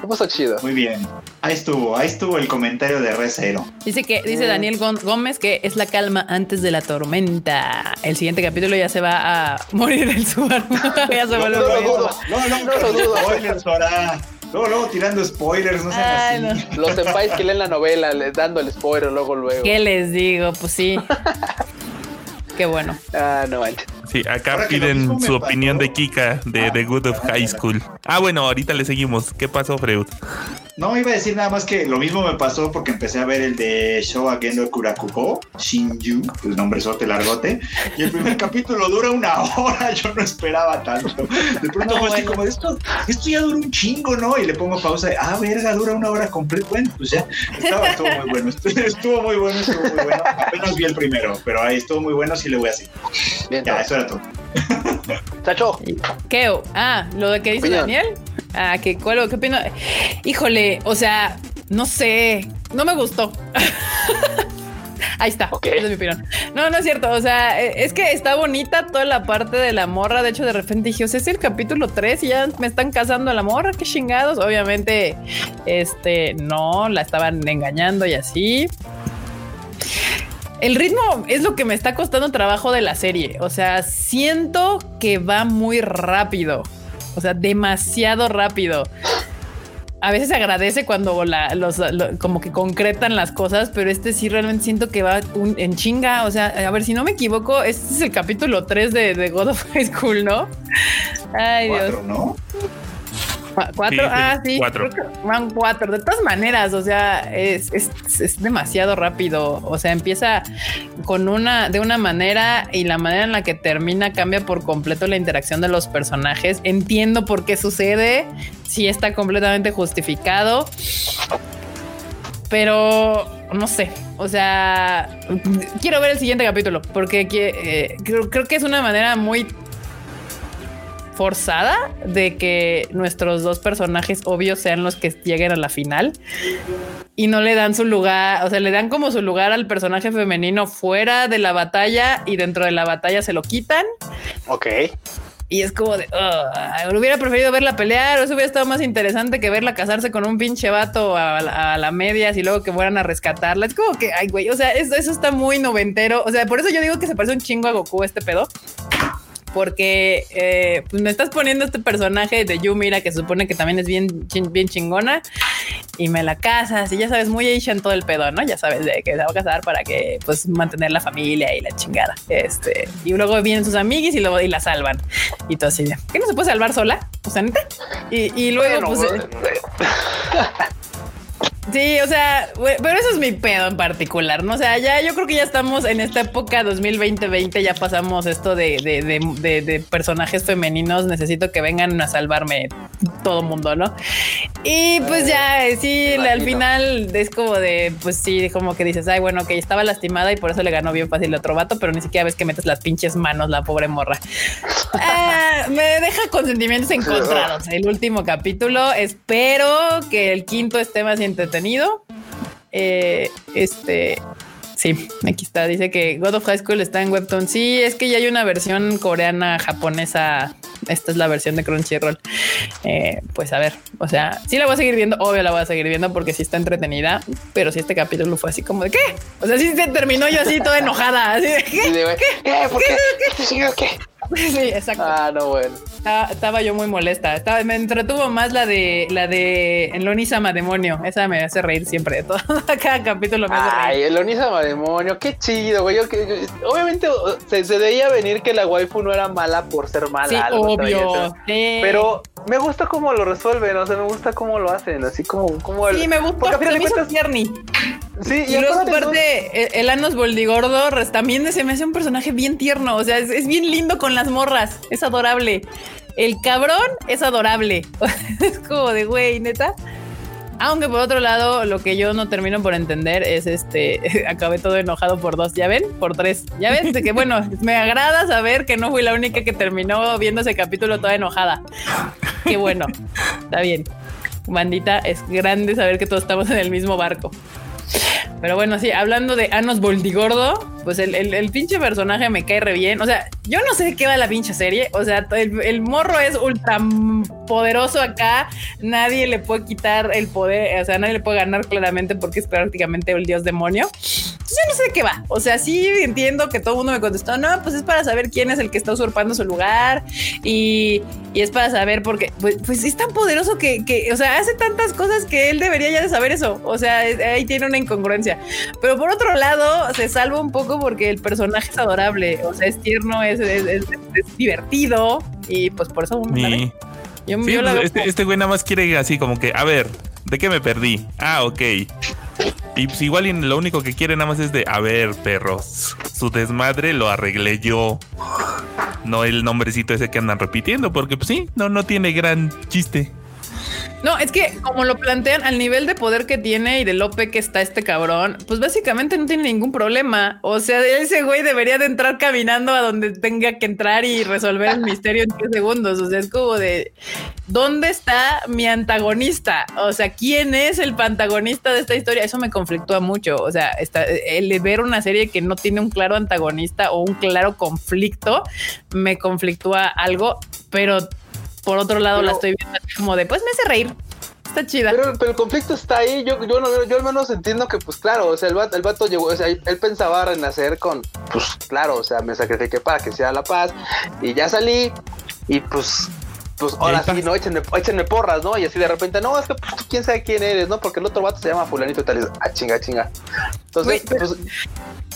Se puso chido. Muy bien. Ahí estuvo, ahí estuvo el comentario de Recero. Dice que, dice Daniel Gómez que es la calma antes de la tormenta. El siguiente capítulo ya se va a morir el Subaru. ya se vuelve no, no, no, no, no, no, lo dudo. Spoilers para. Luego, luego tirando spoilers, no sean Ay, así. No. Los senpais que leen la novela, les dando el spoiler luego, luego. ¿Qué les digo? Pues sí. Qué bueno. Ah, no manches. Sí, acá Ahora piden su opinión de Kika de The Good of High School. Ah, bueno, ahorita le seguimos. ¿Qué pasó, Freud? No, iba a decir nada más que lo mismo me pasó porque empecé a ver el de Show Agendo Kurakugo, Shinju, el nombre sote largote, y el primer capítulo dura una hora, yo no esperaba tanto. De pronto no, fue así como, esto, esto ya dura un chingo, ¿no? Y le pongo pausa, ah, verga, dura una hora completa. Bueno, pues ya, estaba, estuvo muy bueno, estuvo muy bueno, estuvo muy bueno. Apenas vi el primero, pero ahí estuvo muy bueno, sí le voy a decir. Bien, ya, eso era todo. Chacho. ¿Qué? Ah, lo de que dice Opinión. Daniel. Ah, ¿qué, cuál, ¿qué opino? Híjole, o sea, no sé, no me gustó. Ahí está, okay. esa es mi opinión. No, no es cierto. O sea, es que está bonita toda la parte de la morra. De hecho, de repente dije, o sea, es el capítulo 3 y ya me están casando a la morra. Qué chingados. Obviamente, este no la estaban engañando y así. El ritmo es lo que me está costando trabajo de la serie. O sea, siento que va muy rápido. O sea, demasiado rápido. A veces se agradece cuando la, los, lo, como que concretan las cosas, pero este sí realmente siento que va un, en chinga. O sea, a ver, si no me equivoco, este es el capítulo 3 de, de God of High School, ¿no? Ay, Dios. ¿no? ¿Cuatro? Sí, ah, sí. Cuatro. Van cuatro. De todas maneras, o sea, es, es, es, demasiado rápido. O sea, empieza con una, de una manera y la manera en la que termina cambia por completo la interacción de los personajes. Entiendo por qué sucede. Sí está completamente justificado. Pero no sé, o sea, quiero ver el siguiente capítulo porque eh, creo, creo que es una manera muy forzada de que nuestros dos personajes obvios sean los que lleguen a la final y no le dan su lugar, o sea, le dan como su lugar al personaje femenino fuera de la batalla y dentro de la batalla se lo quitan. Ok. Y es como de, uh, hubiera preferido verla pelear, o eso hubiera estado más interesante que verla casarse con un pinche vato a, a, a la medias y luego que fueran a rescatarla. Es como que, ay, güey, o sea, eso, eso está muy noventero. O sea, por eso yo digo que se parece un chingo a Goku este pedo porque eh, pues me estás poniendo este personaje de Yumira que se supone que también es bien, bien chingona y me la casas y ya sabes, muy Asian todo el pedo, ¿no? Ya sabes de que se va a casar para que pues mantener la familia y la chingada. Este, y luego vienen sus amiguis y luego y la salvan. Y todo así ¿qué no se puede salvar sola? O sea, neta. Y, y luego bueno, pues, bueno. Sí, o sea, pero eso es mi pedo en particular, ¿no? O sea, ya yo creo que ya estamos en esta época 2020-20, ya pasamos esto de, de, de, personajes femeninos, necesito que vengan a salvarme todo mundo, ¿no? Y pues ya, sí, al final es como de, pues sí, como que dices, ay, bueno, que estaba lastimada y por eso le ganó bien fácil el otro vato, pero ni siquiera ves que metes las pinches manos, la pobre morra. Ah, me deja con sentimientos encontrados. El último capítulo, espero que el quinto esté más entretenido. Eh, este, sí, aquí está. Dice que God of High School está en Webtoon. Sí, es que ya hay una versión coreana, japonesa. Esta es la versión de Crunchyroll. Eh, pues a ver, o sea, sí la voy a seguir viendo. Obvio la voy a seguir viendo porque sí está entretenida. Pero si este capítulo fue así como de qué? O sea, sí se terminó yo así toda enojada. Así de qué? ¿Qué? ¿Qué? ¿Por qué? ¿Qué? ¿Qué? Sí, exacto. Ah, no, bueno. Estaba, yo muy molesta. Estaba, me entretuvo más la de la de Elonisama Demonio. Esa me hace reír siempre. Todo, cada capítulo me hace reír. Ay, Elonisama Demonio, qué chido, güey. obviamente se, se, veía venir que la waifu no era mala por ser mala. Sí, obvio. Pero me gusta cómo lo resuelven, o sea, me gusta cómo lo hacen, así como, como el, Sí, me gusta. Porque a fin de cuentas, Sí, y, luego aparte, el Anos Boldigordo también se me hace un personaje bien tierno, o sea, es, bien lindo con las morras, es adorable. El cabrón es adorable, es como de güey, neta. Aunque por otro lado, lo que yo no termino por entender es este, acabé todo enojado por dos, ¿ya ven? Por tres, ¿ya ven? De que bueno, me agrada saber que no fui la única que terminó viendo ese capítulo toda enojada. Qué bueno, está bien. Bandita, es grande saber que todos estamos en el mismo barco. Pero bueno, sí, hablando de Anos Boldigordo, pues el, el, pinche personaje me cae re bien. O sea, yo no sé de qué va la pinche serie. O sea, el, morro es ultra poderoso acá. Nadie le puede quitar el poder. O sea, nadie le puede ganar claramente porque es prácticamente el dios demonio. yo no sé de qué va. O sea, sí entiendo que todo el mundo me contestó. No, pues es para saber quién es el que está usurpando su lugar. Y, y es para saber porque, pues, pues es tan poderoso que, que, o sea, hace tantas cosas que él debería ya de saber eso. O sea, ahí tiene una incongruencia. Pero por otro lado, se salva un poco porque el personaje es adorable, o sea, es tierno, es, divertido y pues por eso Yo, sí, pues, este, este, güey nada más quiere así como que, a ver, ¿de qué me perdí? Ah, ok. Y pues igual lo único que quiere nada más es de, a ver, perros, su desmadre lo arreglé yo. No el nombrecito ese que andan repitiendo, porque pues sí, no, no tiene gran chiste. No, es que como lo plantean al nivel de poder que tiene y de lope que está este cabrón, pues básicamente no tiene ningún problema. O sea, ese güey debería de entrar caminando a donde tenga que entrar y resolver el misterio en tres segundos. O sea, es como de ¿dónde está mi antagonista? O sea, ¿quién es el antagonista de esta historia? Eso me conflictúa mucho. O sea, está, el ver una serie que no tiene un claro antagonista o un claro conflicto me conflictúa algo, pero por otro lado la estoy viendo como de, pues me hace reír. Está chida. Pero, el conflicto está ahí. Yo, yo, no, yo al menos entiendo que, pues claro, o sea, el vato, el vato llegó, o sea, él pensaba renacer con, pues claro, o sea, me sacrifiqué para que sea la paz y ya salí y pues pues ahora sí, ¿no? Échenme, échenme, porras, ¿no? Y así de repente, no, es que pues, quién sabe quién eres, ¿no? Porque el otro vato se llama fulanito y tal. Ah, chinga, chinga. Entonces, pero, pues,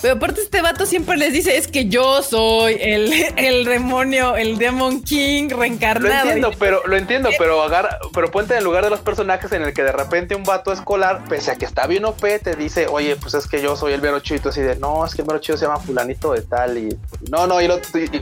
pero aparte este vato siempre les dice, es que yo soy el, el demonio, el Demon King reencarnado. Lo entiendo, pero, lo entiendo, pero agarra, pero ponte en el lugar de los personajes en el que de repente un vato escolar, pese a que está bien OP, te dice, oye, pues es que yo soy el mero chido, así de, no, es que el mero chido se llama fulanito de tal, y no, no, y,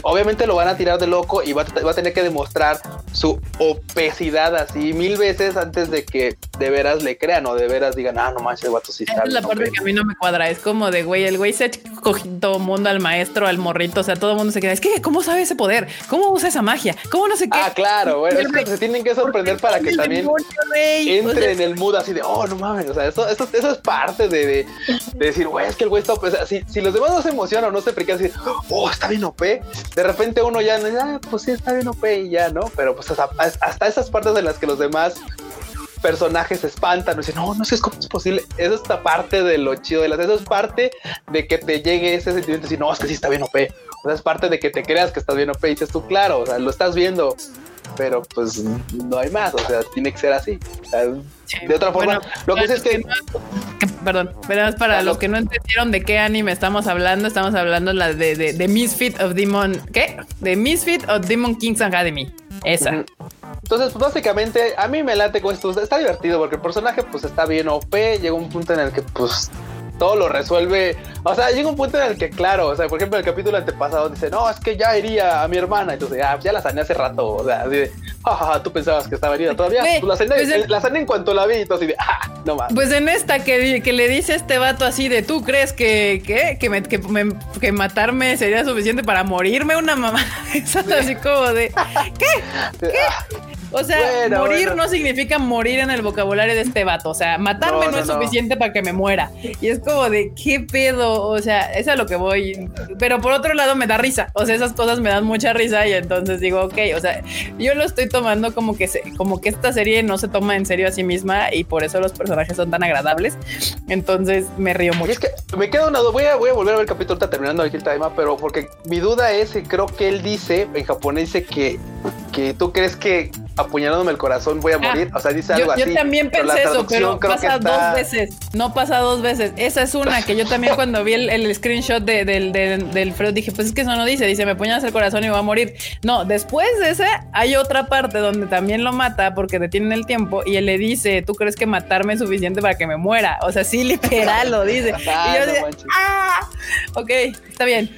obviamente lo van a tirar de loco y va, va a tener que demostrar su obesidad así mil veces antes de que de veras le crean o de veras digan, ah, no manches, vato sí está. es la parte que a mí no me cuadra. Es como de, güey, el güey se cogió todo mundo al maestro, al morrito, o sea, todo el mundo se queda. Es que, ¿cómo sabe ese poder? ¿Cómo usa esa magia? ¿Cómo no sé qué? Ah, claro, bueno, es que se tienen que sorprender para que también entre en el mood así de, oh, no mames, o sea, eso, eso, eso es parte de, de, decir, güey, es que el güey está, pues, si, si los demás no se emocionan o no se qué decir, oh, está bien OP, de repente uno ya, ah, pues sí, está bien OP y ya, ¿no? Pero pues hasta, hasta esas partes en las que los demás personajes se espantan, dicen, no, no sé cómo es posible. Eso es parte de lo chido de las, eso es parte de que te llegue ese sentimiento de decir, no, es que sí está bien OP. O sea, es parte de que te creas que estás bien OP y dices tú, claro, o sea, lo estás viendo, pero pues no hay más, o sea, tiene que ser así. de otra forma, lo que es que... perdón, pero para los que no entendieron de qué anime estamos hablando, estamos hablando la de, de, Misfit of Demon, ¿qué? De Misfit of Demon King's Academy. Esa. Entonces, pues básicamente, a mí me late con esto. Está divertido porque el personaje, pues está bien OP. Llega un punto en el que, pues, todo lo resuelve. O sea, llega un punto en el que, claro, o sea, por ejemplo, el capítulo antepasado dice, no, es que ya iría a mi hermana. Entonces, ah, ya la sané hace rato. O sea, así de, jajaja, tú pensabas que estaba herida todavía. Pues la, sané, pues en, la sané en cuanto la vi y todo así de, ah, no más. Pues en esta que, que le dice este vato así de, ¿tú crees que, que, que, me, que, matarme sería suficiente para morirme una mamá? así como de, ¿qué? ¿Qué? O sea, morir no significa morir en el vocabulario de este vato. O sea, matarme no, es suficiente para que me muera. Y es como de qué pedo. O sea, es a lo que voy. Pero por otro lado me da risa. O sea, esas cosas me dan mucha risa. Y entonces digo, ok, o sea, yo lo estoy tomando como que se, como que esta serie no se toma en serio a sí misma y por eso los personajes son tan agradables. Entonces me río mucho. es que me queda una duda. Voy a, voy a volver a ver el capítulo, está terminando aquí el tema, pero porque mi duda es que creo que él dice, en japonés dice que, que tú crees que apuñalándome el corazón, voy a ah, morir. o sea, dice algo yo, así. Yo también pensé eso, pero pasa dos veces. No pasa dos veces. Esa es una que yo también cuando vi el, screenshot de, del, del, Freud dije, pues es que eso no dice. Dice, me apuñalas el corazón y voy a morir. No, después de ese hay otra parte donde también lo mata porque detienen el tiempo y él le dice, ¿tú crees que matarme es suficiente para que me muera? O sea, sí, literal lo dice. y yo dije, ah, ok, está bien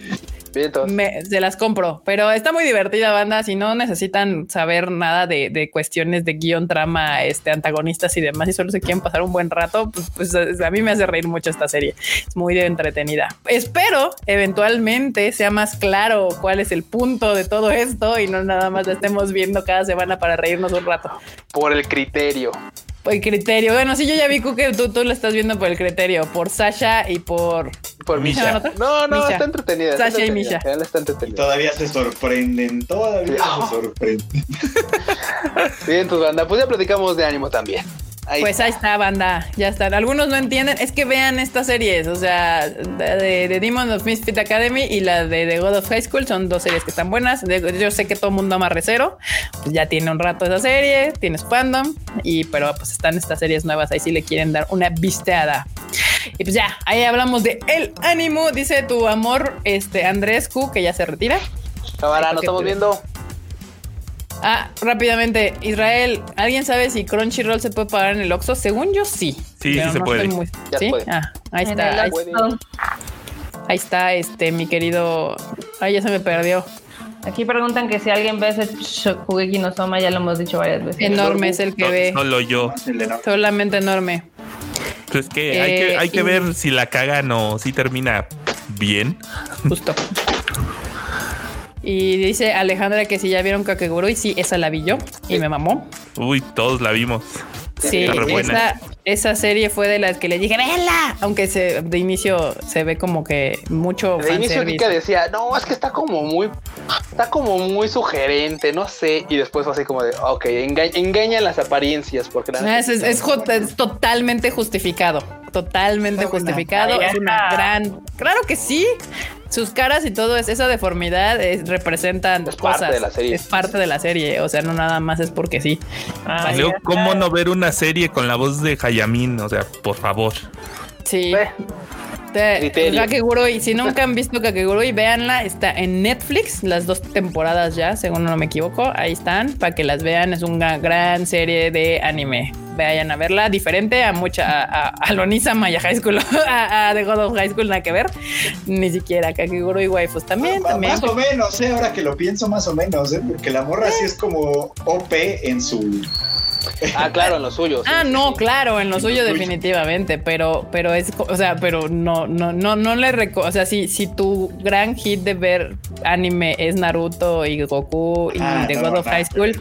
se las compro, pero está muy divertida, banda. Si no necesitan saber nada de, cuestiones de guion, trama, este, antagonistas y demás, y solo se quieren pasar un buen rato, pues, pues a mí me hace reír mucho esta serie. Es muy entretenida. Espero eventualmente sea más claro cuál es el punto de todo esto y no nada más la estemos viendo cada semana para reírnos un rato. Por el criterio. Por el criterio. Bueno, sí, yo ya vi que tú, tú lo estás viendo por el criterio, por Sasha y por. Por Misha. No, no, está entretenida. Sasha y Misha. Está entretenida. Todavía se sorprenden, todavía se sorprenden. Bien, tu banda. Pues ya platicamos de ánimo también pues ahí está, banda. Ya están. Algunos no entienden. Es que vean estas series. O sea, de, de Demon of Misfit Academy y la de The God of High School son dos series que están buenas. yo sé que todo el mundo ama Recero. Pues ya tiene un rato esa serie. Tienes fandom. Y pero pues están estas series nuevas. Ahí sí le quieren dar una visteada. Y pues ya, ahí hablamos de El Ánimo. Dice tu amor, este Andrés Q, que ya se retira. Cámara, nos estamos viendo. Ah, rápidamente, Israel, ¿alguien sabe si Crunchyroll se puede pagar en el Oxxo? Según yo, sí. Sí, sí se puede. ¿Sí? Ah, ahí está. Ahí, está, este, mi querido. Ay, ya se me perdió. Aquí preguntan que si alguien ve ese Shokugeki no Soma, ya lo hemos dicho varias veces. Enorme es el que ve. Solo yo. Solamente enorme. Pues que hay que, hay que eh, ver si la cagan o si termina bien. Justo. Y dice Alejandra que si ya vieron Kakegurui, sí, esa la vi yo y me mamó. Uy, todos la vimos. Sí, esa, esa, serie fue de las que le dije, ¡vela! Aunque se, de inicio se ve como que mucho De inicio Kika decía, no, es que está como muy, está como muy sugerente, no sé. Y después así como de, ok, engañan las apariencias porque ah, es, es, totalmente justificado. Totalmente justificado. Es una gran. Claro que sí sus caras y todo es esa deformidad representan es cosas. Parte de la serie. Es parte de la serie, o sea, no nada más es porque sí. Ah, ¿cómo no ver una serie con la voz de Hayamin? O sea, por favor. Sí. Kakegurui, si nunca han visto Kakegurui, véanla, está en Netflix, las dos temporadas ya, según no me equivoco, ahí están, para que las vean, es una gran serie de anime. Vayan a verla, diferente a mucha, a, a Lonisa Maya High School, a, The God of High School, nada que ver, ni siquiera Kakegurui Waifus también, también. Más o menos, ¿eh? ahora que lo pienso más o menos, ¿eh? porque la morra sí es como OP en su Ah, claro, en lo suyo. ah, no, claro, en lo suyo definitivamente, pero, pero es, o sea, pero no, no, no, no le reco o sea, si, si tu gran hit de ver anime es Naruto y Goku y ah, The God of High School,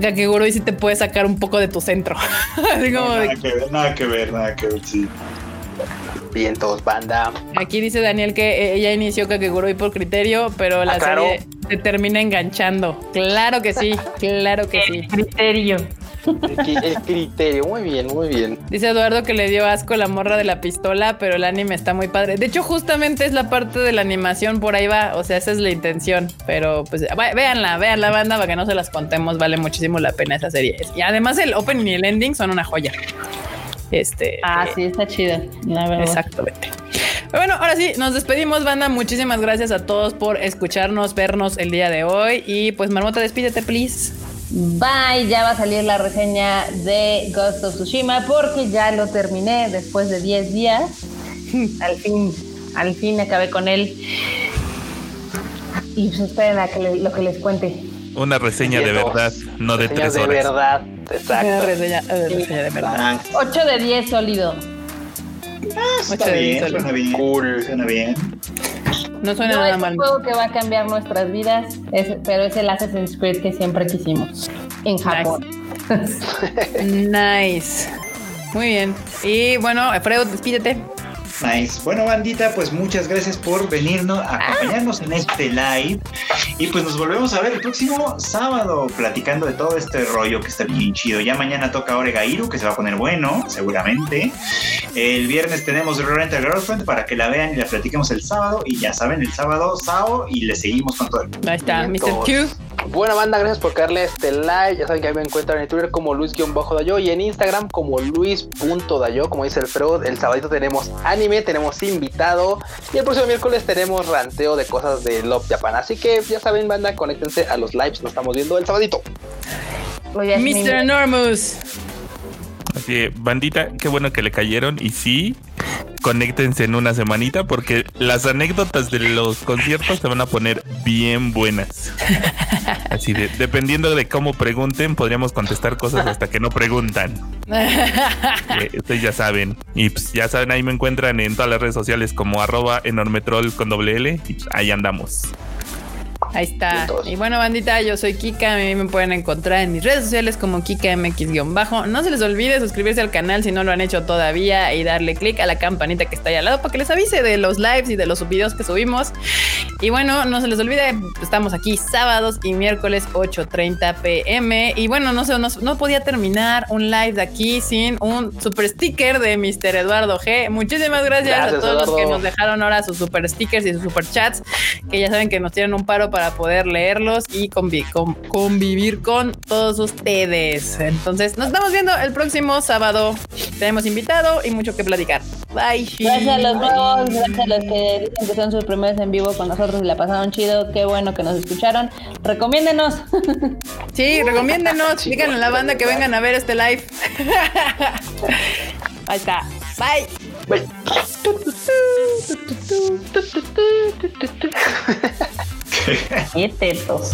Kakegurui sí te puede sacar un poco de tu centro. nada, que ver, nada que ver, nada que ver, sí. Vientos, banda. Aquí dice Daniel que ella inició Kakegurui por criterio, pero la ah, serie se termina enganchando. Claro que sí, claro que sí. Criterio. El, criterio, muy bien, muy bien. Dice Eduardo que le dio asco la morra de la pistola, pero el anime está muy padre. De hecho, justamente es la parte de la animación, por ahí va. O sea, esa es la intención. Pero pues véanla, vean la banda para que no se las contemos. Vale muchísimo la pena esa serie. Y además el opening y el ending son una joya. Este. Ah, sí, está chida, la verdad. Exactamente. Bueno, ahora sí, nos despedimos, banda. Muchísimas gracias a todos por escucharnos, vernos el día de hoy. Y pues, Marmota, despídete, please. Bye, ya va a salir la reseña de Ghost of Tsushima porque ya lo terminé después de 10 días. al fin, al fin acabé con él. Y pues esperen a que lo que les cuente. Una reseña de verdad, no de tres horas. de verdad, exacto. Una reseña, de verdad. 8 de 10 sólido. Ah, está bien, suena bien. Cool. Suena bien. No suena nada mal. Es un juego que va a cambiar nuestras vidas, pero es el Assassin's Creed que siempre quisimos en Japón. nice. Muy bien. Y bueno, Alfredo, despídete. Nice. Bueno, bandita, pues muchas gracias por venirnos, a acompañarnos en este live. Y pues nos volvemos a ver el próximo sábado platicando de todo este rollo que está bien chido. Ya mañana toca Oregairu, que se va a poner bueno, seguramente. El viernes tenemos Rent a Girlfriend para que la vean y la platiquemos el sábado. Y ya saben, el sábado, Sao, y le seguimos con todo el mundo. Ahí está, Mr. Q. Buena banda, gracias por darle este like. Ya saben que me encuentran en Twitter como Luis-Dayo y en Instagram como Luis.dayo. Como dice el Freud, el sábado tenemos anime, tenemos invitado y el próximo miércoles tenemos ranteo de cosas de Love Japan. Así que ya saben, banda, conéctense a los lives. Nos estamos viendo el sabadito. Mr. Enormous. Así, bandita, qué bueno que le cayeron. Y sí, conéctense en una semanita porque las anécdotas de los conciertos se van a poner bien buenas. Así de, dependiendo de cómo pregunten, podríamos contestar cosas hasta que no preguntan. Eh, ustedes ya saben. Y pues, ya saben, ahí me encuentran en todas las redes sociales como arroba enormetrol con doble L. Y pues, ahí andamos. Ahí está. Y bueno, bandita, yo soy Kika. A mí me pueden encontrar en mis redes sociales como KikaMX-bajo. No se les olvide suscribirse al canal si no lo han hecho todavía y darle click a la campanita que está ahí al lado para que les avise de los lives y de los videos que subimos. Y bueno, no se les olvide, estamos aquí sábados y miércoles 8:30 pm. Y bueno, no sé, no, podía terminar un live de aquí sin un super sticker de Mr. Eduardo G. Muchísimas gracias, a todos los que nos dejaron ahora sus super stickers y sus super chats, que ya saben que nos tienen un paro para para poder leerlos y convivir con todos ustedes. Entonces, nos estamos viendo el próximo sábado. Tenemos invitado y mucho que platicar. Bye. Gracias a los nuevos, gracias a los que dicen que son sus primeros en vivo con nosotros y la pasaron chido. Qué bueno que nos escucharon. Recomiéndenos. Sí, recomiéndenos. Díganle a la banda que vengan a ver este live. Ahí está. Bye. Bye. Qué tetos.